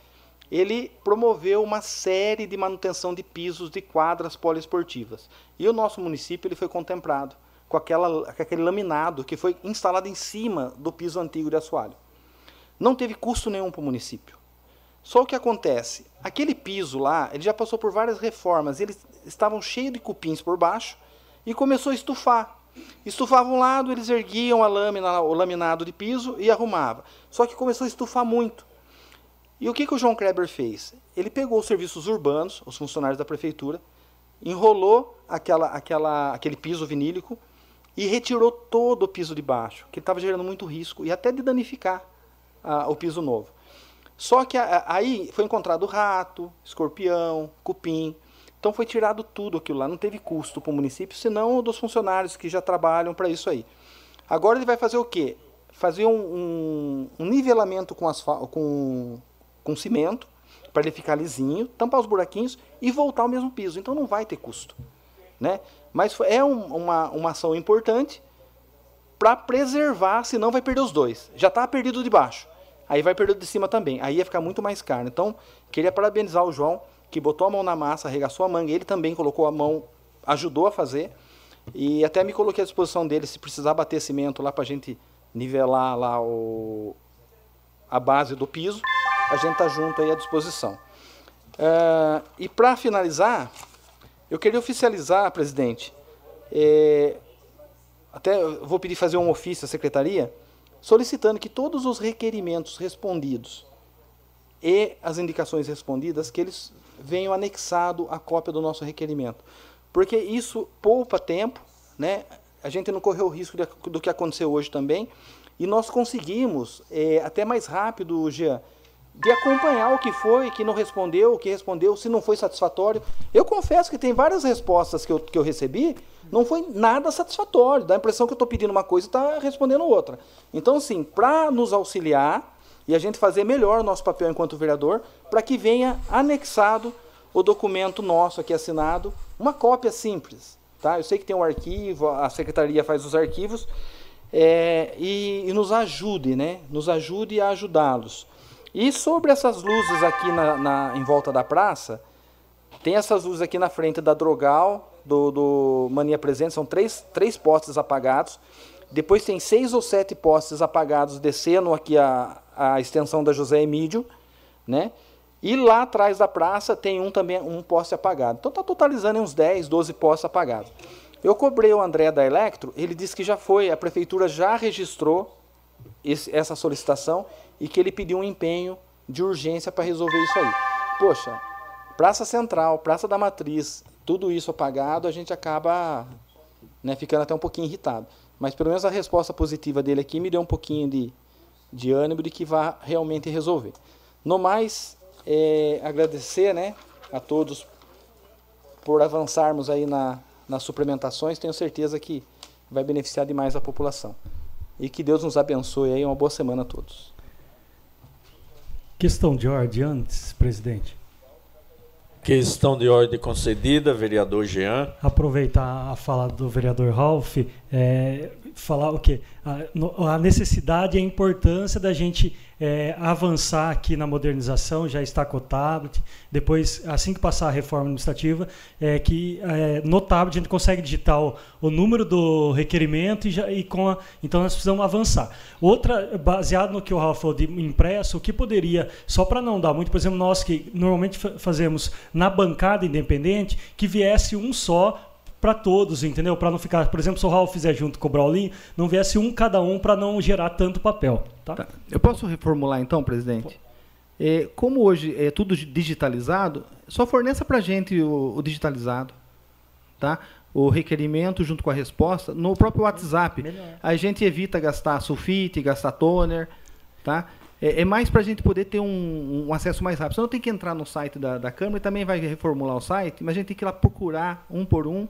ele promoveu uma série de manutenção de pisos de quadras poliesportivas. E o nosso município ele foi contemplado com, aquela, com aquele laminado que foi instalado em cima do piso antigo de assoalho. Não teve custo nenhum para o município. Só o que acontece, aquele piso lá, ele já passou por várias reformas, eles estavam cheios de cupins por baixo e começou a estufar. Estufava um lado, eles erguiam a lâmina, o laminado de piso e arrumava. Só que começou a estufar muito. E o que, que o João Kleber fez? Ele pegou os serviços urbanos, os funcionários da prefeitura, enrolou aquela, aquela, aquele piso vinílico e retirou todo o piso de baixo, que estava gerando muito risco e até de danificar ah, o piso novo. Só que aí foi encontrado rato, escorpião, cupim. Então foi tirado tudo aquilo lá, não teve custo para o município, senão dos funcionários que já trabalham para isso aí. Agora ele vai fazer o quê? Fazer um, um, nivelamento com, com, com cimento, para ele ficar lisinho, tampar os buraquinhos e voltar ao mesmo piso. Então não vai ter custo. Né? Mas é um, uma, uma ação importante para preservar, senão vai perder os dois. Já está perdido de baixo. Aí vai perder de cima também. Aí ia ficar muito mais caro. Então, queria parabenizar o João, que botou a mão na massa, arregaçou a manga. Ele também colocou a mão, ajudou a fazer. E até me coloquei à disposição dele, se precisar bater cimento lá para a gente nivelar lá o, a base do piso, a gente tá junto aí à disposição. Uh, e para finalizar, eu queria oficializar, presidente, é, até vou pedir fazer um ofício à secretaria, solicitando que todos os requerimentos respondidos e as indicações respondidas, que eles venham anexado a cópia do nosso requerimento. Porque isso poupa tempo, né? a gente não correu o risco de, do que aconteceu hoje também, e nós conseguimos, é, até mais rápido, Jean, de acompanhar o que foi, que não respondeu, o que respondeu, se não foi satisfatório. Eu confesso que tem várias respostas que eu, que eu recebi, não foi nada satisfatório. Dá a impressão que eu estou pedindo uma coisa e está respondendo outra. Então, assim, para nos auxiliar e a gente fazer melhor o nosso papel enquanto vereador, para que venha anexado o documento nosso aqui assinado, uma cópia simples. Tá? Eu sei que tem um arquivo, a secretaria faz os arquivos, é, e, e nos ajude, né? Nos ajude a ajudá-los. E sobre essas luzes aqui na, na, em volta da praça, tem essas luzes aqui na frente da Drogal, do, do Mania Presente, são três, três postes apagados. Depois tem seis ou sete postes apagados descendo aqui a, a extensão da José Emílio, né? E lá atrás da praça tem um também um poste apagado. Então está totalizando uns 10, 12 postes apagados. Eu cobrei o André da Electro, ele disse que já foi, a prefeitura já registrou esse, essa solicitação e que ele pediu um empenho de urgência para resolver isso aí. Poxa, Praça Central, Praça da Matriz, tudo isso apagado, a gente acaba né, ficando até um pouquinho irritado. Mas pelo menos a resposta positiva dele aqui me deu um pouquinho de, de ânimo de que vá realmente resolver. No mais, é, agradecer né, a todos por avançarmos aí na, nas suplementações. Tenho certeza que vai beneficiar demais a população. E que Deus nos abençoe aí. Uma boa semana a todos. Questão de ordem antes, presidente. Questão de ordem concedida, vereador Jean. Aproveitar a fala do vereador Ralph, é, falar o quê? A, a necessidade e a importância da gente é, avançar aqui na modernização, já está com o tablet. Depois, assim que passar a reforma administrativa, é que é, no tablet a gente consegue digitar o, o número do requerimento e, já, e com a, então nós precisamos avançar. Outra, baseado no que o Rafa falou de impresso, o que poderia, só para não dar muito, por exemplo, nós que normalmente fazemos na bancada independente, que viesse um só para todos, entendeu? Para não ficar, por exemplo, se o Raul fizer junto com o Braulinho, não viesse um cada um para não gerar tanto papel. Tá? tá? Eu posso reformular então, presidente? É, como hoje é tudo digitalizado, só forneça para a gente o, o, digitalizado, tá? O requerimento junto com a resposta no próprio WhatsApp. Melhor. A gente evita gastar sulfite, gastar toner, tá? É, é mais para a gente poder ter um, um, acesso mais rápido. Você não tem que entrar no site da, da Câmara e também vai reformular o site, mas a gente tem que ir lá procurar um por um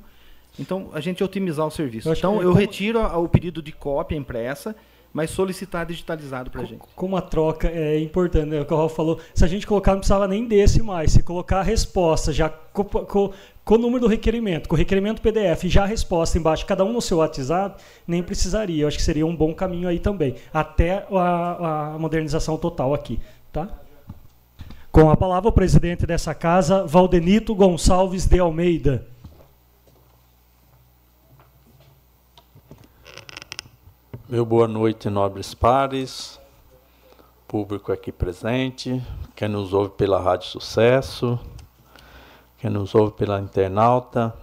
então, a gente otimizar o serviço. Eu então, eu como... retiro o pedido de cópia impressa, mas solicitar digitalizado para a gente. Como a troca é importante, né? o que o Raul falou, se a gente colocar, não precisava nem desse mais. Se colocar a resposta já com, com, com, o número do requerimento, com o requerimento PDF já a resposta embaixo, cada um no seu WhatsApp, nem precisaria. Eu acho que seria um bom caminho aí também, até a, a modernização total aqui. Tá? Com a palavra, o presidente dessa casa, Valdenito Gonçalves de Almeida. Meu boa noite, nobres pares, público aqui presente, quem nos ouve pela Rádio Sucesso, quem nos ouve pela internauta,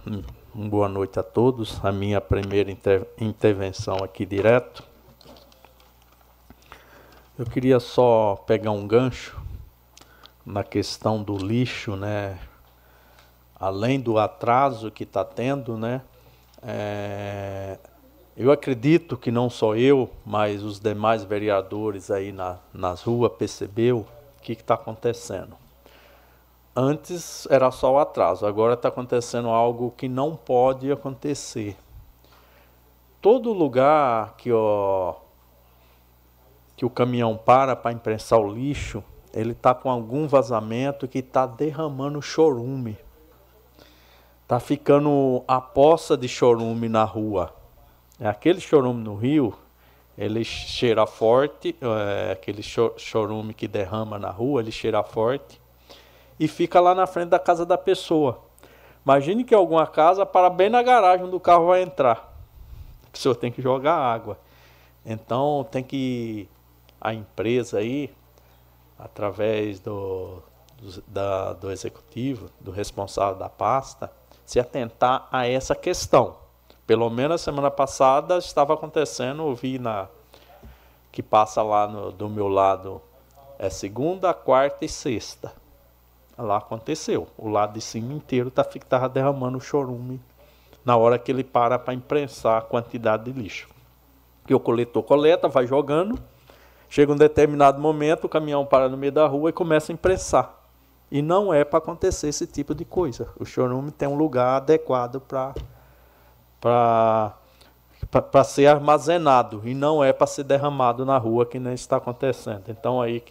boa noite a todos. A minha primeira inter intervenção aqui direto. Eu queria só pegar um gancho na questão do lixo, né? Além do atraso que está tendo, né? É, eu acredito que não só eu, mas os demais vereadores aí na, nas ruas percebeu o que está acontecendo. Antes era só o atraso, agora está acontecendo algo que não pode acontecer. Todo lugar que o, que o caminhão para para imprensar o lixo, ele está com algum vazamento que está derramando chorume. Está ficando a poça de chorume na rua. É aquele chorume no rio, ele cheira forte, é, aquele chorume que derrama na rua, ele cheira forte e fica lá na frente da casa da pessoa. Imagine que alguma casa para bem na garagem onde o carro vai entrar. A pessoa tem que jogar água. Então tem que a empresa aí, através do, do, da, do executivo, do responsável da pasta, se atentar a essa questão Pelo menos a semana passada estava acontecendo, eu vi na que passa lá no, do meu lado é segunda, quarta e sexta. Lá aconteceu. O lado de cima inteiro tá, tava derramando chorume na hora que ele para para imprensar a quantidade de lixo. E o coletor coleta, vai jogando. Chega um determinado momento, o caminhão para no meio da rua e começa a imprensar. E não é para acontecer esse tipo de coisa. O chorume tem um lugar adequado para para ser armazenado e não é para ser derramado na rua que nem está acontecendo. Então aí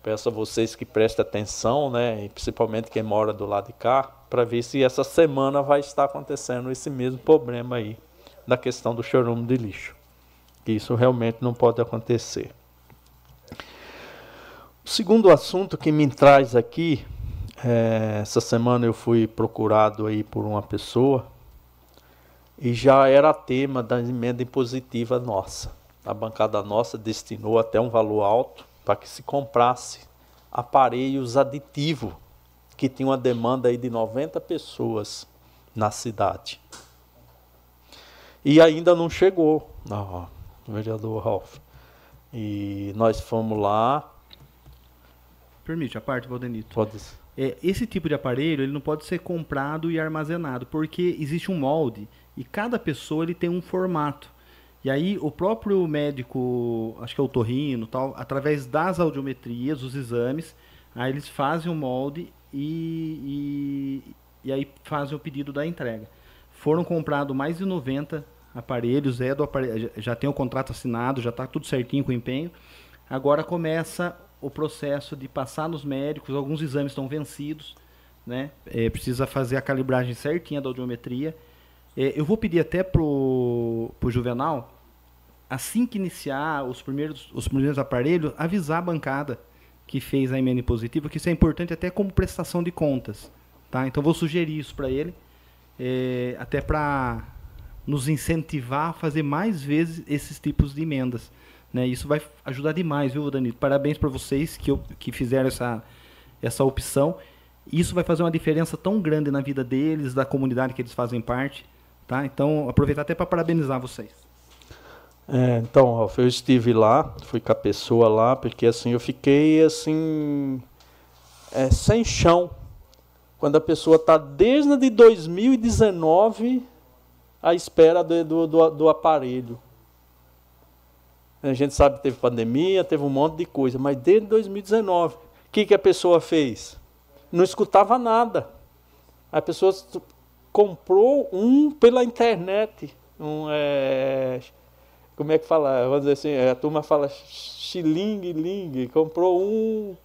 peço a vocês que prestem atenção, né, e principalmente quem mora do lado de cá, para ver se essa semana vai estar acontecendo esse mesmo problema aí da questão do chorume de lixo. Que isso realmente não pode acontecer. O segundo assunto que me traz aqui, é, essa semana eu fui procurado aí por uma pessoa e já era tema da emenda impositiva nossa. A bancada nossa destinou até um valor alto para que se comprasse aparelhos aditivos, que tinha uma demanda aí de 90 pessoas na cidade. E ainda não chegou, não, vereador Ralf. E nós fomos lá. Permite a parte, Valdenito. Pode ser. É, esse tipo de aparelho ele não pode ser comprado e armazenado, porque existe um molde e cada pessoa ele tem um formato. E aí o próprio médico, acho que é o torrino, tal, através das audiometrias, os exames, aí eles fazem o molde e, e, e aí fazem o pedido da entrega. Foram comprados mais de 90 aparelhos, é do aparelho, já tem o contrato assinado, já está tudo certinho com o empenho. Agora começa o processo de passar nos médicos, alguns exames estão vencidos, né? É, precisa fazer a calibragem certinha da audiometria é, eu vou pedir até pro, pro Juvenal, assim que iniciar os primeiros, os primeiros aparelhos, avisar a bancada que fez a emenda positiva, que isso é importante até como prestação de contas. Tá? Então vou sugerir isso para ele, é, até para nos incentivar a fazer mais vezes esses tipos de emendas. Né? Isso vai ajudar demais, viu, Danilo? Parabéns para vocês que, que fizeram essa, essa opção. Isso vai fazer uma diferença tão grande na vida deles, da comunidade que eles fazem parte. Tá? Então, aproveitar até para parabenizar vocês. É, então, Ralf, eu estive lá, fui com a pessoa lá, porque assim, eu fiquei assim, é, sem chão. Quando a pessoa está desde de 2019 à espera do, do, do, do aparelho. A gente sabe que teve pandemia, teve um monte de coisa, mas desde 2019, o que, que a pessoa fez? Não escutava nada. A pessoa comprou um pela internet. Um, é, como é que fala? Vamos dizer assim, a turma fala xiling, ling, comprou um.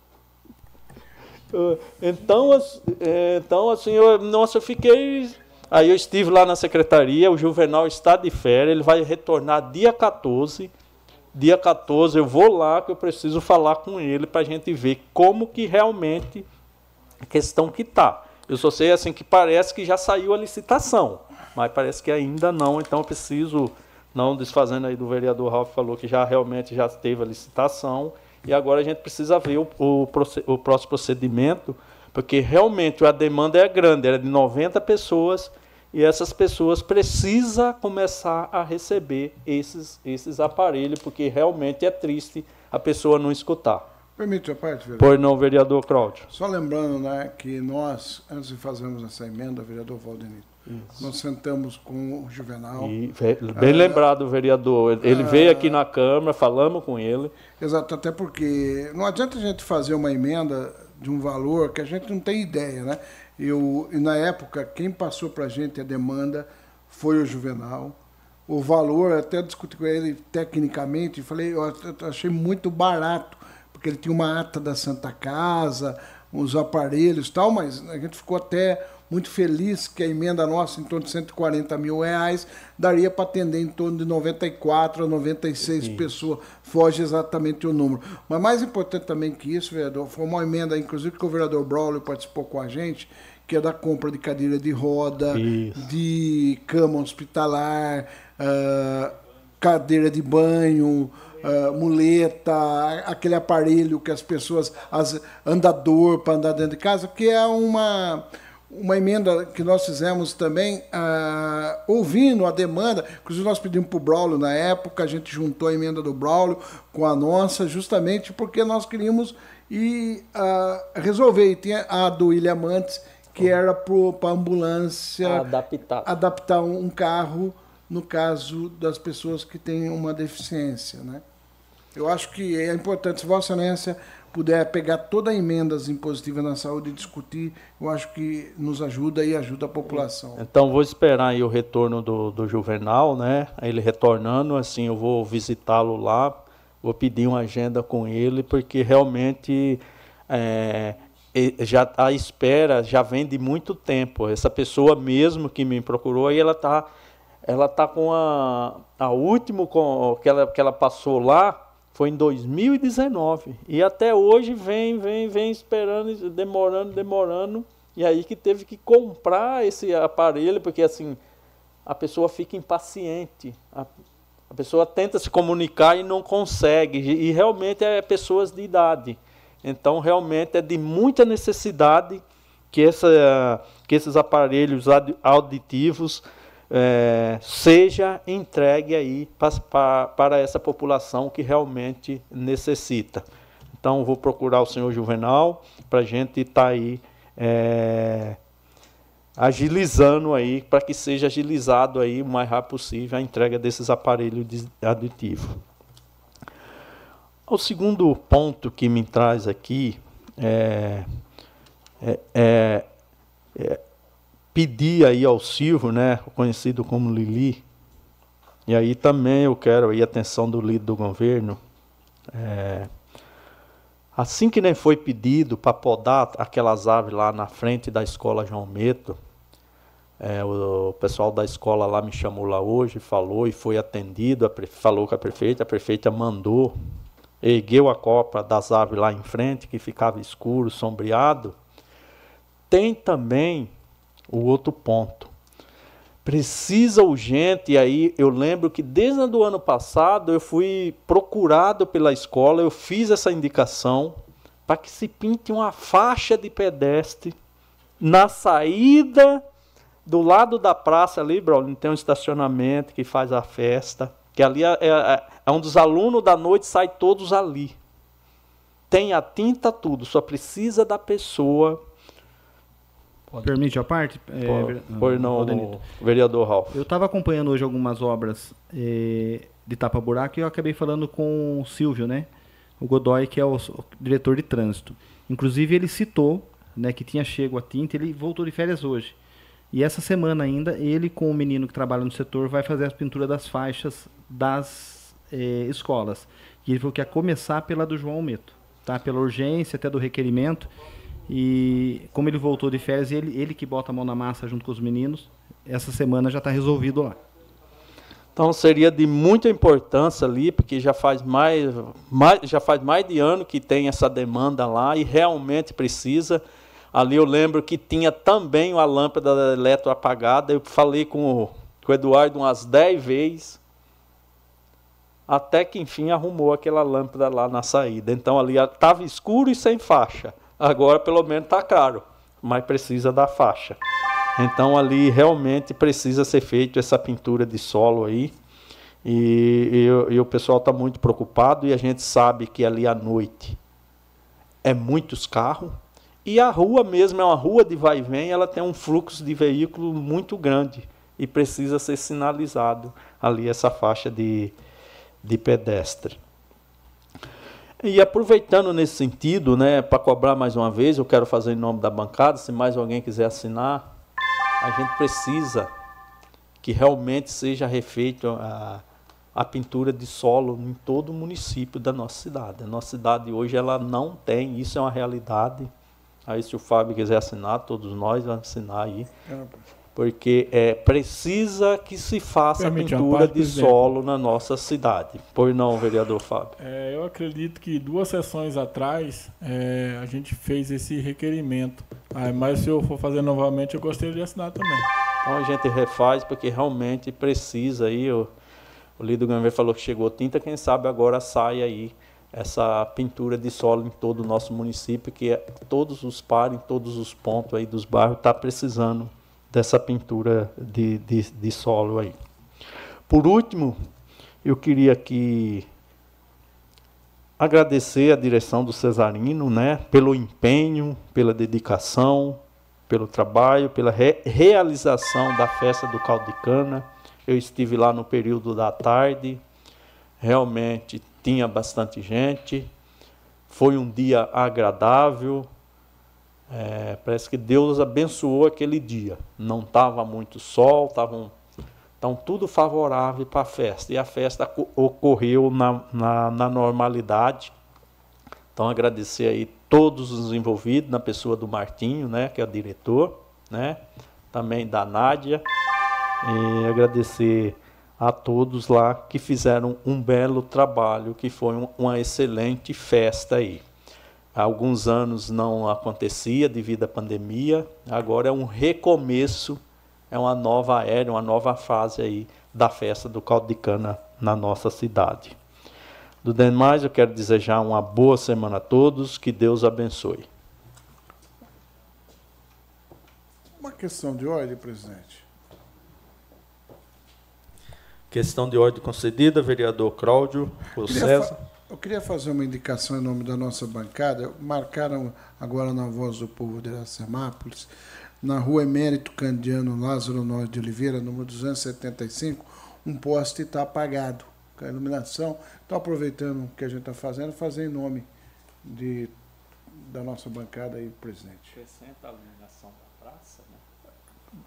Então, é, então assim, eu, nossa, eu fiquei. Aí eu estive lá na secretaria, o Juvenal está de férias, ele vai retornar dia 14. Dia 14 eu vou lá que eu preciso falar com ele para a gente ver como que realmente a questão que está. Eu só sei assim que parece que já saiu a licitação, mas parece que ainda não, então eu preciso, não desfazendo aí do vereador Ralf falou que já realmente já teve a licitação, e agora a gente precisa ver o, o, o próximo procedimento, porque realmente a demanda é grande, era de 90 pessoas, e essas pessoas precisam começar a receber esses, esses aparelhos, porque realmente é triste a pessoa não escutar. Permite a parte, vereador? Pois não, vereador Cláudio. Só lembrando né, que nós, antes de fazermos essa emenda, vereador Valdenito, nós sentamos com o Juvenal. E, bem ah, lembrado, vereador. Ele veio aqui na Câmara, falamos com ele. Exato, até porque não adianta a gente fazer uma emenda de um valor que a gente não tem ideia, né? Eu, e na época, quem passou para a gente a demanda foi o Juvenal. O valor, até discuti com ele tecnicamente, falei, eu achei muito barato porque ele tinha uma ata da Santa Casa, uns aparelhos e tal, mas a gente ficou até muito feliz que a emenda nossa, em torno de 140 mil reais, daria para atender em torno de 94 a 96 Sim. pessoas. Foge exatamente o número. Mas mais importante também que isso, vereador, foi uma emenda, inclusive, que o vereador Braulio participou com a gente, que é da compra de cadeira de roda, isso. de cama hospitalar, uh, cadeira de banho, uh, muleta, aquele aparelho que as pessoas, as andador para andar dentro de casa, que é uma uma emenda que nós fizemos também, ah, ouvindo a demanda, inclusive nós pedimos para o Braulio na época, a gente juntou a emenda do Braulio com a nossa, justamente porque nós queríamos ir, ah, resolver. E tinha a do William Mantes, que era para a ambulância adaptar, adaptar um carro no caso das pessoas que têm uma deficiência. Né? Eu acho que é importante, se Vossa Excelência puder pegar toda a emendas impositivas na saúde e discutir, eu acho que nos ajuda e ajuda a população. Então vou esperar aí o retorno do, do Juvenal, né? Ele retornando, assim, eu vou visitá-lo lá, vou pedir uma agenda com ele, porque realmente é, já a espera já vem de muito tempo. Essa pessoa mesmo que me procurou, aí ela está ela tá com a, a último com, que, ela, que ela passou lá, foi em 2019. E até hoje vem, vem, vem esperando, demorando, demorando. E aí que teve que comprar esse aparelho, porque assim, a pessoa fica impaciente. A, a pessoa tenta se comunicar e não consegue. E realmente é pessoas de idade. Então, realmente é de muita necessidade que, essa, que esses aparelhos auditivos é, seja entregue aí para, para essa população que realmente necessita. Então, vou procurar o senhor Juvenal para a gente estar tá aí é, agilizando aí, para que seja agilizado aí o mais rápido possível a entrega desses aparelhos aditivos. O segundo ponto que me traz aqui é, é, é, é pedir aí ao Silvio, né, conhecido como Lili, e aí também eu quero aí a atenção do líder do governo, é, assim que nem foi pedido para podar aquelas árvores lá na frente da escola João Meto, é, o, pessoal da escola lá me chamou lá hoje, falou e foi atendido, falou com a prefeita, a prefeita mandou, ergueu a copa das árvores lá em frente, que ficava escuro, sombreado. Tem também o outro ponto. Precisa urgente, e aí eu lembro que desde o ano passado eu fui procurado pela escola, eu fiz essa indicação para que se pinte uma faixa de pedestre na saída do lado da praça ali, Braulio, tem um estacionamento que faz a festa, que ali é, é, é um dos alunos da noite, sai todos ali. Tem a tinta, tudo, só precisa da pessoa Pode. Permite a parte? É, Por não, não vereador Ralf. Eu estava acompanhando hoje algumas obras é, de tapa-buraco e eu acabei falando com o Silvio, né? O Godoy, que é o, o diretor de trânsito. Inclusive, ele citou né, que tinha chego a tinta, ele voltou de férias hoje. E essa semana ainda, ele com o menino que trabalha no setor vai fazer a pintura das faixas das é, escolas. E ele falou que ia começar pela do João Meto, tá? Pela urgência até do requerimento. E como ele voltou de férias, ele, ele que bota a mão na massa junto com os meninos, essa semana já está resolvido lá. Então seria de muita importância ali, porque já faz mais, mais, já faz mais de ano que tem essa demanda lá e realmente precisa. Ali eu lembro que tinha também uma lâmpada eletro apagada. Eu falei com o, com o Eduardo umas 10 vezes, até que enfim arrumou aquela lâmpada lá na saída. Então ali estava escuro e sem faixa. Agora pelo menos está caro, mas precisa da faixa. Então ali realmente precisa ser feito essa pintura de solo aí. E, e, e o pessoal está muito preocupado e a gente sabe que ali à noite é muitos carros. E a rua mesmo é uma rua de vai e vem, ela tem um fluxo de veículo muito grande e precisa ser sinalizado ali essa faixa de, de pedestre. E aproveitando nesse sentido, né, para cobrar mais uma vez, eu quero fazer em nome da bancada, se mais alguém quiser assinar, a gente precisa que realmente seja refeita a, a pintura de solo em todo o município da nossa cidade. A nossa cidade hoje ela não tem, isso é uma realidade. Aí se o Fábio quiser assinar, todos nós vamos assinar aí. É, porque é, precisa que se faça Permite pintura de solo na nossa cidade. Pois não, vereador Fábio? É, eu acredito que duas sessões atrás é, a gente fez esse requerimento. Ah, mas se eu for fazer novamente, eu gostaria de assinar também. Então a gente refaz, porque realmente precisa aí. O, o líder do governo falou que chegou tinta, quem sabe agora sai aí essa pintura de solo em todo o nosso município, que é, todos os pares, em todos os pontos aí dos bairros, está precisando dessa pintura de, de, de solo aí. Por último, eu queria aqui agradecer a direção do Cesarino, né, pelo empenho, pela dedicação, pelo trabalho, pela re realização da festa do caldo de cana. Eu estive lá no período da tarde, realmente tinha bastante gente, foi um dia agradável, é, parece que Deus abençoou aquele dia. Não estava muito sol, estava um, então tudo favorável para a festa. E a festa ocorreu na, na, na, normalidade. Então agradecer aí todos os envolvidos, na pessoa do Martinho, né, que é o diretor, né, também da Nádia, e agradecer a todos lá que fizeram um belo trabalho, que foi um, uma excelente festa aí. Há alguns anos não acontecia devido à pandemia, agora é um recomeço, é uma nova era, uma nova fase aí da festa do caldo de cana na nossa cidade. Do demais, eu quero desejar uma boa semana a todos, que Deus abençoe. Uma questão de ordem, presidente. Questão de ordem concedida, vereador Cláudio por César. Eu queria fazer uma indicação em nome da nossa bancada. Marcaram agora na Voz do Povo de Iracemápolis, na rua Emérito Candiano Lázaro Norte de Oliveira, número 275, um poste está apagado com a iluminação. Então, aproveitando o que a gente está fazendo, fazer em nome de, da nossa bancada aí, presidente. Acrescenta a iluminação da praça, né?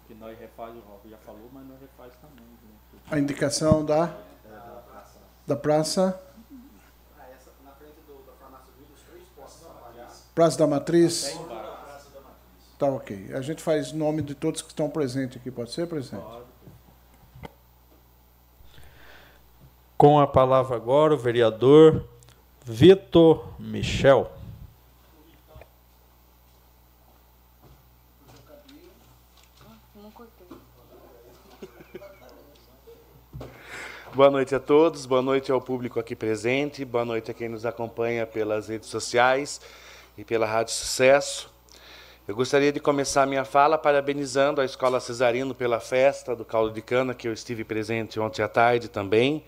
Que nós refaz, o Rob já falou, mas nós refaz também. Né? A indicação da, da praça. Praça da Matriz. Tá ok. A gente faz nome de todos que estão presentes aqui, pode ser, presidente? Com a palavra agora o vereador Vitor Michel. Boa noite a todos, boa noite ao público aqui presente, boa noite a quem nos acompanha pelas redes sociais e pela Rádio Sucesso. Eu gostaria de começar minha fala parabenizando a Escola Cesarino pela festa do caldo de cana, que eu estive presente ontem à tarde também.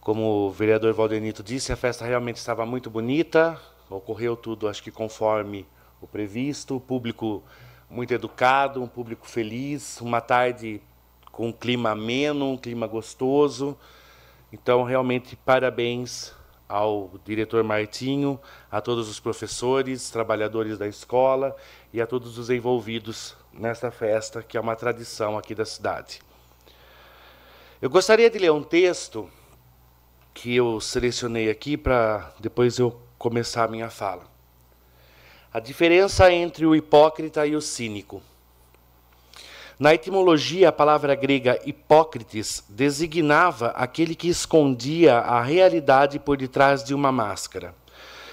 Como o vereador Valdenito disse, a festa realmente estava muito bonita, ocorreu tudo, acho que conforme o previsto, o público muito educado, um público feliz, uma tarde com um clima ameno, um clima gostoso. Então, realmente, parabéns ao diretor Martinho, a todos os professores, trabalhadores da escola e a todos os envolvidos nesta festa, que é uma tradição aqui da cidade. Eu gostaria de ler um texto que eu selecionei aqui para depois eu começar a minha fala. A diferença entre o hipócrita e o cínico. Na etimologia, a palavra grega hipócrites designava aquele que escondia a realidade por detrás de uma máscara.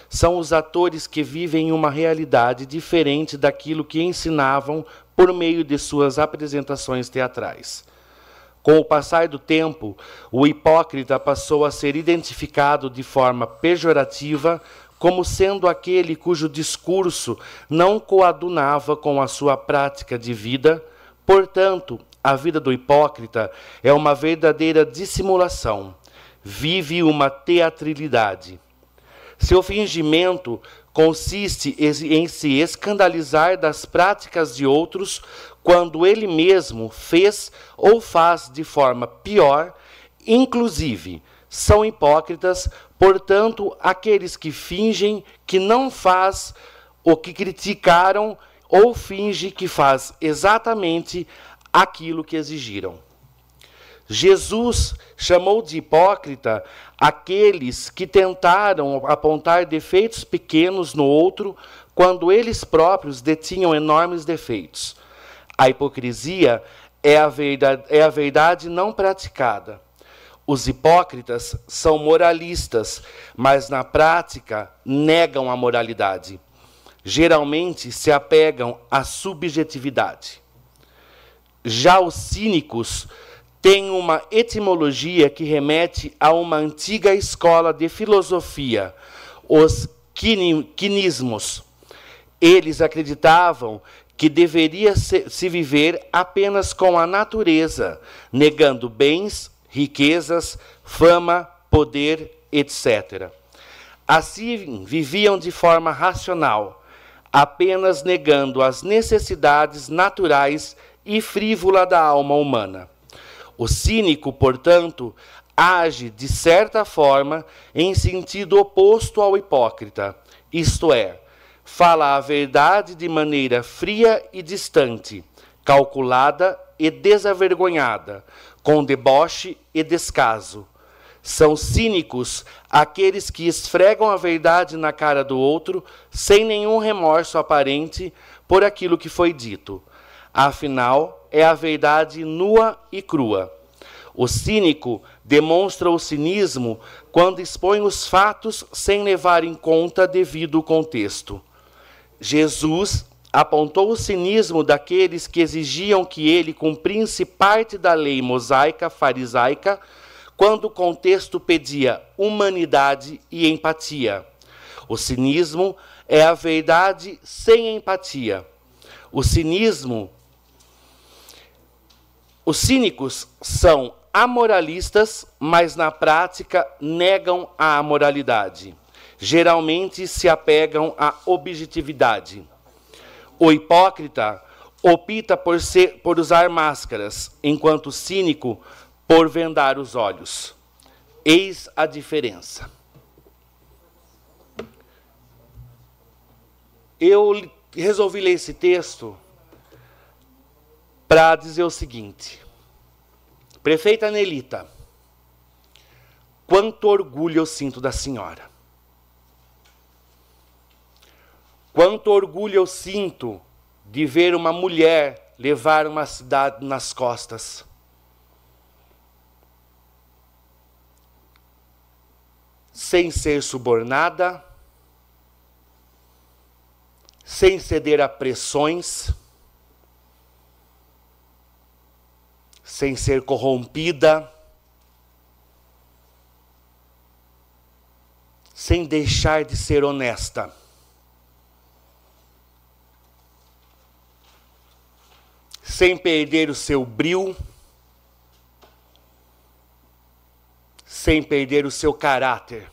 São os atores que vivem uma realidade diferente daquilo que ensinavam por meio de suas apresentações teatrais. Com o passar do tempo, o hipócrita passou a ser identificado de forma pejorativa como sendo aquele cujo discurso não coadunava com a sua prática de vida Portanto, a vida do hipócrita é uma verdadeira dissimulação, vive uma teatralidade. Seu fingimento consiste em se escandalizar das práticas de outros quando ele mesmo fez ou faz de forma pior, inclusive são hipócritas, portanto, aqueles que fingem que não faz o que criticaram ou finge que faz exatamente aquilo que exigiram. Jesus chamou de hipócrita aqueles que tentaram apontar defeitos pequenos no outro quando eles próprios detinham enormes defeitos. A hipocrisia é a verdade, é a verdade não praticada. Os hipócritas são moralistas, mas na prática negam a moralidade geralmente se apegam à subjetividade. Já os cínicos tem uma etimologia que remete a uma antiga escola de filosofia, os quinismos. Eles acreditavam que deveria se viver apenas com a natureza, negando bens, riquezas, fama, poder, etc. Assim, viviam de forma racional, apenas negando as necessidades naturais e frívola da alma humana. O cínico, portanto, age de certa forma em sentido oposto ao hipócrita, isto é, fala a verdade de maneira fria e distante, calculada e desavergonhada, com deboche e descaso. São cínicos aqueles que esfregam a verdade na cara do outro sem nenhum remorso aparente por aquilo que foi dito. Afinal, é a verdade nua e crua. O cínico demonstra o cinismo quando expõe os fatos sem levar em conta devido contexto. Jesus apontou o cinismo daqueles que exigiam que ele cumprisse parte da lei mosaica farisaica, quando o contexto pedia humanidade e empatia. O cinismo é a verdade sem empatia. O cinismo os cínicos são amoralistas, mas na prática negam a amoralidade geralmente se apegam à objetividade. O hipócrita opta por, ser, por usar máscaras, enquanto o cínico por vendar os olhos. Eis a diferença. Eu resolvi ler esse texto para dizer o seguinte: Prefeita Nelita, quanto orgulho eu sinto da senhora. Quanto orgulho eu sinto de ver uma mulher levar uma cidade nas costas. Sem ser subornada, sem ceder a pressões, sem ser corrompida, sem deixar de ser honesta. sem perder o seu bril, sem perder o seu caráter,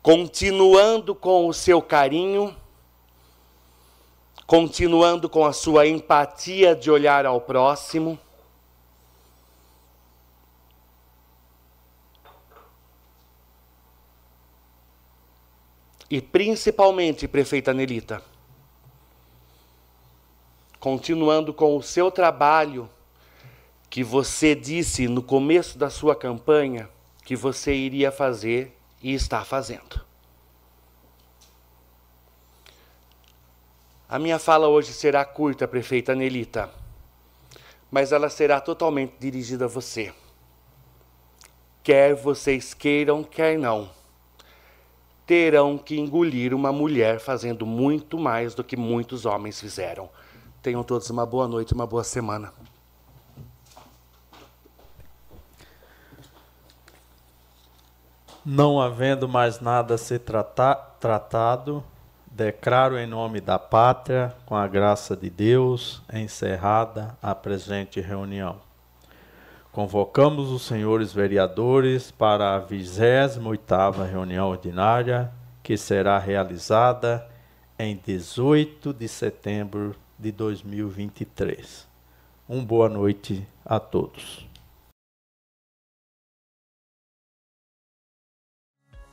continuando com o seu carinho, continuando com a sua empatia de olhar ao próximo. E principalmente, prefeita Nelita, continuando com o seu trabalho que você disse no começo da sua campanha que você iria fazer e está fazendo. A minha fala hoje será curta, prefeita Nelita, mas ela será totalmente dirigida a você. Quer vocês queiram, quer não, terão que engolir uma mulher fazendo muito mais do que muitos homens fizeram. Tenham todos uma boa noite, uma boa semana. Não havendo mais nada a ser trata tratado, declaro em nome da pátria, com a graça de Deus, encerrada a presente reunião. Convocamos os senhores vereadores para a 28ª reunião ordinária, que será realizada em 18 de setembro de 2023. Um boa noite a todos.